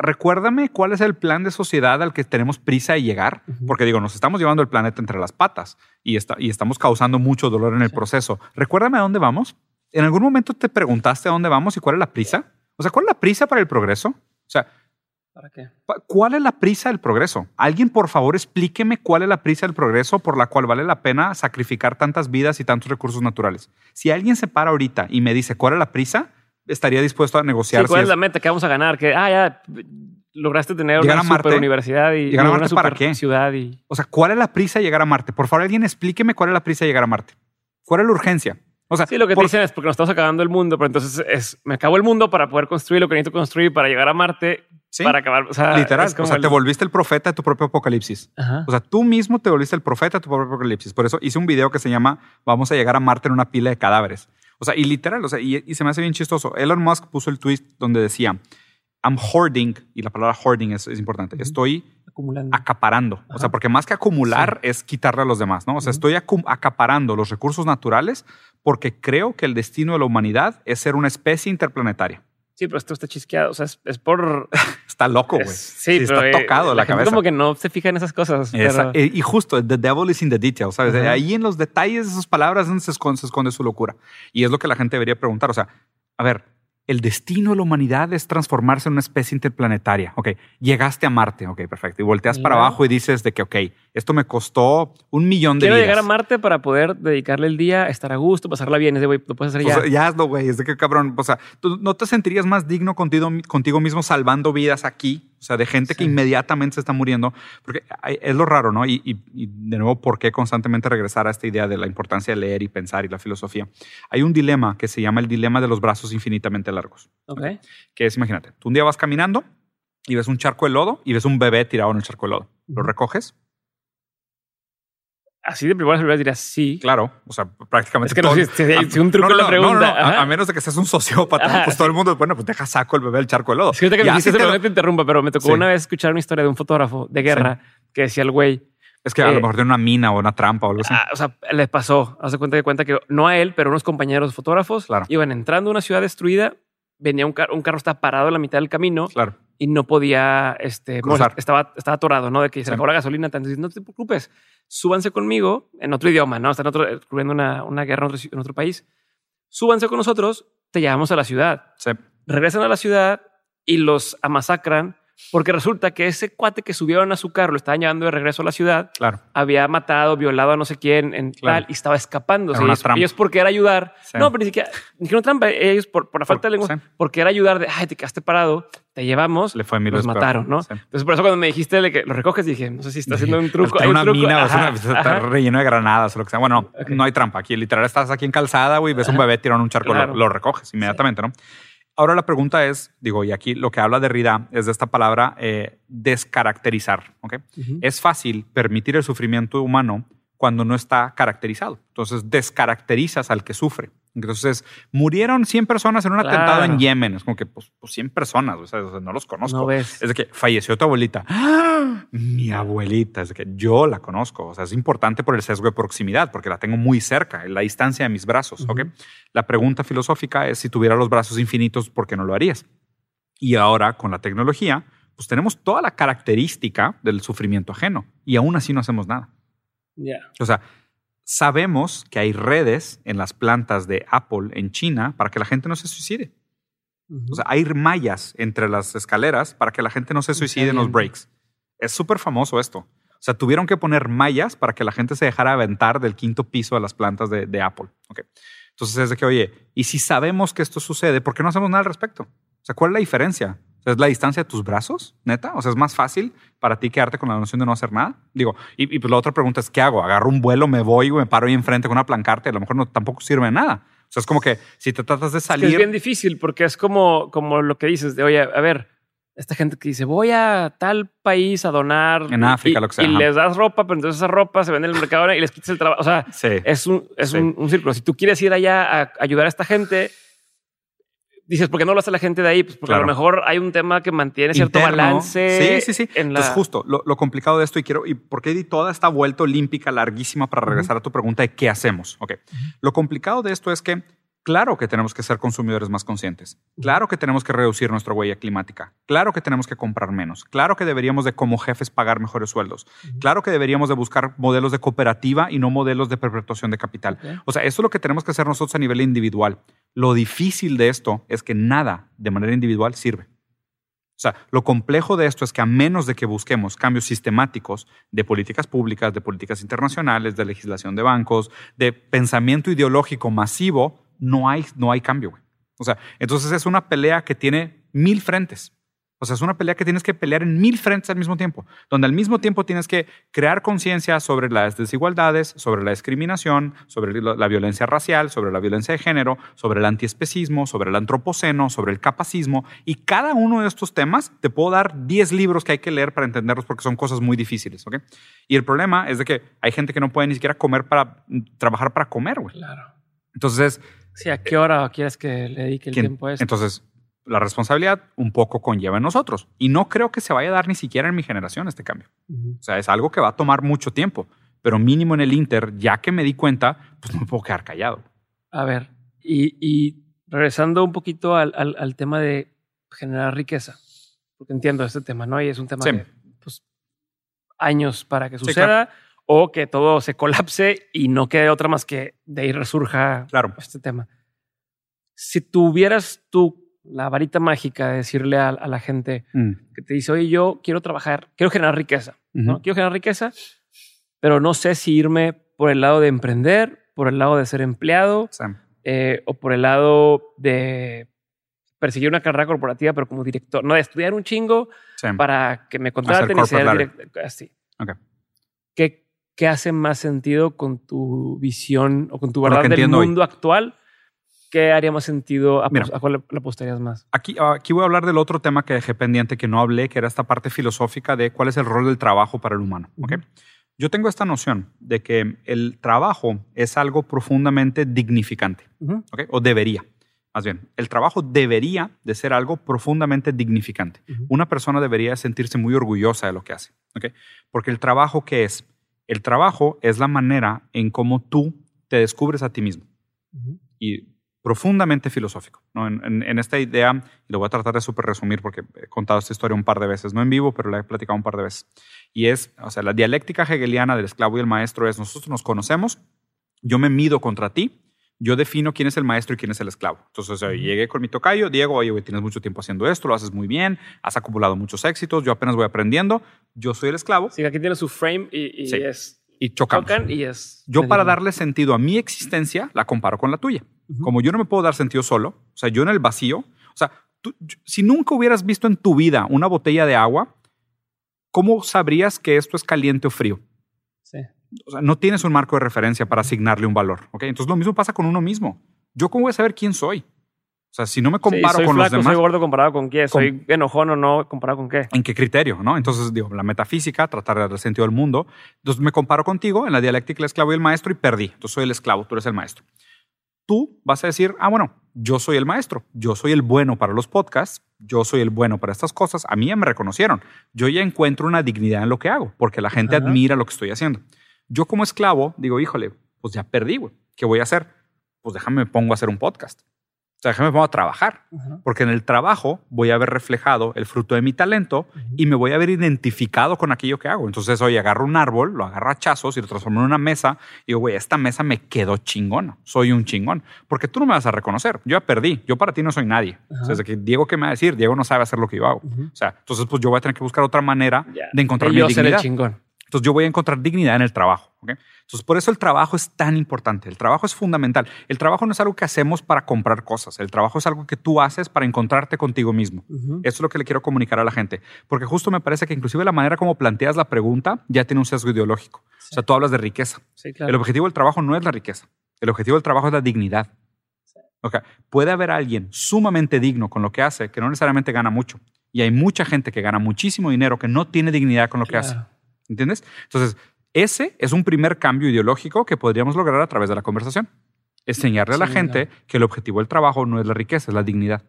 [SPEAKER 2] recuérdame cuál es el plan de sociedad al que tenemos prisa de llegar, porque digo, nos estamos llevando el planeta entre las patas y, está, y estamos causando mucho dolor en el proceso. Recuérdame a dónde vamos. ¿En algún momento te preguntaste a dónde vamos y cuál es la prisa? O sea, ¿cuál es la prisa para el progreso? O sea,
[SPEAKER 1] ¿Para qué?
[SPEAKER 2] ¿Cuál es la prisa del progreso? Alguien, por favor, explíqueme cuál es la prisa del progreso por la cual vale la pena sacrificar tantas vidas y tantos recursos naturales. Si alguien se para ahorita y me dice cuál es la prisa, estaría dispuesto a negociar.
[SPEAKER 1] ¿Cuál es la meta que vamos a ganar? Que, ah, ya lograste tener una super universidad y
[SPEAKER 2] llegar a Marte
[SPEAKER 1] una super
[SPEAKER 2] para qué?
[SPEAKER 1] ciudad. Y...
[SPEAKER 2] O sea, ¿cuál es la prisa de llegar a Marte? Por favor, alguien explíqueme cuál es la prisa de llegar a Marte. ¿Cuál es la urgencia?
[SPEAKER 1] O sea, sí, lo que te dicen es porque nos estamos acabando el mundo, pero entonces es, me acabo el mundo para poder construir lo que necesito construir para llegar a Marte, para acabar. O sea,
[SPEAKER 2] Literal. O sea, te volviste el profeta de tu propio apocalipsis. O sea, tú mismo te volviste el profeta de tu propio apocalipsis. Por eso hice un video que se llama Vamos a llegar a Marte en una pila de cadáveres. O sea, y literal, o sea, y, se me hace bien chistoso. Elon Musk puso el tweet donde decía, I'm hoarding, y la palabra hoarding es, importante, estoy
[SPEAKER 1] Acumulando.
[SPEAKER 2] acaparando. O sea, porque más que acumular es quitarle a los demás, ¿no? O sea, estoy acaparando los recursos naturales porque creo que el destino de la humanidad es ser una especie interplanetaria.
[SPEAKER 1] Sí, pero esto está chisqueado. O sea, es, por.
[SPEAKER 2] está loco, güey.
[SPEAKER 1] Sí,
[SPEAKER 2] está
[SPEAKER 1] eh,
[SPEAKER 2] tocado la,
[SPEAKER 1] la
[SPEAKER 2] cabeza.
[SPEAKER 1] Como que no se fija en esas cosas.
[SPEAKER 2] Eh, y justo, the devil is in the details, ¿sabes? Ahí en los detalles de esas palabras se esconde, se esconde su locura. Y es lo que la gente debería preguntar. O sea, a ver, el destino de la humanidad es transformarse en una especie interplanetaria. Ok, llegaste a Marte, ok, perfecto. Y volteas para abajo y dices de que, ok, esto me costó un millón de
[SPEAKER 1] Quiero llegar a Marte para poder dedicarle el día, estar a gusto, pasarla bien. Es de, güey, lo puedes hacer
[SPEAKER 2] ya. ya hazlo, güey. Es de que, cabrón, o sea, ¿tú no te sentirías más digno contigo, contigo mismo salvando vidas aquí? O sea, de gente que inmediatamente se está muriendo. Porque es lo raro, ¿no? Y, y, de nuevo, ¿por qué constantemente regresar a esta idea de la importancia de leer y pensar y la filosofía? Hay un dilema que se llama el dilema de los brazos infinitamente largos.
[SPEAKER 1] Ok.
[SPEAKER 2] Que es, imagínate, tú un día vas caminando y ves un charco de lodo y ves un bebé tirado en el charco de lodo. ¿Lo recoges?
[SPEAKER 1] Así de primera se diría sí.
[SPEAKER 2] Claro, o sea, prácticamente.
[SPEAKER 1] Es que no, si, si, un truco no, la pregunta.
[SPEAKER 2] a, menos de que seas un sociópata, pues todo el mundo, bueno, pues deja saco el bebé el charco de lodo.
[SPEAKER 1] Es que, que me dijiste, te... te interrumpa, pero me tocó una vez escuchar una historia de un fotógrafo de guerra que decía el güey.
[SPEAKER 2] Es que a lo mejor tiene una mina o una trampa o algo así.
[SPEAKER 1] Ah, o sea, le pasó. Hace cuenta de cuenta que no a él, pero unos compañeros fotógrafos iban entrando a una ciudad destruida. Venía un carro, un carro está parado en la mitad del camino.
[SPEAKER 2] Claro.
[SPEAKER 1] Y no podía, este, estaba, estaba atorado, ¿no? De que se acabó la gasolina. Entonces, no te preocupes súbanse conmigo en otro idioma, ¿no? Están otro, cubriendo una, una guerra en otro, en otro, país. Súbanse con nosotros, te llevamos a la ciudad.
[SPEAKER 2] Sí.
[SPEAKER 1] Regresan a la ciudad y los amasacran porque resulta que ese cuate que subieron a su carro, lo estaban llevando de regreso a la ciudad,
[SPEAKER 2] claro.
[SPEAKER 1] había matado, violado a no sé quién en tal y estaba escapando. Era ellos, porque era ayudar. No, pero ni siquiera dijeron trampa. Ellos por, por la falta de lengua, porque era ayudar de, ay, te quedaste parado, te llevamos,
[SPEAKER 2] Le fue
[SPEAKER 1] los mataron, ¿no? Entonces por eso cuando me dijiste de que lo recoges, dije, no sé si está haciendo un truco.
[SPEAKER 2] Hay una mina, está relleno de granadas o lo que sea. Bueno, no, no hay trampa. Aquí literal estás aquí en calzada, güey, ves un bebé tirado en un charco, lo, recoges inmediatamente, ¿no? Ahora la pregunta es, digo, y aquí lo que habla Derrida es de esta palabra eh, descaracterizar. ¿okay? Es fácil permitir el sufrimiento humano cuando no está caracterizado. Entonces descaracterizas al que sufre. Entonces, murieron 100 personas en un atentado en Yemen. Es como que, pues, 100 pues, personas, o sea, no los conozco. Es de que falleció tu abuelita. ¡Ah! Mi abuelita, es de que yo la conozco. O sea, es importante por el sesgo de proximidad, porque la tengo muy cerca, en la distancia de mis brazos. La pregunta filosófica es, si tuviera los brazos infinitos, ¿por qué no lo harías? Y ahora con la tecnología, pues tenemos toda la característica del sufrimiento ajeno y aún así no hacemos nada.
[SPEAKER 1] Ya.
[SPEAKER 2] O sea, sabemos que hay redes en las plantas de Apple en China para que la gente no se suicide.
[SPEAKER 1] Ujú.
[SPEAKER 2] O sea, hay mallas entre las escaleras para que la gente no se suicide en los breaks. Es súper famoso esto. O sea, tuvieron que poner mallas para que la gente se dejara aventar del quinto piso a las plantas de, de Apple. Ok. Entonces es de que, oye, y si sabemos que esto sucede, ¿por qué no hacemos nada al respecto? O sea, ¿cuál es la diferencia? Sea, ¿Es la distancia de tus brazos, neta? O sea, ¿es más fácil para ti quedarte con la noción de no hacer nada? Digo, y, y pues la otra pregunta es, ¿qué hago? ¿Agarro un vuelo, me voy, me paro ahí enfrente con una plancarta y a lo mejor no, tampoco sirve de nada? O sea, es como que si te tratas de
[SPEAKER 1] Es que
[SPEAKER 2] salir...
[SPEAKER 1] es bien difícil porque es como, como lo que dices de, oye, a ver, esta gente que dice, voy a tal país a donar.
[SPEAKER 2] En África,
[SPEAKER 1] y,
[SPEAKER 2] lo que sea,
[SPEAKER 1] Y
[SPEAKER 2] ajá.
[SPEAKER 1] les das ropa, pero entonces esa ropa se vende en el mercado y les quitas el trabajo. O sea,
[SPEAKER 2] Sí.
[SPEAKER 1] es un, es
[SPEAKER 2] Sí.
[SPEAKER 1] un, un círculo. Si tú quieres ir allá a ayudar a esta gente, dices, ¿por qué no lo hace la gente de ahí? Pues porque a lo mejor hay un tema que mantiene cierto
[SPEAKER 2] interno.
[SPEAKER 1] balance.
[SPEAKER 2] Sí, sí, sí.
[SPEAKER 1] En la...
[SPEAKER 2] Entonces, justo lo, lo complicado de esto, y quiero, y porque di toda esta vuelta olímpica larguísima para regresar a tu pregunta de qué hacemos. Ok. Lo complicado de esto es que, claro que tenemos que ser consumidores más conscientes. Claro que tenemos que reducir nuestra huella climática. Claro que tenemos que comprar menos. Claro que deberíamos de, como jefes, pagar mejores sueldos. Claro que deberíamos de buscar modelos de cooperativa y no modelos de perpetuación de capital. O sea, eso es lo que tenemos que hacer nosotros a nivel individual. Lo difícil de esto es que nada de manera individual sirve. O sea, lo complejo de esto es que a menos de que busquemos cambios sistemáticos de políticas públicas, de políticas internacionales, de legislación de bancos, de pensamiento ideológico masivo, no hay, no hay cambio. güey. O sea, entonces es una pelea que tiene mil frentes. O sea, es una pelea que tienes que pelear en mil frentes al mismo tiempo, donde al mismo tiempo tienes que crear conciencia sobre las desigualdades, sobre la discriminación, sobre la violencia racial, sobre la violencia de género, sobre el antiespecismo, sobre el antropoceno, sobre el capacismo. Y cada uno de estos temas te puedo dar 10 libros que hay que leer para entenderlos porque son cosas muy difíciles. ¿ok? Y el problema es de que hay gente que no puede ni siquiera comer para trabajar para comer. güey.
[SPEAKER 1] Claro.
[SPEAKER 2] Entonces,
[SPEAKER 1] Sí, ¿a qué hora quieres que le dedique el
[SPEAKER 2] ¿quién-
[SPEAKER 1] tiempo a esto?
[SPEAKER 2] Entonces, la responsabilidad un poco conlleva en nosotros. Y no creo que se vaya a dar ni siquiera en mi generación este cambio. O sea, es algo que va a tomar mucho tiempo. Pero mínimo en el Inter, ya que me di cuenta, pues no me puedo quedar callado.
[SPEAKER 1] A ver, y, y regresando un poquito al, al- al tema de generar riqueza, porque entiendo este tema, ¿no? Y es un tema
[SPEAKER 2] Sí.
[SPEAKER 1] de pues, años para que
[SPEAKER 2] Sí,
[SPEAKER 1] suceda o que todo se colapse y no quede otra más que de ahí resurja
[SPEAKER 2] Claro.
[SPEAKER 1] este tema. Si tuvieras tú la varita mágica de decirle a, a la gente que te dice, oye, yo quiero trabajar, quiero generar riqueza. Quiero generar riqueza, pero no sé si irme por el lado de emprender, por el lado de ser empleado, eh, o por el lado de perseguir una carrera corporativa, pero como director, no de estudiar un chingo para que me contraten y ser director. Así.
[SPEAKER 2] Ok.
[SPEAKER 1] ¿Qué, ¿Qué hace más sentido con tu visión o con tu verdad
[SPEAKER 2] que
[SPEAKER 1] del
[SPEAKER 2] entiendo hoy.
[SPEAKER 1] mundo actual? ¿Qué haría más sentido? ¿A,
[SPEAKER 2] Mira.
[SPEAKER 1] a cuál le, apostarías más?
[SPEAKER 2] Aquí, aquí voy a hablar del otro tema que dejé pendiente, que no hablé, que era esta parte filosófica de cuál es el rol del trabajo para el humano. ¿ok?
[SPEAKER 1] Ujú.
[SPEAKER 2] Yo tengo esta noción de que el trabajo es algo profundamente dignificante.
[SPEAKER 1] Ujú.
[SPEAKER 2] ¿ok? O debería. Más bien, el trabajo debería de ser algo profundamente dignificante.
[SPEAKER 1] Ujú.
[SPEAKER 2] Una persona debería sentirse muy orgullosa de lo que hace. ¿ok? Porque el trabajo, ¿qué es? El trabajo es la manera en cómo tú te descubres a ti mismo. Y profundamente filosófico. ¿no? En, en- en esta idea, y lo voy a tratar de súper resumir porque he contado esta historia un par de veces, no en vivo, pero la he platicado un par de veces. Y es, o sea, la dialéctica hegeliana del esclavo y el maestro es, nosotros nos conocemos, yo me mido contra ti, yo defino quién es el maestro y quién es el esclavo. Entonces, o sea, llegué con mi tocayo, Diego, oye, güey, tienes mucho tiempo haciendo esto, lo haces muy bien, has acumulado muchos éxitos, yo apenas voy aprendiendo, yo soy el esclavo
[SPEAKER 1] Sí, aquí tiene su frame y, y
[SPEAKER 2] Sí.
[SPEAKER 1] es.
[SPEAKER 2] y chocamos.
[SPEAKER 1] Tocan y es.
[SPEAKER 2] Yo para darle sentido a mi existencia, la comparo con la tuya.
[SPEAKER 1] Ujú.
[SPEAKER 2] Como yo no me puedo dar sentido solo, o sea, yo en el vacío, o sea, tú- si nunca hubieras visto en tu vida una botella de agua, ¿cómo sabrías que esto es caliente o frío?
[SPEAKER 1] Sí.
[SPEAKER 2] O sea, no tienes un marco de referencia para asignarle un valor, ¿ok? Entonces lo mismo pasa con uno mismo. ¿Yo cómo voy a saber quién soy? O sea, si no me comparo
[SPEAKER 1] Sí, soy
[SPEAKER 2] con
[SPEAKER 1] flaco,
[SPEAKER 2] los demás,
[SPEAKER 1] soy gordo comparado con qué,
[SPEAKER 2] Con-
[SPEAKER 1] soy enojón o no comparado con qué.
[SPEAKER 2] ¿en qué criterio? ¿no? Entonces, digo, la metafísica, tratar de darle sentido al mundo. Entonces me comparo contigo en la dialéctica el esclavo y el maestro y perdí. Entonces soy el esclavo, tú eres el maestro. Tú vas a decir, ah, bueno, yo soy el maestro, yo soy el bueno para los podcasts, yo soy el bueno para estas cosas. A mí ya me reconocieron. Yo ya encuentro una dignidad en lo que hago, porque la gente
[SPEAKER 1] Ajá.
[SPEAKER 2] admira lo que estoy haciendo. Yo como esclavo digo, híjole, pues ya perdí, güey. ¿Qué voy a hacer? Pues déjame me pongo a hacer un podcast. sea, déjame pongo a trabajar, porque en el trabajo voy a ver reflejado el fruto de mi talento y me voy a ver identificado con aquello que hago. Entonces, oye, agarro un árbol, lo agarro a chazos y lo transformo en una mesa y digo, güey, esta mesa me quedó chingona, soy un chingón, porque tú no me vas a reconocer, yo ya perdí, yo para ti no soy nadie. O sea, que Diego, ¿qué me va a decir? Diego no sabe hacer lo que yo hago. O sea, entonces, pues yo voy a tener que buscar otra manera de encontrar mi dignidad.
[SPEAKER 1] chingón.
[SPEAKER 2] Entonces yo voy a encontrar dignidad en el trabajo. Entonces por eso el trabajo es tan importante. El trabajo es fundamental. El trabajo no es algo que hacemos para comprar cosas. El trabajo es algo que tú haces para encontrarte contigo mismo. Eso es lo que le quiero comunicar a la gente. Porque justo me parece que inclusive la manera como planteas la pregunta ya tiene un sesgo ideológico. O sea, tú hablas de riqueza. El objetivo del trabajo no es la riqueza. El objetivo del trabajo es la dignidad. Okay. Puede haber alguien sumamente digno con lo que hace que no necesariamente gana mucho. Y hay mucha gente que gana muchísimo dinero que no tiene dignidad con lo que hace. ¿Entiendes? Entonces, ese es un primer cambio ideológico que podríamos lograr a través de la conversación. Enseñarle a la gente que el objetivo del trabajo no es la riqueza, es la dignidad.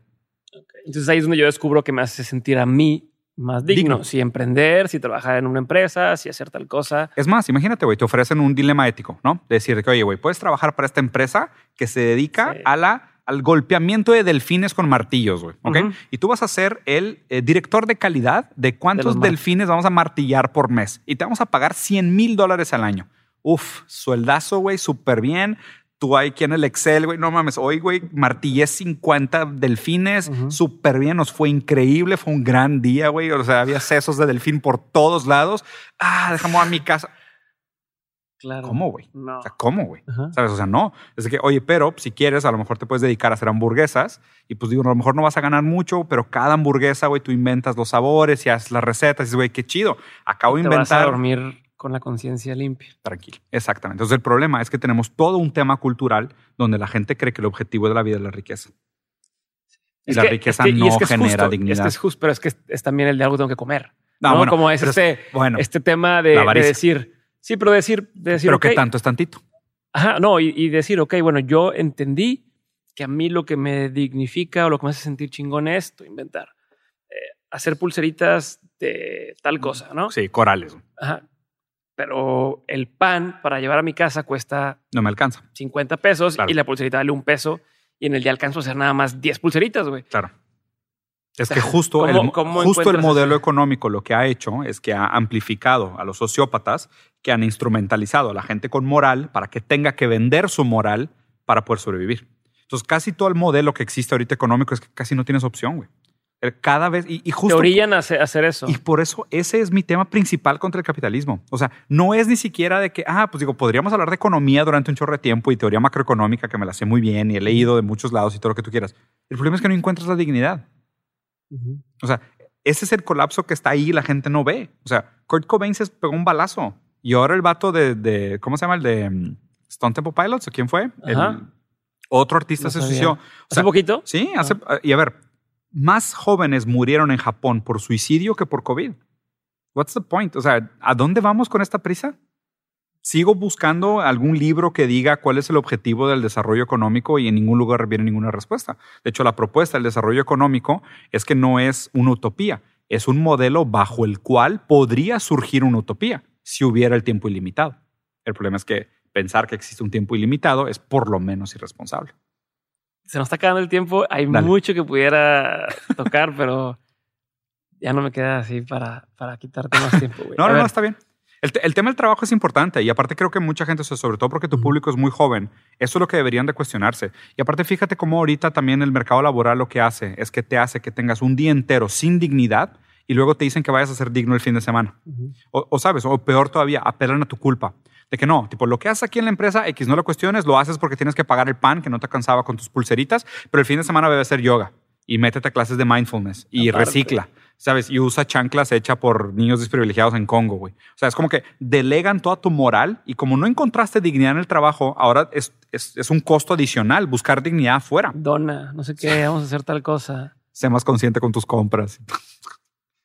[SPEAKER 1] Entonces ahí es donde yo descubro que me hace sentir a mí más digno. Si emprender, si trabajar en una empresa, si hacer tal cosa.
[SPEAKER 2] Es más, imagínate, güey, te ofrecen un dilema ético, ¿no? De decir que, oye, güey, puedes trabajar para esta empresa que se dedica a la al golpeamiento de delfines con martillos, güey. ¿Ok? Y tú vas a ser el eh, director de calidad de cuántos delfines vamos a martillar por mes. Y te vamos a pagar 100 mil dólares al año. Uf, sueldazo, güey, súper bien. Tú hay quien en el Excel, güey, no mames, hoy, güey, martillé 50 delfines, súper bien, nos fue increíble, fue un gran día, güey. O sea, había sesos de delfín por todos lados. Ah, dejamos a mi casa. ¿Cómo, güey? O sea, ¿cómo, güey? ¿Sabes? O sea, no. Es que, oye, pero si quieres, a lo mejor te puedes dedicar a hacer hamburguesas y pues digo, a lo mejor no vas a ganar mucho, pero cada hamburguesa, güey, tú inventas los sabores y haces las recetas y dices, güey, qué chido. Acabo de inventar. Vas a
[SPEAKER 1] dormir con la conciencia limpia.
[SPEAKER 2] Tranquilo. Exactamente. Entonces, el problema es que tenemos todo un tema cultural donde la gente cree que el objetivo de la vida es la riqueza. Y la riqueza no genera dignidad.
[SPEAKER 1] Es justo, pero es que es, también el de algo que tengo que comer. No, Bueno, como es este, bueno, este tema de, de decir Sí, pero decir, decir
[SPEAKER 2] pero que tanto es tantito.
[SPEAKER 1] Ajá, no, y, decir, ok, bueno, yo entendí que a mí lo que me dignifica o lo que me hace sentir chingón es esto, inventar. Eh, hacer pulseritas de tal cosa, ¿no?
[SPEAKER 2] Sí, corales.
[SPEAKER 1] Ajá. Pero el pan para llevar a mi casa cuesta...
[SPEAKER 2] No me alcanza.
[SPEAKER 1] 50 pesos y la pulserita vale un peso y en el día alcanzo a hacer nada más 10 pulseritas, güey.
[SPEAKER 2] Claro. Es que justo, el, justo el modelo económico lo que ha hecho es que ha amplificado a los sociópatas que han instrumentalizado a la gente con moral para que tenga que vender su moral para poder sobrevivir. Entonces, casi todo el modelo que existe ahorita económico es que casi no tienes opción, güey. Eh, cada vez, y, justo...
[SPEAKER 1] Te orillan a hacer eso.
[SPEAKER 2] Y por eso ese es mi tema principal contra el capitalismo. O sea, no es ni siquiera de que, ah, pues digo, podríamos hablar de economía durante un chorro de tiempo y teoría macroeconómica que me la sé muy bien y he leído de muchos lados y todo lo que tú quieras. El problema es que no encuentras la dignidad. O sea, ese es el colapso que está ahí y la gente no ve. O sea, Kurt Cobain se pegó un balazo y ahora el vato de, ¿cómo se llama? El de um, Stone Temple Pilots, ¿o quién fue? otro artista se suicidó.
[SPEAKER 1] ¿Hace poquito?
[SPEAKER 2] Sí, hace, y a ver, más jóvenes murieron en Japón por suicidio que por COVID. What's the point? O sea, ¿a dónde vamos con esta prisa? Sigo buscando algún libro que diga cuál es el objetivo del desarrollo económico y en ningún lugar viene ninguna respuesta. De hecho, la propuesta del desarrollo económico es que no es una utopía, es un modelo bajo el cual podría surgir una utopía si hubiera el tiempo ilimitado. El problema es que pensar que existe un tiempo ilimitado es por lo menos irresponsable.
[SPEAKER 1] Se nos está acabando el tiempo, hay mucho que pudiera tocar, pero ya no me queda así para, para quitarte más tiempo.
[SPEAKER 2] no, no, no, está bien. El, tema del trabajo es importante y aparte creo que mucha gente, sobre todo porque tu público es muy joven, eso es lo que deberían de cuestionarse. Y aparte fíjate cómo ahorita también el mercado laboral lo que hace es que te hace que tengas un día entero sin dignidad y luego te dicen que vayas a ser digno el fin de semana. o, sabes, o peor todavía, apelan a tu culpa. De que no, tipo, lo que haces aquí en la empresa X no lo cuestiones, lo haces porque tienes que pagar el pan que no te cansaba con tus pulseritas, pero el fin de semana debe ser yoga y métete a clases de mindfulness y recicla. ¿Sabes? Y usa chanclas hecha por niños desprivilegiados en Congo, güey. O sea, es como que delegan toda tu moral y como no encontraste dignidad en el trabajo, ahora es, es, un costo adicional buscar dignidad afuera.
[SPEAKER 1] Dona, no sé qué, vamos a hacer tal cosa.
[SPEAKER 2] Sé más consciente con tus compras.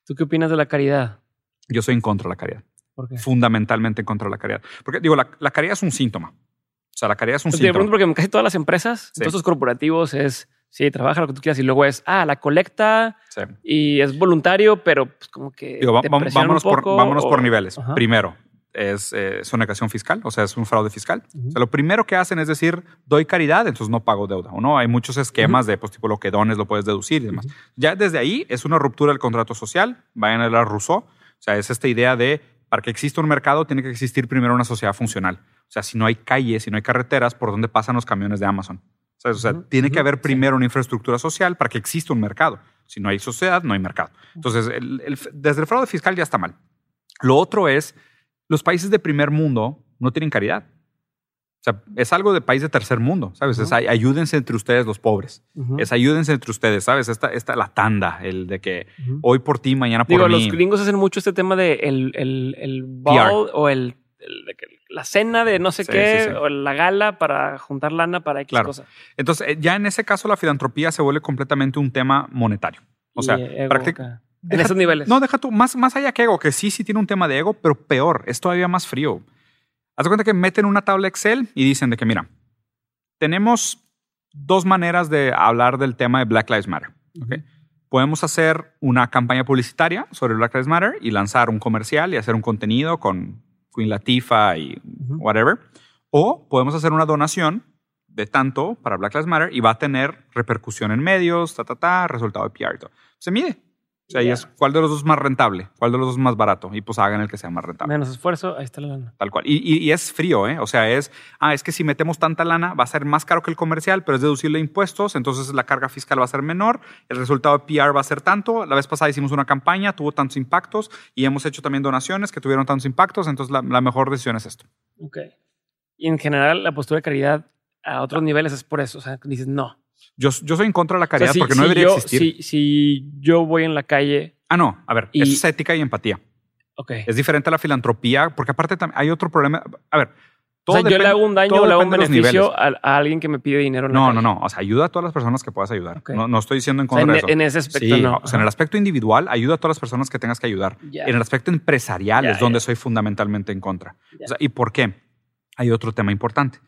[SPEAKER 1] ¿Tú qué opinas de la caridad?
[SPEAKER 2] Yo soy en contra de la caridad. ¿Por qué? Fundamentalmente en contra de la caridad. Porque digo, la, la caridad es un síntoma. O sea, la caridad es un síntoma.
[SPEAKER 1] Pues, porque casi todas las empresas, todos los corporativos es Sí, trabaja lo que tú quieras y luego es, ah, la colecta y es voluntario, pero pues como que.
[SPEAKER 2] vámonos, por, vámonos por niveles. Primero, es eh, sonegación fiscal, o sea, es un fraude fiscal. O sea, lo primero que hacen es decir, doy caridad, entonces no pago deuda. O no, hay muchos esquemas de, pues, tipo, lo que dones lo puedes deducir y demás. Ya desde ahí es una ruptura del contrato social. Vayan a la Rousseau. O sea, es esta idea de, para que exista un mercado, tiene que existir primero una sociedad funcional. O sea, si no hay calles, si no hay carreteras, ¿por dónde pasan los camiones de Amazon? O sea, tiene que haber primero una infraestructura social para que exista un mercado. Si no hay sociedad, no hay mercado. Entonces, desde el fraude fiscal ya está mal. Lo otro es los países de primer mundo no tienen caridad. O sea, es algo de país de tercer mundo, ¿sabes? Es ayúdense entre ustedes los pobres. Es ayúdense entre ustedes, ¿sabes? Esta, esta la tanda, el de que hoy por ti, mañana por
[SPEAKER 1] Digo,
[SPEAKER 2] mí.
[SPEAKER 1] los gringos hacen mucho este tema de el, el, el ball o el, la cena de no sé qué o la gala para juntar lana para X cosa.
[SPEAKER 2] Entonces, eh, ya en ese caso la filantropía se vuelve completamente un tema monetario. O sea, prácticamente
[SPEAKER 1] en esos niveles.
[SPEAKER 2] No, deja tú, más, más allá que ego, que sí, sí tiene un tema de ego, pero peor, es todavía más frío. Haz cuenta que meten una tabla Excel y dicen de que, mira, tenemos dos maneras de hablar del tema de Black Lives Matter. Podemos hacer una campaña publicitaria sobre Black Lives Matter y lanzar un comercial y hacer un contenido con Queen Latifah y whatever. O podemos hacer una donación de tanto para Black Lives Matter y va a tener repercusión en medios, ta, ta, ta, resultado de PR. Se mide. O sea, es cuál de los dos es más rentable, cuál de los dos es más barato. Y pues hagan el que sea más rentable.
[SPEAKER 1] Menos esfuerzo, ahí está la lana.
[SPEAKER 2] Tal cual. Y, y, es frío, ¿eh? O sea, es, ah, es que si metemos tanta lana va a ser más caro que el comercial, pero es deducible impuestos, entonces la carga fiscal va a ser menor, el resultado de PR va a ser tanto. La vez pasada hicimos una campaña, tuvo tantos impactos y hemos hecho también donaciones que tuvieron tantos impactos, entonces la, la mejor decisión es esto.
[SPEAKER 1] Ok. Y en general, la postura de caridad a otros niveles es por eso. O sea, dices no.
[SPEAKER 2] Yo, yo soy en contra de la caridad porque no debería existir.
[SPEAKER 1] Si, si yo voy en la calle
[SPEAKER 2] Ah, no, a ver, es ética y empatía.
[SPEAKER 1] Ok.
[SPEAKER 2] Es diferente a la filantropía, porque aparte hay otro problema. A ver,
[SPEAKER 1] todo o sea, yo le hago un daño o le hago un beneficio a, alguien que me pide dinero.
[SPEAKER 2] no, no, no. O sea, ayuda a todas las personas que puedas ayudar. No, no, estoy diciendo en contra de eso.
[SPEAKER 1] En ese aspecto no.
[SPEAKER 2] O sea, en el aspecto individual, ayuda a todas las personas que tengas que ayudar. En el aspecto empresarial es donde soy fundamentalmente en contra. O sea, ¿Y por qué? Hay otro tema importante.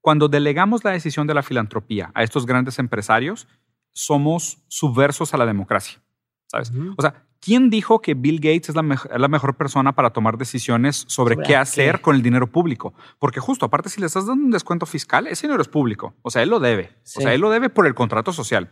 [SPEAKER 2] Cuando delegamos la decisión de la filantropía a estos grandes empresarios, somos subversos a la democracia. ¿Sabes? O sea, ¿Quién dijo que Bill Gates es la, mejor persona para tomar decisiones sobre, qué hacer con el dinero público? Porque justo, aparte, si le estás dando un descuento fiscal, ese dinero es público. O sea, él lo debe. O sea, él lo debe por el contrato social.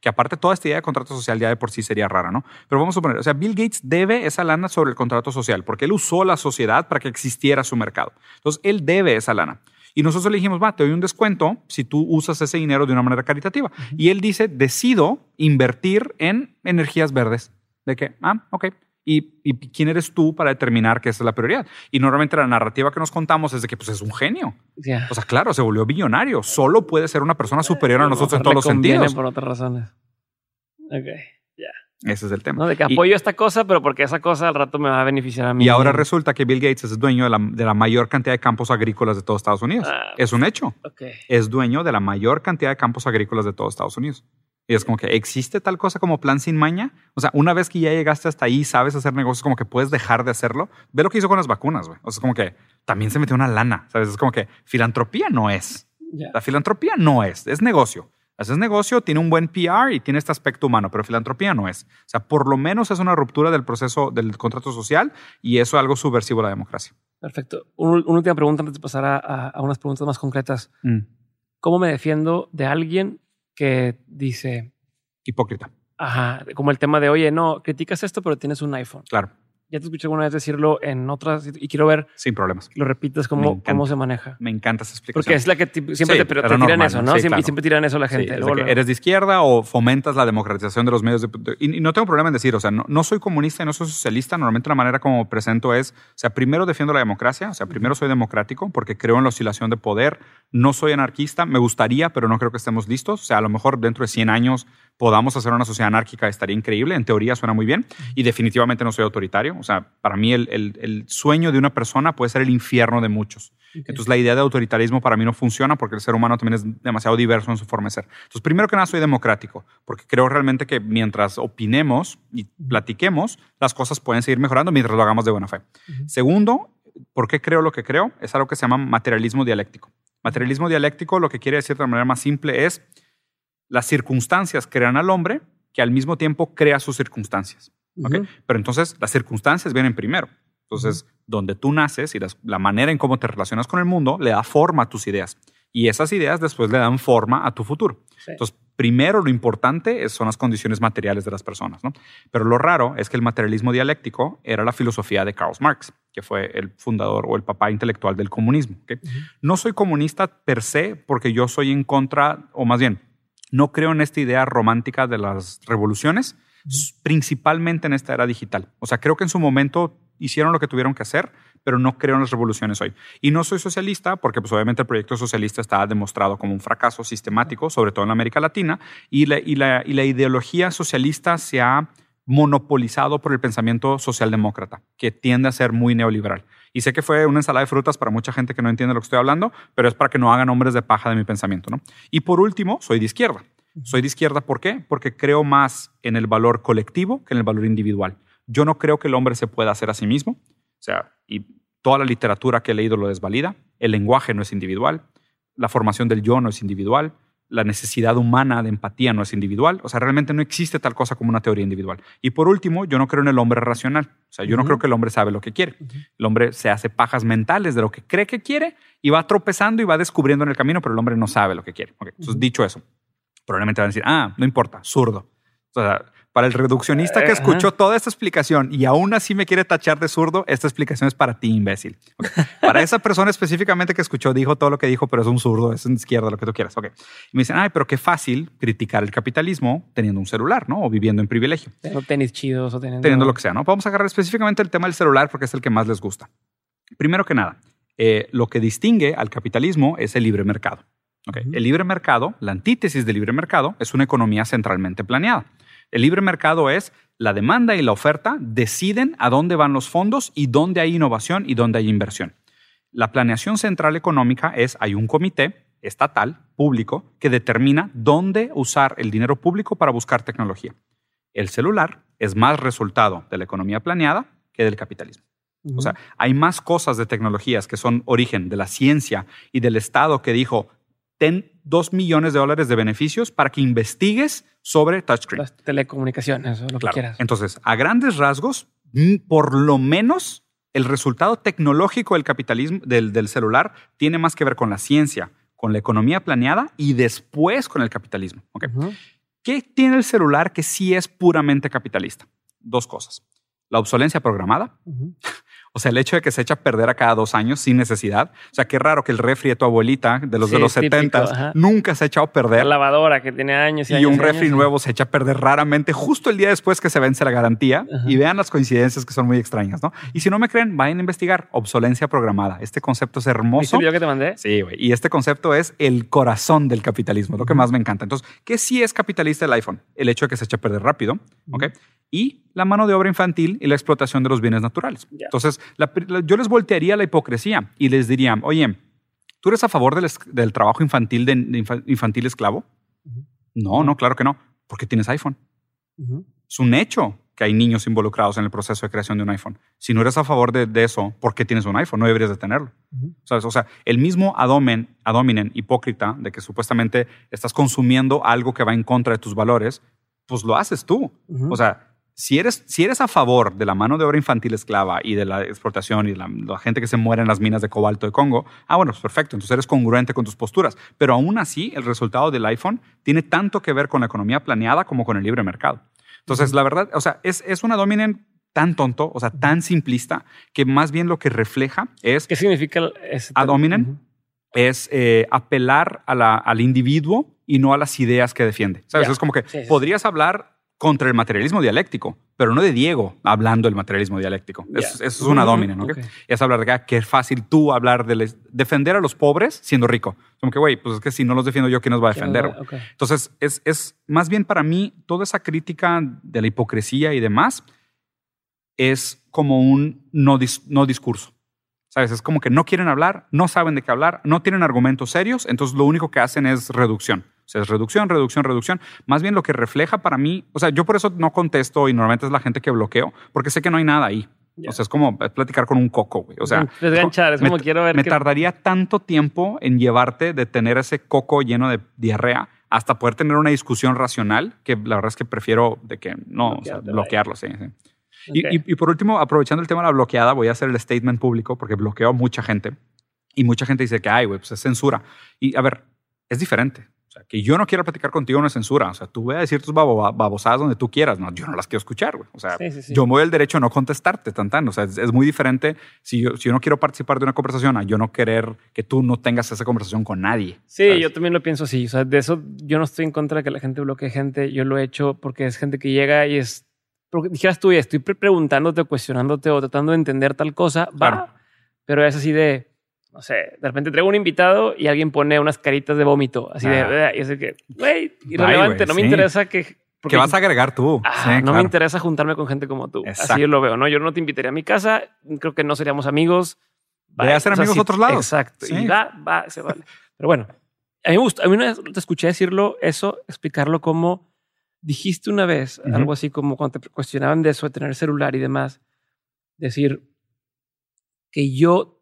[SPEAKER 2] Que aparte, toda esta idea de contrato social ya de por sí sería rara, ¿no? Pero vamos a poner, o sea, Bill Gates debe esa lana sobre el contrato social porque él usó la sociedad para que existiera su mercado. Entonces, él debe esa lana. Y nosotros le dijimos, va, te doy un descuento si tú usas ese dinero de una manera caritativa. Y él dice, decido invertir en energías verdes. De que, ah, ok. ¿Y, ¿Y, quién eres tú para determinar que esa es la prioridad? Y normalmente la narrativa que nos contamos es de que pues, es un genio. O sea, claro, se volvió billonario. Solo puede ser una persona superior a nosotros en todos los sentidos.
[SPEAKER 1] por otras razones. Ok, ya.
[SPEAKER 2] Ese es el tema.
[SPEAKER 1] de que apoyo esta cosa, pero porque esa cosa al rato me va a beneficiar a mí.
[SPEAKER 2] Y ahora resulta que Bill Gates es dueño de la, de la mayor cantidad de campos agrícolas de todos Estados Unidos. Ah, es un hecho.
[SPEAKER 1] Okay.
[SPEAKER 2] Es dueño de la mayor cantidad de campos agrícolas de todos Estados Unidos. Y es como que existe tal cosa como plan sin maña. O sea, una vez que ya llegaste hasta ahí, sabes hacer negocios, como que puedes dejar de hacerlo. Ve lo que hizo con las vacunas, güey. O sea, es como que también se metió una lana, ¿sabes? Es como que filantropía no es. La filantropía no es, es negocio. Haces negocio, tiene un buen PR y tiene este aspecto humano, pero filantropía no es. O sea, por lo menos es una ruptura del proceso del contrato social y eso es algo subversivo a la democracia.
[SPEAKER 1] Perfecto. una última pregunta antes de pasar a, unas preguntas más concretas. Mm. ¿Cómo me defiendo de alguien que dice...
[SPEAKER 2] Hipócrita.
[SPEAKER 1] Ajá, como el tema de, oye, no, criticas esto, pero tienes un iPhone.
[SPEAKER 2] Claro.
[SPEAKER 1] Ya te escuché alguna vez decirlo en otras y quiero ver.
[SPEAKER 2] Sin problemas.
[SPEAKER 1] Lo repites cómo, cómo se maneja.
[SPEAKER 2] Me encanta esa explicación.
[SPEAKER 1] Porque es la que siempre te, tiran eso, ¿no? siempre, siempre, tiran eso la gente.
[SPEAKER 2] eres de izquierda o fomentas la democratización de los medios. De, y, no tengo problema en decir, o sea, no, no, soy comunista y no soy socialista. Normalmente la manera como presento es, o sea, primero defiendo la democracia, o sea, primero soy democrático porque creo en la oscilación de poder. No soy anarquista, me gustaría, pero no creo que estemos listos. O sea, a lo mejor dentro de 100 años podamos hacer una sociedad anárquica, estaría increíble. En teoría suena muy bien. Y definitivamente no soy autoritario. O sea, para mí el, el, sueño de una persona puede ser el infierno de muchos. Entonces la idea de autoritarismo para mí no funciona porque el ser humano también es demasiado diverso en su forma de ser. Entonces, primero que nada, soy democrático porque creo realmente que mientras opinemos y platiquemos, las cosas pueden seguir mejorando mientras lo hagamos de buena fe. Segundo, ¿por qué creo lo que creo? Es algo que se llama materialismo dialéctico. Materialismo dialéctico lo que quiere decir de manera más simple es las circunstancias crean al hombre que al mismo tiempo crea sus circunstancias. Pero entonces las circunstancias vienen primero. Entonces, donde tú naces y la manera en cómo te relacionas con el mundo le da forma a tus ideas. Y esas ideas después le dan forma a tu futuro. Entonces, primero lo importante son las condiciones materiales de las personas. ¿no? Pero lo raro es que el materialismo dialéctico era la filosofía de Karl Marx, que fue el fundador o el papá intelectual del comunismo. No soy comunista per se porque yo soy en contra, o más bien, no creo en esta idea romántica de las revoluciones, principalmente en esta era digital. O sea, creo que en su momento hicieron lo que tuvieron que hacer, pero no creo en las revoluciones hoy. Y no soy socialista porque pues obviamente el proyecto socialista está demostrado como un fracaso sistemático, sobre todo en América Latina, y la, y la, y la ideología socialista se ha monopolizado por el pensamiento socialdemócrata, que tiende a ser muy neoliberal. Y sé que fue una ensalada de frutas para mucha gente que no entiende lo que estoy hablando, pero es para que no hagan hombres de paja de mi pensamiento. ¿no? Y por último, soy de izquierda. Soy de izquierda, ¿por qué? Porque creo más en el valor colectivo que en el valor individual. Yo no creo que el hombre se pueda hacer a sí mismo. O sea, y toda la literatura que he leído lo desvalida. El lenguaje no es individual. La formación del yo no es individual la necesidad humana de empatía no es individual. O sea, realmente no existe tal cosa como una teoría individual. Y por último, yo no creo en el hombre racional. O sea, yo no creo que el hombre sabe lo que quiere. El hombre se hace pajas mentales de lo que cree que quiere y va tropezando y va descubriendo en el camino, pero el hombre no sabe lo que quiere. Entonces, dicho eso, probablemente van a decir, ah, no importa, zurdo. O sea, para el reduccionista que eh, escuchó toda esta explicación y aún así me quiere tachar de zurdo, esta explicación es para ti, imbécil. para esa persona específicamente que escuchó, dijo todo lo que dijo, pero es un zurdo, es en izquierda, lo que tú quieras. Okay. Y me dicen, ay, pero qué fácil criticar el capitalismo teniendo un celular, ¿no? O viviendo en privilegio.
[SPEAKER 1] Teniendo tenis chidos o teniendo...
[SPEAKER 2] Teniendo lo que sea, ¿no? Vamos a agarrar específicamente el tema del celular porque es el que más les gusta. Primero que nada, eh, lo que distingue al capitalismo es el libre mercado. Okay. El libre mercado, la antítesis del libre mercado, es una economía centralmente planeada. El libre mercado es la demanda y la oferta deciden a dónde van los fondos y dónde hay innovación y dónde hay inversión. La planeación central económica es, hay un comité estatal, público, que determina dónde usar el dinero público para buscar tecnología. El celular es más resultado de la economía planeada que del capitalismo. O sea, hay más cosas de tecnologías que son origen de la ciencia y del Estado que dijo, ten dos millones de dólares de beneficios para que investigues sobre touchscreen.
[SPEAKER 1] Las telecomunicaciones, lo que quieras.
[SPEAKER 2] Entonces, a grandes rasgos, mm, por lo menos el resultado tecnológico del capitalismo, del, celular, tiene más que ver con la ciencia, con la economía planeada y después con el capitalismo. ¿Qué tiene el celular que sí es puramente capitalista? Dos cosas. La obsolencia programada. O sea, el hecho de que se echa a perder a cada dos años sin necesidad. O sea, qué raro que el refri de tu abuelita, de los de los 70, nunca se ha echado a perder.
[SPEAKER 1] La lavadora que tiene años y,
[SPEAKER 2] y un refri nuevo se echa a perder raramente justo el día después que se vence la garantía. Y vean las coincidencias que son muy extrañas, ¿no? Y si no me creen, vayan a investigar obsolencia programada. Este concepto es hermoso.
[SPEAKER 1] ¿Viste el que te mandé?
[SPEAKER 2] Sí, güey. Y este concepto es el corazón del capitalismo, lo que más me encanta. Entonces, ¿qué sí es capitalista el iPhone? El hecho de que se echa a perder rápido, ¿ok? y la mano de obra infantil y la explotación de los bienes naturales. Entonces, yo les voltearía la hipocresía y les diría, oye, ¿tú eres a favor del, trabajo infantil, de, infantil esclavo? No, no, claro que no, porque tienes iPhone. Es un hecho que hay niños involucrados en el proceso de creación de un iPhone. Si no eres a favor de, eso, ¿por qué tienes un iPhone? No deberías de tenerlo. O sea, el mismo adomen, adominen hipócrita de que supuestamente estás consumiendo algo que va en contra de tus valores, pues lo haces tú. O sea, si eres, si eres a favor de la mano de obra infantil esclava y de la explotación y de la, gente que se muere en las minas de cobalto de Congo, ah, bueno, pues perfecto, entonces eres congruente con tus posturas. Pero aún así, el resultado del iPhone tiene tanto que ver con la economía planeada como con el libre mercado. Entonces, la verdad, o sea, es, es una dominant tan tonto, o sea, tan simplista, que más bien lo que refleja es...
[SPEAKER 1] ¿Qué significa ese
[SPEAKER 2] Es eh, apelar a la, al individuo y no a las ideas que defiende. ¿Sabes? Es como que podrías hablar contra el materialismo dialéctico, pero no de Diego hablando del materialismo dialéctico. Eso, es una domina, ¿no? Es hablar de que es fácil tú hablar de defender a los pobres siendo rico. Como que, güey, pues es que si no los defiendo yo, ¿quién nos va a defender? Entonces, es, es más bien para mí toda esa crítica de la hipocresía y demás es como un no, no discurso. ¿Sabes? Es como que no quieren hablar, no saben de qué hablar, no tienen argumentos serios, entonces lo único que hacen es reducción. O sea, es reducción, reducción, reducción. Más bien lo que refleja para mí, o sea, yo por eso no contesto y normalmente es la gente que bloqueo, porque sé que no hay nada ahí. O sea, es como platicar con un coco, güey. O sea,
[SPEAKER 1] Desganchar, es como
[SPEAKER 2] me,
[SPEAKER 1] quiero ver.
[SPEAKER 2] Me tardaría tanto tiempo en llevarte de tener ese coco lleno de diarrea hasta poder tener una discusión racional que la verdad es que prefiero de que no, o sea, bloquearlo, sí, sí. Y, y, y, por último, aprovechando el tema de la bloqueada, voy a hacer el statement público porque bloqueo a mucha gente. Y mucha gente dice que, ay, güey, pues es censura. Y a ver, es diferente. Sea, que yo no quiero platicar contigo no es censura. O sea, tú voy a decir tus babosadas donde tú quieras. No, yo no las quiero escuchar, güey. O sea, sí, sí, sí. yo me doy el derecho a no contestarte, tan, tan. O sea, es, es, muy diferente si yo, si yo no quiero participar de una conversación a yo no querer que tú no tengas esa conversación con nadie.
[SPEAKER 1] Sí, ¿sabes? yo también lo pienso así. O sea, de eso yo no estoy en contra de que la gente bloquee gente. Yo lo he hecho porque es gente que llega y es... Porque dijeras tú, estoy preguntándote, cuestionándote o tratando de entender tal cosa. Va, claro. pero es así de no sé, de repente traigo un invitado y alguien pone unas caritas de vómito, así ah. de, y así que, güey, irrelevante, Ay, no me sí. interesa que...
[SPEAKER 2] ¿Qué vas a agregar tú?
[SPEAKER 1] Ah, sí, no claro. me interesa juntarme con gente como tú. Exacto. Así yo lo veo, ¿no? Yo no te invitaría a mi casa, creo que no seríamos amigos.
[SPEAKER 2] Voy a ser amigos de otros lados.
[SPEAKER 1] Exacto. Y va, va, se vale. Pero bueno, a mí me gusta, a mí una vez te escuché decirlo, eso, explicarlo como dijiste una vez, uh -huh. algo así como cuando te cuestionaban de eso, de tener celular y demás, decir que yo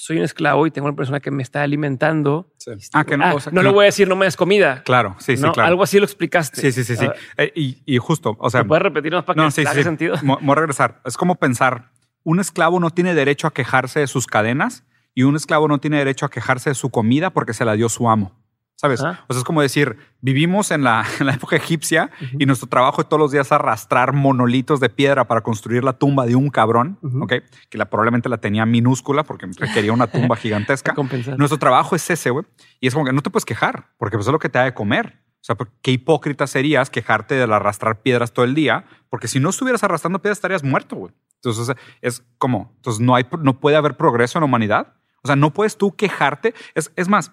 [SPEAKER 1] soy un esclavo y tengo una persona que me está alimentando.
[SPEAKER 2] Sí. Ah, que no,
[SPEAKER 1] ah,
[SPEAKER 2] o sea,
[SPEAKER 1] no le voy a decir no me des comida.
[SPEAKER 2] Claro, sí, sí,
[SPEAKER 1] no,
[SPEAKER 2] claro.
[SPEAKER 1] Algo así lo explicaste.
[SPEAKER 2] Sí, sí, sí, sí. Eh, y, y, justo, o sea.
[SPEAKER 1] ¿Puedes repetirnos para que
[SPEAKER 2] no, sí,
[SPEAKER 1] haga
[SPEAKER 2] sí.
[SPEAKER 1] sentido?
[SPEAKER 2] Voy a regresar. Es como pensar, un esclavo no tiene derecho a quejarse de sus cadenas y un esclavo no tiene derecho a quejarse de su comida porque se la dio su amo. ¿Sabes? ¿Ah? O sea, es como decir, vivimos en la, en la época egipcia uh -huh. y nuestro trabajo es todos los días arrastrar monolitos de piedra para construir la tumba de un cabrón, uh -huh. ¿ok? Que la, probablemente la tenía minúscula porque requería una tumba gigantesca. nuestro trabajo es ese, güey. Y es como que no te puedes quejar porque pues es lo que te da de comer. O sea, qué hipócrita serías quejarte de arrastrar piedras todo el día, porque si no estuvieras arrastrando piedras estarías muerto, güey. Entonces, es como, entonces no, hay, no puede haber progreso en la humanidad. O sea, no puedes tú quejarte. Es, es más,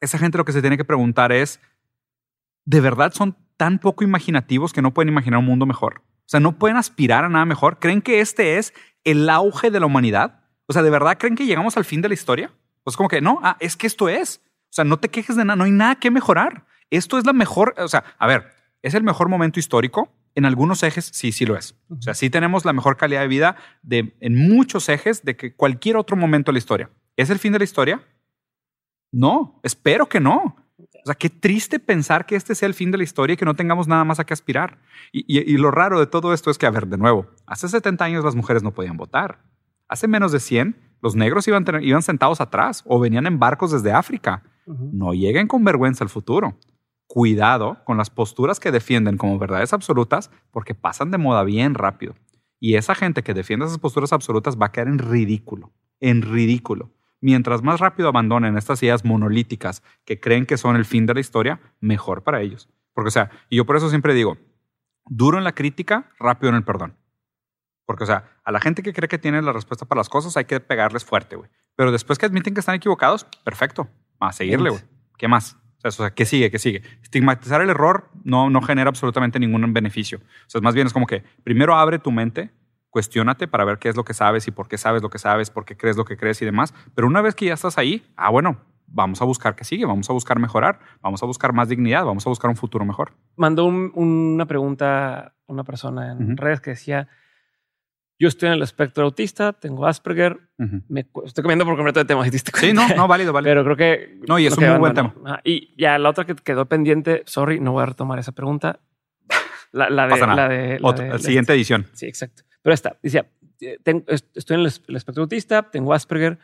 [SPEAKER 2] esa gente lo que se tiene que preguntar es, ¿de verdad son tan poco imaginativos que no pueden imaginar un mundo mejor? O sea, no pueden aspirar a nada mejor. ¿Creen que este es el auge de la humanidad? O sea, ¿de verdad creen que llegamos al fin de la historia? Pues como que no, ah, es que esto es. O sea, no te quejes de nada, no hay nada que mejorar. Esto es la mejor, o sea, a ver, ¿es el mejor momento histórico? En algunos ejes sí, sí lo es. O sea, sí tenemos la mejor calidad de vida de, en muchos ejes de que cualquier otro momento de la historia. ¿Es el fin de la historia? No, espero que no. O sea, qué triste pensar que este sea el fin de la historia y que no tengamos nada más a que aspirar. Y, y, y, lo raro de todo esto es que, a ver, de nuevo, hace 70 años las mujeres no podían votar. Hace menos de 100, los negros iban, iban sentados atrás o venían en barcos desde África. Uh -huh. No lleguen con vergüenza al futuro. Cuidado con las posturas que defienden como verdades absolutas porque pasan de moda bien rápido. Y esa gente que defiende esas posturas absolutas va a caer en ridículo, en ridículo mientras más rápido abandonen estas ideas monolíticas que creen que son el fin de la historia, mejor para ellos. Porque, o sea, y yo por eso siempre digo, duro en la crítica, rápido en el perdón. Porque, o sea, a la gente que cree que tiene la respuesta para las cosas hay que pegarles fuerte, güey. Pero después que admiten que están equivocados, perfecto. A seguirle, güey. ¿Qué más? O sea, ¿qué sigue? ¿Qué sigue? Estigmatizar el error no, no genera absolutamente ningún beneficio. O sea, más bien es como que primero abre tu mente, cuestiónate para ver qué es lo que sabes y por qué sabes lo que sabes, por qué crees lo que crees y demás. Pero una vez que ya estás ahí, ah, bueno, vamos a buscar qué sigue, vamos a buscar mejorar, vamos a buscar más dignidad, vamos a buscar un futuro mejor.
[SPEAKER 1] Mandó un, una pregunta una persona en uh -huh. redes que decía, yo estoy en el espectro autista, tengo Asperger, uh -huh. me estoy cambiando por completo de tema.
[SPEAKER 2] Sí, no, no, válido, válido.
[SPEAKER 1] Pero creo que...
[SPEAKER 2] No, y es un muy buen tema.
[SPEAKER 1] Ah, y ya la otra que quedó pendiente, sorry, no voy a retomar esa pregunta. La, la de...
[SPEAKER 2] Pasa nada.
[SPEAKER 1] La de la
[SPEAKER 2] Otra,
[SPEAKER 1] de,
[SPEAKER 2] la siguiente edición.
[SPEAKER 1] Sí, exacto. Pero esta, decía, tengo, estoy en el, el, espectro autista, tengo Asperger,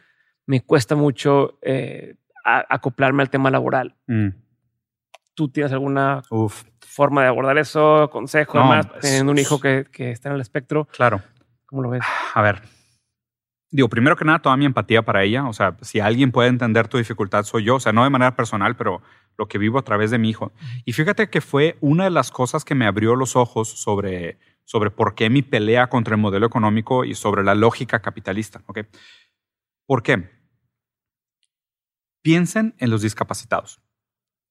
[SPEAKER 1] me cuesta mucho eh, a, acoplarme al tema laboral. Mm. ¿Tú tienes alguna Uf. forma de abordar eso? ¿Consejo? No, además, pues, teniendo un hijo que, que, está en el espectro.
[SPEAKER 2] Claro.
[SPEAKER 1] ¿Cómo lo ves?
[SPEAKER 2] A ver. Digo, primero que nada, toda mi empatía para ella. O sea, si alguien puede entender tu dificultad, soy yo. O sea, no de manera personal, pero lo que vivo a través de mi hijo. Y fíjate que fue una de las cosas que me abrió los ojos sobre sobre por qué mi pelea contra el modelo económico y sobre la lógica capitalista. ¿Por qué? Piensen en los discapacitados.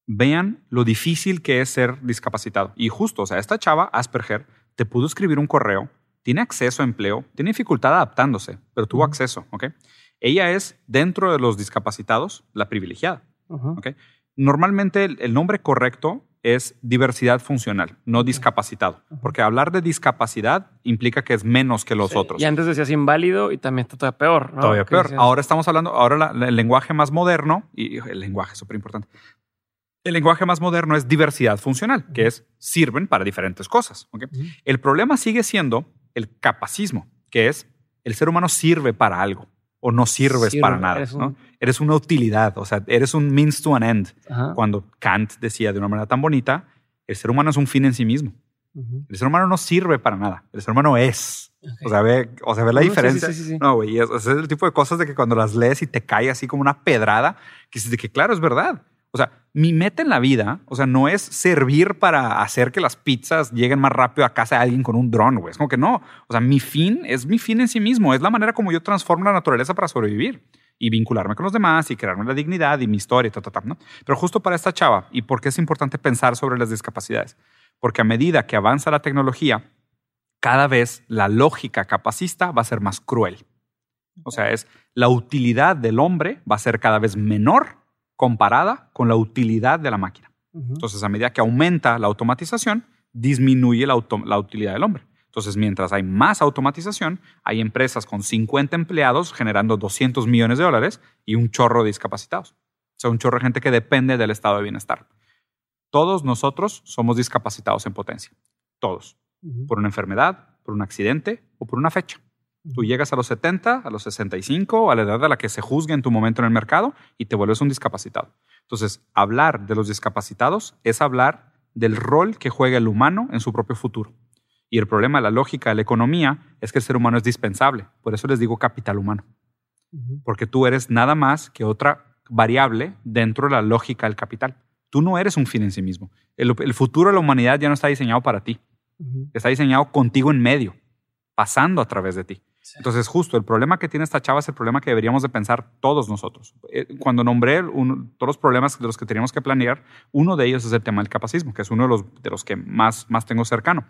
[SPEAKER 2] Vean lo difícil que es ser discapacitado. Y justo, o sea, esta chava, Asperger, te pudo escribir un correo, tiene acceso a empleo, tiene dificultad adaptándose, pero tuvo uh -huh. acceso. ¿okay? Ella es, dentro de los discapacitados, la privilegiada. Uh -huh. ¿okay? Normalmente el, el nombre correcto es diversidad funcional, no discapacitado. Porque hablar de discapacidad implica que es menos que los sí. otros.
[SPEAKER 1] Y antes decías inválido y también está todavía peor. ¿no?
[SPEAKER 2] Todavía peor. Decías? Ahora estamos hablando, ahora la, la, el lenguaje más moderno, y el lenguaje es súper importante. El lenguaje más moderno es diversidad funcional, que es sirven para diferentes cosas. ¿okay? Uh -huh. El problema sigue siendo el capacismo, que es el ser humano sirve para algo o no sirves
[SPEAKER 1] Sirve,
[SPEAKER 2] para nada.
[SPEAKER 1] eres un-
[SPEAKER 2] ¿no? Eres una utilidad, o sea, eres un means to an end.
[SPEAKER 1] Ajá.
[SPEAKER 2] Cuando Kant decía de una manera tan bonita, el ser humano es un fin en sí mismo.
[SPEAKER 1] Ujú.
[SPEAKER 2] El ser humano no sirve para nada. El ser humano es.
[SPEAKER 1] Ok.
[SPEAKER 2] O sea, ve, o sea, ve la
[SPEAKER 1] No,
[SPEAKER 2] diferencia.
[SPEAKER 1] sí, sí, sí, sí.
[SPEAKER 2] No, güey, es, es el tipo de cosas de que cuando las lees y te cae así como una pedrada, que dices de que claro, es verdad. O sea, mi meta en la vida, o sea, no es servir para hacer que las pizzas lleguen más rápido a casa de alguien con un dron, güey. Es como que no. O sea, mi fin es mi fin en sí mismo. Es la manera como yo transformo la naturaleza para sobrevivir y vincularme con los demás y crearme la dignidad y mi historia, ta, ta, ta, ¿no? Pero justo para esta chava, ¿y por qué es importante pensar sobre las discapacidades? Porque a medida que avanza la tecnología, cada vez la lógica capacista va a ser más cruel. O sea, es la utilidad del hombre va a ser cada vez menor comparada con la utilidad de la máquina.
[SPEAKER 1] Ujú.
[SPEAKER 2] Entonces, a medida que aumenta la automatización, disminuye la, auto- la utilidad del hombre. Entonces, mientras hay más automatización, hay empresas con 50 empleados generando 200 millones de dólares y un chorro de discapacitados. O sea, un chorro de gente que depende del estado de bienestar. Todos nosotros somos discapacitados en potencia. Todos. Por una enfermedad, por un accidente o por una fecha. Tú llegas a los 70, a los 65, a la edad a la que se juzgue en tu momento en el mercado y te vuelves un discapacitado. Entonces, hablar de los discapacitados es hablar del rol que juega el humano en su propio futuro. Y el problema de la lógica de la economía es que el ser humano es dispensable. Por eso les digo capital humano. Porque tú eres nada más que otra variable dentro de la lógica del capital. Tú no eres un fin en sí mismo. El, el futuro de la humanidad ya no está diseñado para ti. Está diseñado contigo en medio, pasando a través de ti. Entonces, justo el problema que tiene esta chava es el problema que deberíamos de pensar todos nosotros. Eh, Cuando nombré un- todos los problemas de los que teníamos que planear, uno de ellos es el tema del capacismo, que es uno de los, de los que más, más tengo cercano.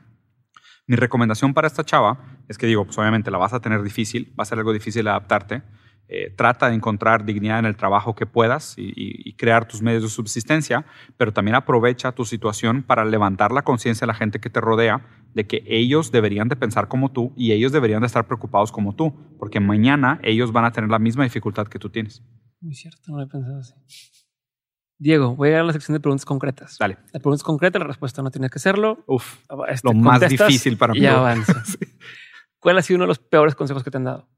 [SPEAKER 2] Mi recomendación para esta chava es que digo, pues obviamente la vas a tener difícil, va a ser algo difícil adaptarte. Eh, trata de encontrar dignidad en el trabajo que puedas y crear tus medios de subsistencia, pero también aprovecha tu situación para levantar la conciencia de la gente que te rodea de que ellos deberían de pensar como tú y ellos deberían de estar preocupados como tú, porque mañana ellos van a tener la misma dificultad que tú tienes.
[SPEAKER 1] Muy cierto, no lo he pensado así. Diego, voy a llegar a la sección de preguntas concretas.
[SPEAKER 2] Dale.
[SPEAKER 1] La pregunta es concreta, la respuesta no tiene que serlo.
[SPEAKER 2] Uf,
[SPEAKER 1] Este,
[SPEAKER 2] lo más difícil para mí.
[SPEAKER 1] Y avanza.
[SPEAKER 2] Sí.
[SPEAKER 1] ¿Cuál ha sido uno de los peores consejos que te han dado?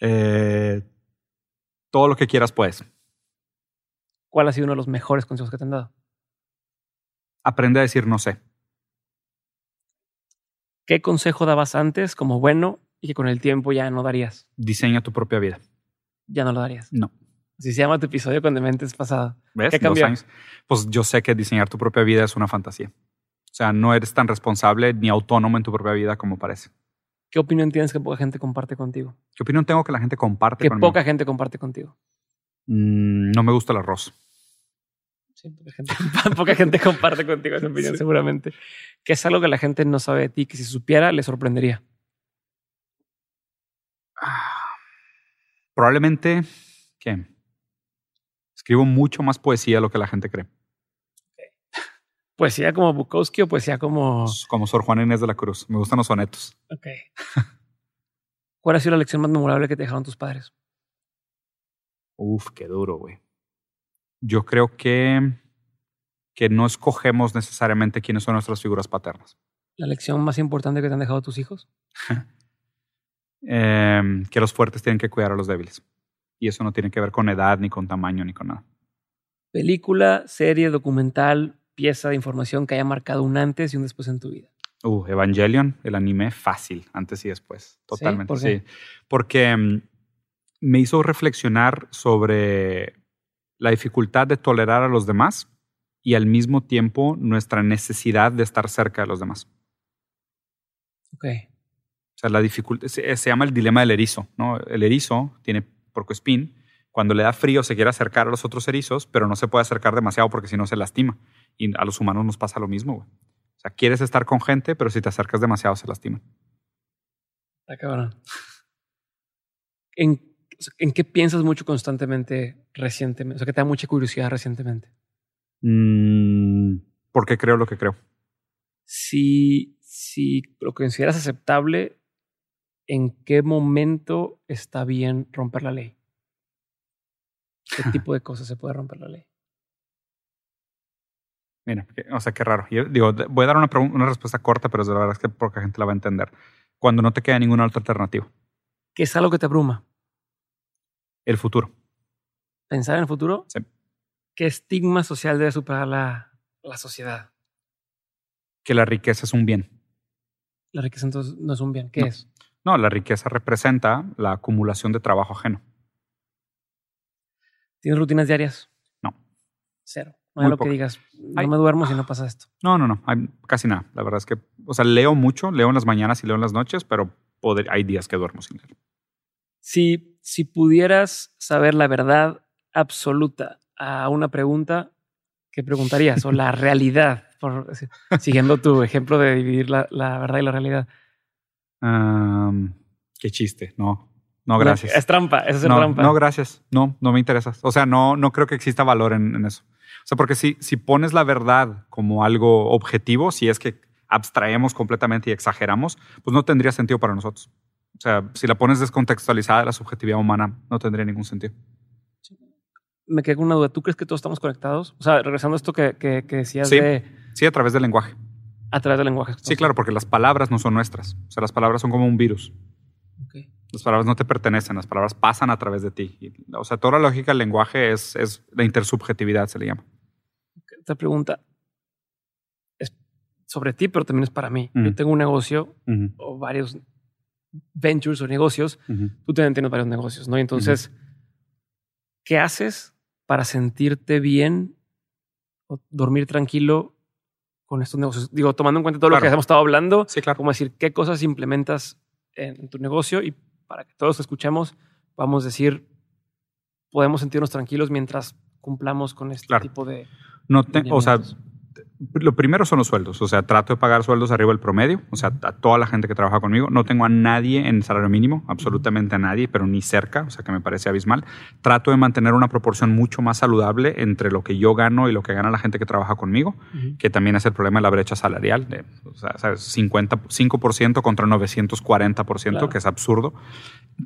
[SPEAKER 2] Eh, todo lo que quieras puedes.
[SPEAKER 1] ¿Cuál ha sido uno de los mejores consejos que te han dado?
[SPEAKER 2] Aprende a decir no sé.
[SPEAKER 1] ¿Qué consejo dabas antes como bueno y que con el tiempo ya no darías?
[SPEAKER 2] Diseña tu propia vida.
[SPEAKER 1] Ya no lo darías.
[SPEAKER 2] No.
[SPEAKER 1] Así se llama tu episodio con Dementes pasada.
[SPEAKER 2] ¿Ves?
[SPEAKER 1] ¿Qué
[SPEAKER 2] Dos
[SPEAKER 1] cambió?
[SPEAKER 2] años. Pues yo sé que diseñar tu propia vida es una fantasía. O sea, no eres tan responsable ni autónomo en tu propia vida como parece.
[SPEAKER 1] ¿Qué opinión tienes que poca gente comparte contigo?
[SPEAKER 2] ¿Qué opinión tengo que la gente comparte
[SPEAKER 1] Que
[SPEAKER 2] conmigo?
[SPEAKER 1] poca gente comparte contigo.
[SPEAKER 2] Mm, no me gusta el arroz.
[SPEAKER 1] Sí, poca gente, poca gente comparte contigo esa opinión,
[SPEAKER 2] Sí.
[SPEAKER 1] seguramente. Que es algo que la gente no sabe de ti, que si supiera le sorprendería.
[SPEAKER 2] Ah, Probablemente que escribo mucho más poesía de lo que la gente cree.
[SPEAKER 1] Poesía como Bukowski o poesía como...
[SPEAKER 2] Como Sor Juana Inés de la Cruz. Me gustan los sonetos.
[SPEAKER 1] Ok. ¿Cuál ha sido la lección más memorable que te dejaron tus padres?
[SPEAKER 2] Uf, qué duro, güey. Yo creo que, que no escogemos necesariamente quiénes son nuestras figuras paternas.
[SPEAKER 1] ¿La lección más importante que te han dejado tus hijos?
[SPEAKER 2] Em, que los fuertes tienen que cuidar a los débiles. Y eso no tiene que ver con edad, ni con tamaño, ni con nada.
[SPEAKER 1] Película, serie, documental, pieza de información que haya marcado un antes y un después en tu vida.
[SPEAKER 2] Uh, Evangelion, el anime, fácil, antes y después. Totalmente.
[SPEAKER 1] ¿Por
[SPEAKER 2] Sí. Porque mm, me hizo reflexionar sobre la dificultad de tolerar a los demás y al mismo tiempo nuestra necesidad de estar cerca de los demás.
[SPEAKER 1] Ok.
[SPEAKER 2] O sea, la dificultad se, se llama el dilema del erizo, ¿no? El erizo tiene porcoespín. Cuando le da frío se quiere acercar a los otros erizos, pero no se puede acercar demasiado porque si no se lastima. Y a los humanos nos pasa lo mismo, güey. O sea, quieres estar con gente, pero si te acercas demasiado se lastiman.
[SPEAKER 1] Está cabrón. ¿En, ¿En qué piensas mucho constantemente recientemente? O sea, que te da mucha curiosidad recientemente.
[SPEAKER 2] Mm, porque creo lo que creo.
[SPEAKER 1] Si, si lo consideras aceptable, ¿en qué momento está bien romper la ley? ¿Qué tipo de cosas se puede romper la ley?
[SPEAKER 2] Mira, o sea, qué raro. Yo digo, voy a dar una, respuesta corta, pero de la verdad es que poca gente la va a entender. Cuando no te queda ninguna otra alternativa.
[SPEAKER 1] ¿Qué es algo que te abruma?
[SPEAKER 2] El futuro.
[SPEAKER 1] ¿Pensar en el futuro?
[SPEAKER 2] Sí.
[SPEAKER 1] ¿Qué estigma social debe superar la, la sociedad?
[SPEAKER 2] Que la riqueza es un bien.
[SPEAKER 1] La riqueza entonces no es un bien. ¿Qué
[SPEAKER 2] No.
[SPEAKER 1] es?
[SPEAKER 2] No, la riqueza representa la acumulación de trabajo ajeno.
[SPEAKER 1] ¿Tienes rutinas diarias?
[SPEAKER 2] No.
[SPEAKER 1] Cero. No hay lo que digas. No
[SPEAKER 2] Ay.
[SPEAKER 1] me duermo si no pasa esto.
[SPEAKER 2] No, no, no, hay casi nada. La verdad es que, o sea, leo mucho, leo en las mañanas y leo en las noches, pero poder- hay días que duermo sin leer.
[SPEAKER 1] Si, si pudieras saber la verdad absoluta a una pregunta, ¿qué preguntarías? O la realidad, por, siguiendo tu ejemplo de dividir la, la verdad y la realidad.
[SPEAKER 2] Qué chiste, no, no, gracias.
[SPEAKER 1] Es trampa, eso es
[SPEAKER 2] no,
[SPEAKER 1] trampa.
[SPEAKER 2] no, gracias. No, no me interesa. O sea, no, no creo que exista valor en, en eso. O sea, porque si, si pones la verdad como algo objetivo, si es que abstraemos completamente y exageramos, pues no tendría sentido para nosotros. O sea, si la pones descontextualizada, la subjetividad humana no tendría ningún sentido.
[SPEAKER 1] Me quedé con una duda. ¿Tú crees que todos estamos conectados? O sea, regresando a esto que, que, que decías
[SPEAKER 2] Sí.
[SPEAKER 1] de
[SPEAKER 2] Sí, a través del lenguaje.
[SPEAKER 1] a través del lenguaje.
[SPEAKER 2] Sí, claro, porque las palabras no son nuestras. O sea, las palabras son como un virus. Las palabras no te pertenecen, las palabras pasan a través de ti. Y, o sea, toda la lógica del lenguaje es, es la intersubjetividad, se le llama.
[SPEAKER 1] Esta pregunta es sobre ti, pero también es para mí. Yo tengo un negocio o varios ventures o negocios. Tú también tienes varios negocios, ¿no? Y entonces, ¿qué haces para sentirte bien o dormir tranquilo con estos negocios? Digo, tomando en cuenta todo lo que hemos estado hablando,
[SPEAKER 2] Sí, claro.
[SPEAKER 1] como decir, ¿qué cosas implementas en tu negocio? Y para que todos escuchemos, vamos a decir, podemos sentirnos tranquilos mientras cumplamos con este
[SPEAKER 2] Claro.
[SPEAKER 1] tipo de...
[SPEAKER 2] No te- o sea. Lo primero son los sueldos. O sea, trato de pagar sueldos arriba del promedio. O sea, a toda la gente que trabaja conmigo. No tengo a nadie en salario mínimo, absolutamente a nadie, pero ni cerca. O sea, que me parece abismal. Trato de mantener una proporción mucho más saludable entre lo que yo gano y lo que gana la gente que trabaja conmigo, que también es el problema de la brecha salarial. De, o sea, ¿sabes? 55% contra 940%,
[SPEAKER 1] Claro.
[SPEAKER 2] que es absurdo.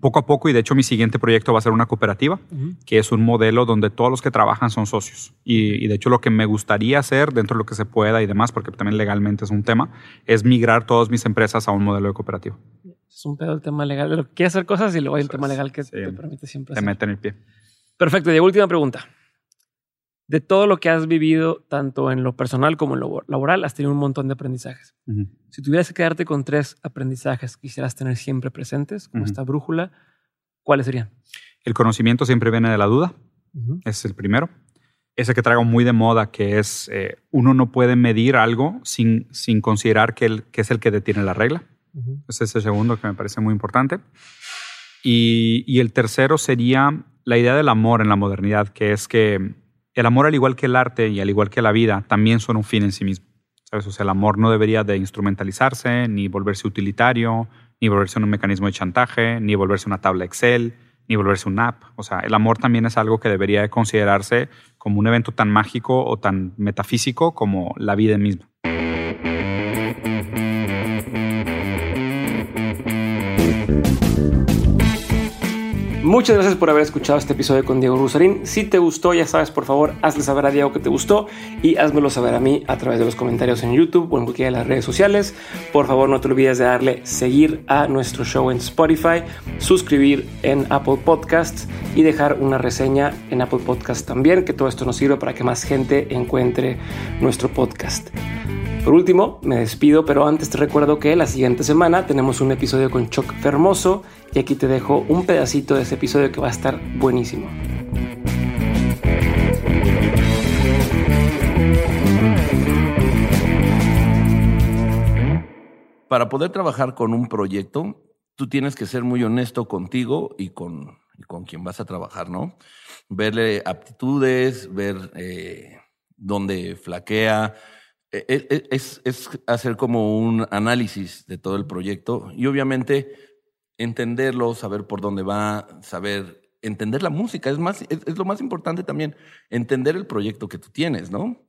[SPEAKER 2] Poco a poco, y de hecho mi siguiente proyecto va a ser una cooperativa que es un modelo donde todos los que trabajan son socios. Y, y de hecho lo que me gustaría hacer dentro de lo que se pueda y demás, porque también legalmente es un tema, es migrar todas mis empresas a un modelo de cooperativa.
[SPEAKER 1] Es un pedo el tema legal. de lo que Quieres hacer cosas y luego hay un tema legal que
[SPEAKER 2] Sí.
[SPEAKER 1] te permite siempre
[SPEAKER 2] Te
[SPEAKER 1] hacer.
[SPEAKER 2] meten el pie.
[SPEAKER 1] Perfecto. Y última pregunta. De todo lo que has vivido, tanto en lo personal como en lo laboral, has tenido un montón de aprendizajes. Si tuvieras que quedarte con tres aprendizajes que quisieras tener siempre presentes, como esta brújula, ¿cuáles serían?
[SPEAKER 2] El conocimiento siempre viene de la duda, es el primero. Ese que traigo muy de moda, que es eh, uno no puede medir algo sin, sin considerar que, el, que es el que detiene la regla. Ese es el segundo que me parece muy importante. Y, y el tercero sería la idea del amor en la modernidad, que es que el amor, al igual que el arte y al igual que la vida, también son un fin en sí mismo. ¿Sabes? O sea, el amor no debería de instrumentalizarse, ni volverse utilitario, ni volverse un mecanismo de chantaje, ni volverse una tabla Excel, ni volverse un app. O sea, el amor también es algo que debería de considerarse como un evento tan mágico o tan metafísico como la vida misma.
[SPEAKER 1] Muchas gracias por haber escuchado este episodio con Diego Rusarín. Si te gustó, ya sabes, por favor, hazle saber a Diego que te gustó y házmelo saber a mí a través de los comentarios en YouTube o en cualquiera de las redes sociales. Por favor, no te olvides de darle seguir a nuestro show en Spotify, suscribir en Apple Podcasts y dejar una reseña en Apple Podcasts también, que todo esto nos sirve para que más gente encuentre nuestro podcast. Por último, me despido, pero antes te recuerdo que la siguiente semana tenemos un episodio con Choc Fermoso y aquí te dejo un pedacito de ese episodio que va a estar buenísimo.
[SPEAKER 3] Para poder trabajar con un proyecto, tú tienes que ser muy honesto contigo y con, y con quien vas a trabajar, ¿no? Verle aptitudes, ver eh, dónde flaquea. Eh, eh, Es, es hacer como un análisis de todo el proyecto y obviamente entenderlo, saber por dónde va, saber entender la música. Es, más, es, es lo más importante también, entender el proyecto que tú tienes, ¿no?